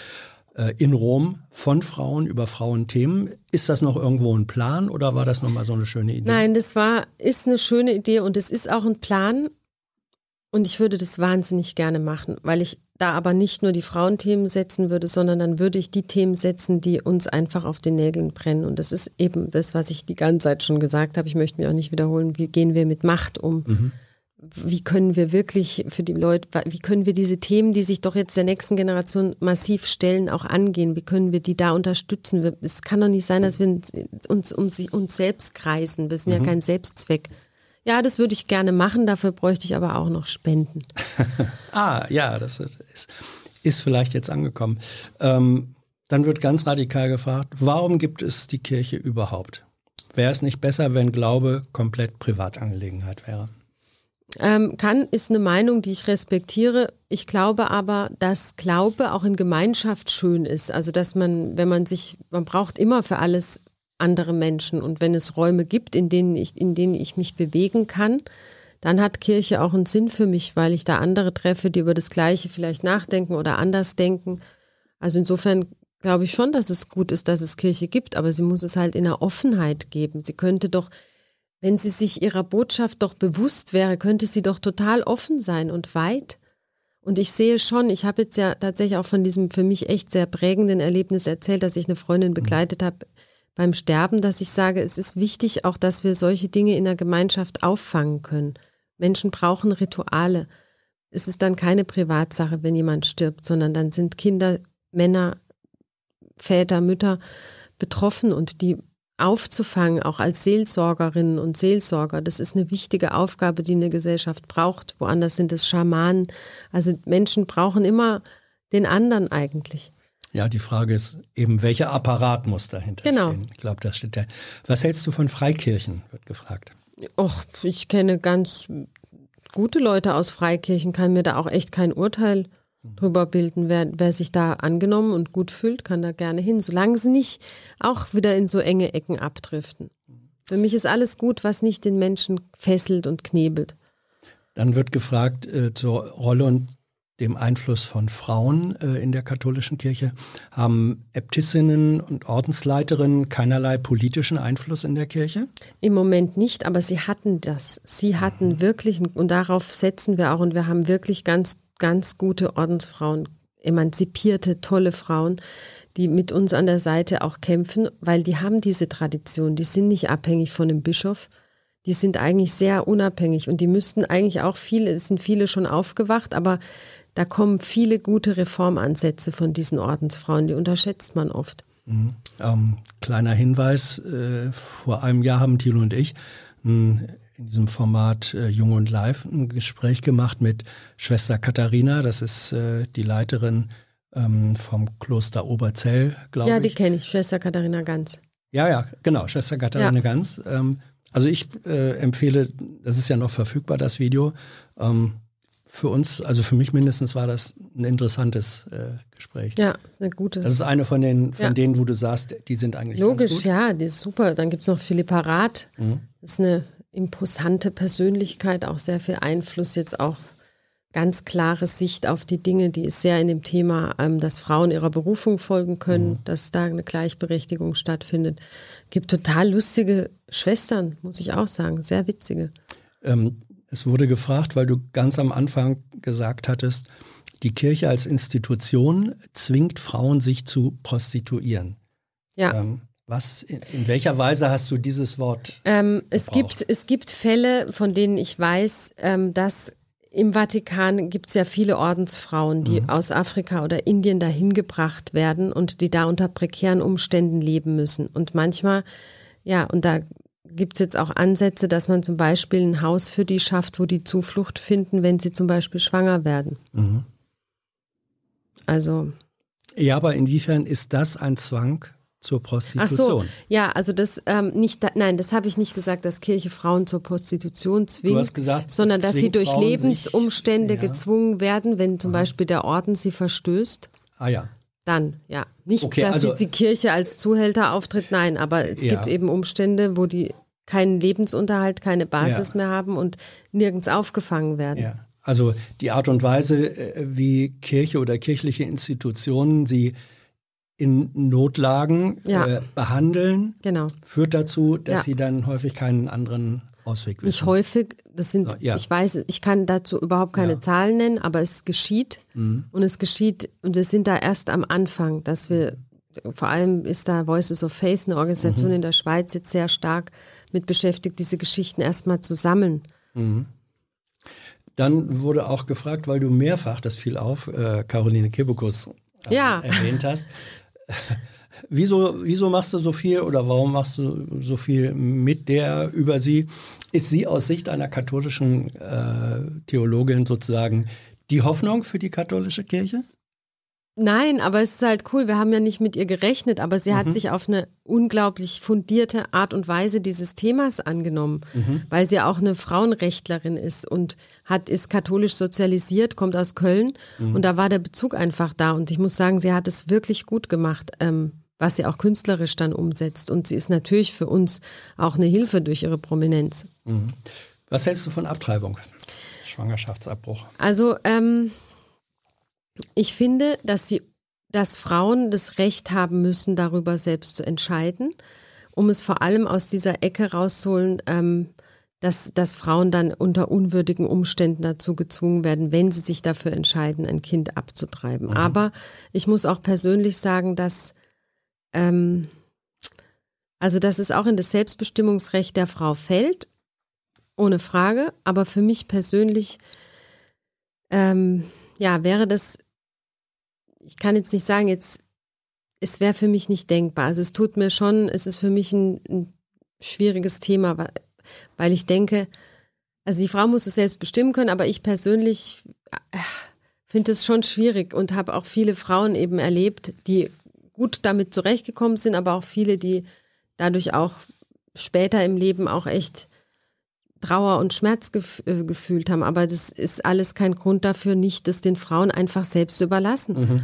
äh, in Rom von Frauen über Frauenthemen. Ist das noch irgendwo ein Plan oder war das nochmal so eine schöne Idee? Nein, das war, ist eine schöne Idee und es ist auch ein Plan. Und ich würde das wahnsinnig gerne machen, weil ich da aber nicht nur die Frauenthemen setzen würde, sondern dann würde ich die Themen setzen, die uns einfach auf den Nägeln brennen. Und das ist eben das, was ich die ganze Zeit schon gesagt habe. Ich möchte mich auch nicht wiederholen. Wie gehen wir mit Macht um? Wie können wir wirklich für die Leute, wie können wir diese Themen, die sich doch jetzt der nächsten Generation massiv stellen, auch angehen? Wie können wir die da unterstützen? Es kann doch nicht sein, dass wir uns um sie, uns selbst kreisen. Wir sind ja kein Selbstzweck. Ja, das würde ich gerne machen, dafür bräuchte ich aber auch noch Spenden. [laughs] Ah, ja, das ist, ist, vielleicht jetzt angekommen. Ähm, dann wird ganz radikal gefragt, warum gibt es die Kirche überhaupt? Wäre es nicht besser, wenn Glaube komplett Privatangelegenheit wäre? Ähm, kann ist eine Meinung, die ich respektiere. Ich glaube aber, dass Glaube auch in Gemeinschaft schön ist. Also dass man, wenn man sich, man braucht immer für alles andere Menschen und wenn es Räume gibt, in denen ich, in denen ich mich bewegen kann, dann hat Kirche auch einen Sinn für mich, weil ich da andere treffe, die über das Gleiche vielleicht nachdenken oder anders denken. Also insofern glaube ich schon, dass es gut ist, dass es Kirche gibt, aber sie muss es halt in einer Offenheit geben. Sie könnte doch wenn sie sich ihrer Botschaft doch bewusst wäre, könnte sie doch total offen sein und weit. Und ich sehe schon, ich habe jetzt ja tatsächlich auch von diesem für mich echt sehr prägenden Erlebnis erzählt, dass ich eine Freundin begleitet habe beim Sterben, dass ich sage, es ist wichtig auch, dass wir solche Dinge in der Gemeinschaft auffangen können. Menschen brauchen Rituale. Es ist dann keine Privatsache, wenn jemand stirbt, sondern dann sind Kinder, Männer, Väter, Mütter betroffen und die aufzufangen, auch als Seelsorgerinnen und Seelsorger. Das ist eine wichtige Aufgabe, die eine Gesellschaft braucht. Woanders sind es Schamanen. Also Menschen brauchen immer den anderen eigentlich. Ja, die Frage ist eben, welcher Apparat muss dahinter Genau. stehen? Ich glaube, das steht da. Was hältst du von Freikirchen, wird gefragt. Och, ich kenne ganz gute Leute aus Freikirchen, kann mir da auch echt kein Urteil drüber bilden. Wer, wer sich da angenommen und gut fühlt, kann da gerne hin, solange sie nicht auch wieder in so enge Ecken abdriften. Für mich ist alles gut, was nicht den Menschen fesselt und knebelt. Dann wird gefragt äh, zur Rolle und dem Einfluss von Frauen äh, in der katholischen Kirche. Haben Äbtissinnen und Ordensleiterinnen keinerlei politischen Einfluss in der Kirche? Im Moment nicht, aber sie hatten das. Sie hatten wirklich, und darauf setzen wir auch, und wir haben wirklich ganz, ganz gute Ordensfrauen, emanzipierte, tolle Frauen, die mit uns an der Seite auch kämpfen, weil die haben diese Tradition. Die sind nicht abhängig von dem Bischof. Die sind eigentlich sehr unabhängig und die müssten eigentlich auch viele, es sind viele schon aufgewacht, aber da kommen viele gute Reformansätze von diesen Ordensfrauen, die unterschätzt man oft. Ähm, kleiner Hinweis, äh, vor einem Jahr haben Thilo und ich ein, in diesem Format äh, Jung und Live ein Gespräch gemacht mit Schwester Katharina, das ist äh, die Leiterin ähm, vom Kloster Oberzell, glaube Ja, ich. die kenne ich, Schwester Katharina Ganz. Ja, ja, genau, Schwester Katharina Ja. Ganz. Ähm, also ich äh, empfehle, das ist ja noch verfügbar, das Video. Ähm, für uns, also für mich mindestens war das ein interessantes äh, Gespräch. Ja, eine gute. Das ist eine von den, von Ja. denen, wo du sagst, die sind eigentlich Logisch. Mhm. ja, die ist super. Dann gibt es noch Philippa Rath. Das ist eine imposante Persönlichkeit, auch sehr viel Einfluss jetzt auch ganz klare Sicht auf die Dinge, die ist sehr in dem Thema, ähm, dass Frauen ihrer Berufung folgen können, mhm. dass da eine Gleichberechtigung stattfindet. Gibt total lustige Schwestern, muss ich auch sagen, sehr witzige. Ähm, es wurde gefragt, weil du ganz am Anfang gesagt hattest, die Kirche als Institution zwingt Frauen, sich zu prostituieren. Ja. Ähm, was, in, in, welcher Weise hast du dieses Wort? Ähm, es, gibt, es gibt Fälle, von denen ich weiß, ähm, dass im Vatikan gibt es ja viele Ordensfrauen, die mhm. aus Afrika oder Indien dahin gebracht werden und die da unter prekären Umständen leben müssen. Und manchmal, ja, und da gibt es jetzt auch Ansätze, dass man zum Beispiel ein Haus für die schafft, wo die Zuflucht finden, wenn sie zum Beispiel schwanger werden. Mhm. Also. Ja, aber inwiefern ist das ein Zwang? zur Prostitution. Ach so, ja, also das ähm, nicht, nein, das habe ich nicht gesagt, dass Kirche Frauen zur Prostitution zwingt, gesagt, sondern dass sie durch Frauen Lebensumstände sich, ja. gezwungen werden, wenn zum Aha. Beispiel der Orden sie verstößt. Ah ja. Dann, ja. Nicht, okay, dass also, die Kirche als Zuhälter auftritt, nein, aber es ja. gibt eben Umstände, wo die keinen Lebensunterhalt, keine Basis ja. mehr haben und nirgends aufgefangen werden. Ja. Also die Art und Weise, äh, wie Kirche oder kirchliche Institutionen sie in Notlagen ja. äh, behandeln, genau. führt dazu, dass ja. sie dann häufig keinen anderen Ausweg wissen. Nicht häufig, das sind, ja. ich weiß, ich kann dazu überhaupt keine Zahlen nennen, aber es geschieht mhm. und es geschieht und wir sind da erst am Anfang, dass wir, vor allem ist da Voices of Faith, eine Organisation mhm. in der Schweiz, jetzt sehr stark mit beschäftigt, diese Geschichten erstmal zu sammeln. Mhm. Dann wurde auch gefragt, weil du mehrfach, das fiel auf, äh, Caroline Kebukus äh, ja. erwähnt hast, [laughs] wieso, wieso machst du so viel oder warum machst du so viel mit der über sie? Ist sie aus Sicht einer katholischen äh, Theologin sozusagen die Hoffnung für die katholische Kirche? Nein, aber es ist halt cool. Wir haben ja nicht mit ihr gerechnet, aber sie mhm. hat sich auf eine unglaublich fundierte Art und Weise dieses Themas angenommen, mhm. weil sie auch eine Frauenrechtlerin ist und hat, ist katholisch sozialisiert, kommt aus Köln mhm. und da war der Bezug einfach da. Und ich muss sagen, sie hat es wirklich gut gemacht, ähm, was sie auch künstlerisch dann umsetzt. Und sie ist natürlich für uns auch eine Hilfe durch ihre Prominenz. Mhm. Was hältst du von Abtreibung? Schwangerschaftsabbruch? Also, ähm, ich finde, dass, sie, dass Frauen das Recht haben müssen, darüber selbst zu entscheiden, um es vor allem aus dieser Ecke rauszuholen, ähm, dass, dass Frauen dann unter unwürdigen Umständen dazu gezwungen werden, wenn sie sich dafür entscheiden, ein Kind abzutreiben. Mhm. Aber ich muss auch persönlich sagen, dass ähm, also dass es auch in das Selbstbestimmungsrecht der Frau fällt, ohne Frage. Aber für mich persönlich ähm, ja, wäre das ich kann jetzt nicht sagen, jetzt, es wäre für mich nicht denkbar. Also es tut mir schon, es ist für mich ein, ein schwieriges Thema, weil, ich denke, also die Frau muss es selbst bestimmen können, aber ich persönlich äh, finde es schon schwierig und habe auch viele Frauen eben erlebt, die gut damit zurechtgekommen sind, aber auch viele, die dadurch auch später im Leben auch echt Trauer und Schmerz gef äh, gefühlt haben. Aber das ist alles kein Grund dafür, nicht das den Frauen einfach selbst zu überlassen. Mhm.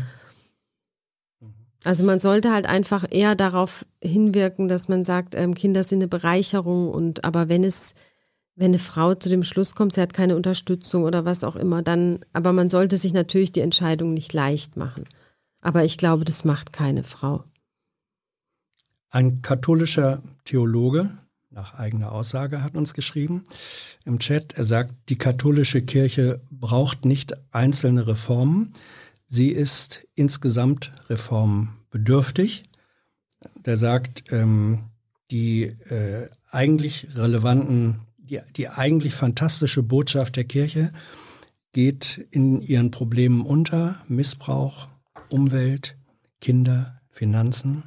Also man sollte halt einfach eher darauf hinwirken, dass man sagt, ähm, Kinder sind eine Bereicherung und aber wenn es, wenn eine Frau zu dem Schluss kommt, sie hat keine Unterstützung oder was auch immer, dann, aber man sollte sich natürlich die Entscheidung nicht leicht machen. Aber ich glaube, das macht keine Frau. Ein katholischer Theologe nach eigener Aussage, hat uns geschrieben im Chat. Er sagt, die katholische Kirche braucht nicht einzelne Reformen. Sie ist insgesamt reformbedürftig. Der sagt, ähm, die äh, eigentlich relevanten, die, die eigentlich fantastische Botschaft der Kirche geht in ihren Problemen unter. Missbrauch, Umwelt, Kinder, Finanzen.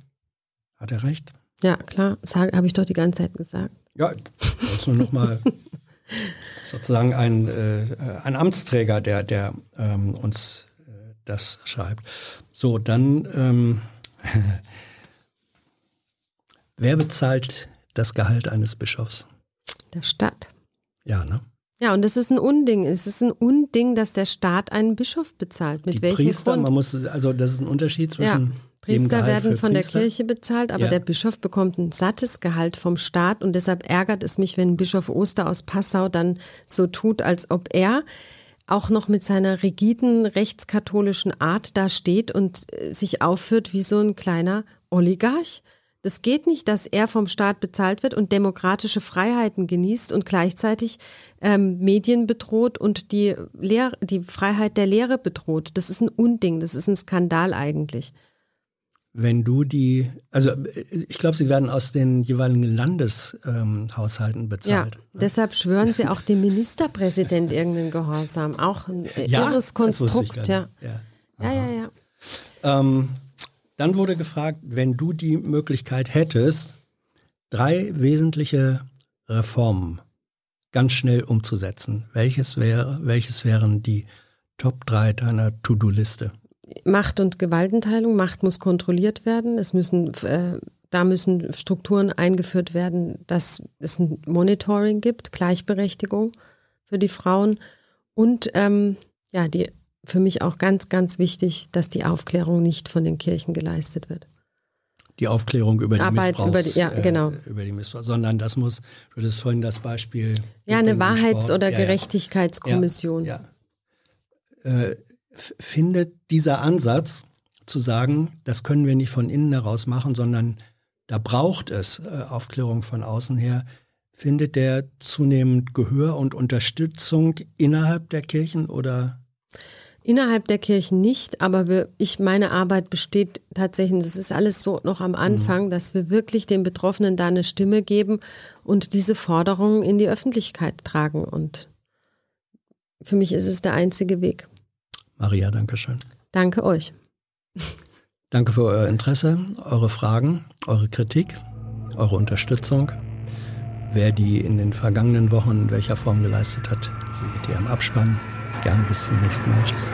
Hat er recht? Ja, klar, das habe ich doch die ganze Zeit gesagt. Ja, jetzt nur nochmal [laughs] sozusagen ein, äh, ein Amtsträger, der, der ähm, uns äh, das schreibt. So, dann, ähm, [laughs] wer bezahlt das Gehalt eines Bischofs? Der Staat. Ja, ne? Ja, und das ist ein Unding. Es ist ein Unding, dass der Staat einen Bischof bezahlt. Mit Die welchem Priester, Grund? man muss, also das ist ein Unterschied zwischen ja. Priester werden von Priester. der Kirche bezahlt, aber ja. der Bischof bekommt ein sattes Gehalt vom Staat und deshalb ärgert es mich, wenn Bischof Oster aus Passau dann so tut, als ob er auch noch mit seiner rigiden rechtskatholischen Art da steht und äh, sich aufführt wie so ein kleiner Oligarch. Das geht nicht, dass er vom Staat bezahlt wird und demokratische Freiheiten genießt und gleichzeitig ähm, Medien bedroht und die, Lehr die Freiheit der Lehre bedroht. Das ist ein Unding, das ist ein Skandal eigentlich. Wenn du die, also ich glaube, sie werden aus den jeweiligen Landeshaushalten ähm, bezahlt. Ja, ne? deshalb schwören sie auch dem Ministerpräsident irgendeinen Gehorsam. Auch ein ja, irres Konstrukt, ja. Ja, ja, ja. ja. Ähm, dann wurde gefragt, wenn du die Möglichkeit hättest, drei wesentliche Reformen ganz schnell umzusetzen, welches wäre, welches wären die Top 3 deiner To-Do-Liste? Macht und Gewaltenteilung. Macht muss kontrolliert werden. Es müssen, äh, da müssen Strukturen eingeführt werden, dass es ein Monitoring gibt, Gleichberechtigung für die Frauen und ähm, ja, die für mich auch ganz, ganz wichtig, dass die Aufklärung nicht von den Kirchen geleistet wird. Die Aufklärung über die Arbeit Missbrauchs, über die, ja, genau. Äh, über die Missbrauch, sondern das muss, du hattest vorhin das Beispiel. Ja, eine Wahrheits- oder ja, Gerechtigkeitskommission. Ja, ja. Äh, findet dieser Ansatz zu sagen, das können wir nicht von innen heraus machen, sondern da braucht es äh, Aufklärung von außen her, findet der zunehmend Gehör und Unterstützung innerhalb der Kirchen oder Innerhalb der Kirchen nicht, aber wir, ich, meine Arbeit besteht tatsächlich, das ist alles so noch am Anfang, mhm. dass wir wirklich den Betroffenen da eine Stimme geben und diese Forderungen in die Öffentlichkeit tragen. Und für mich ist es der einzige Weg. Maria, danke schön. Danke euch. Danke für euer Interesse, eure Fragen, eure Kritik, eure Unterstützung. Wer die in den vergangenen Wochen in welcher Form geleistet hat, seht ihr im Abspann. Gern bis zum nächsten Mal. Tschüss.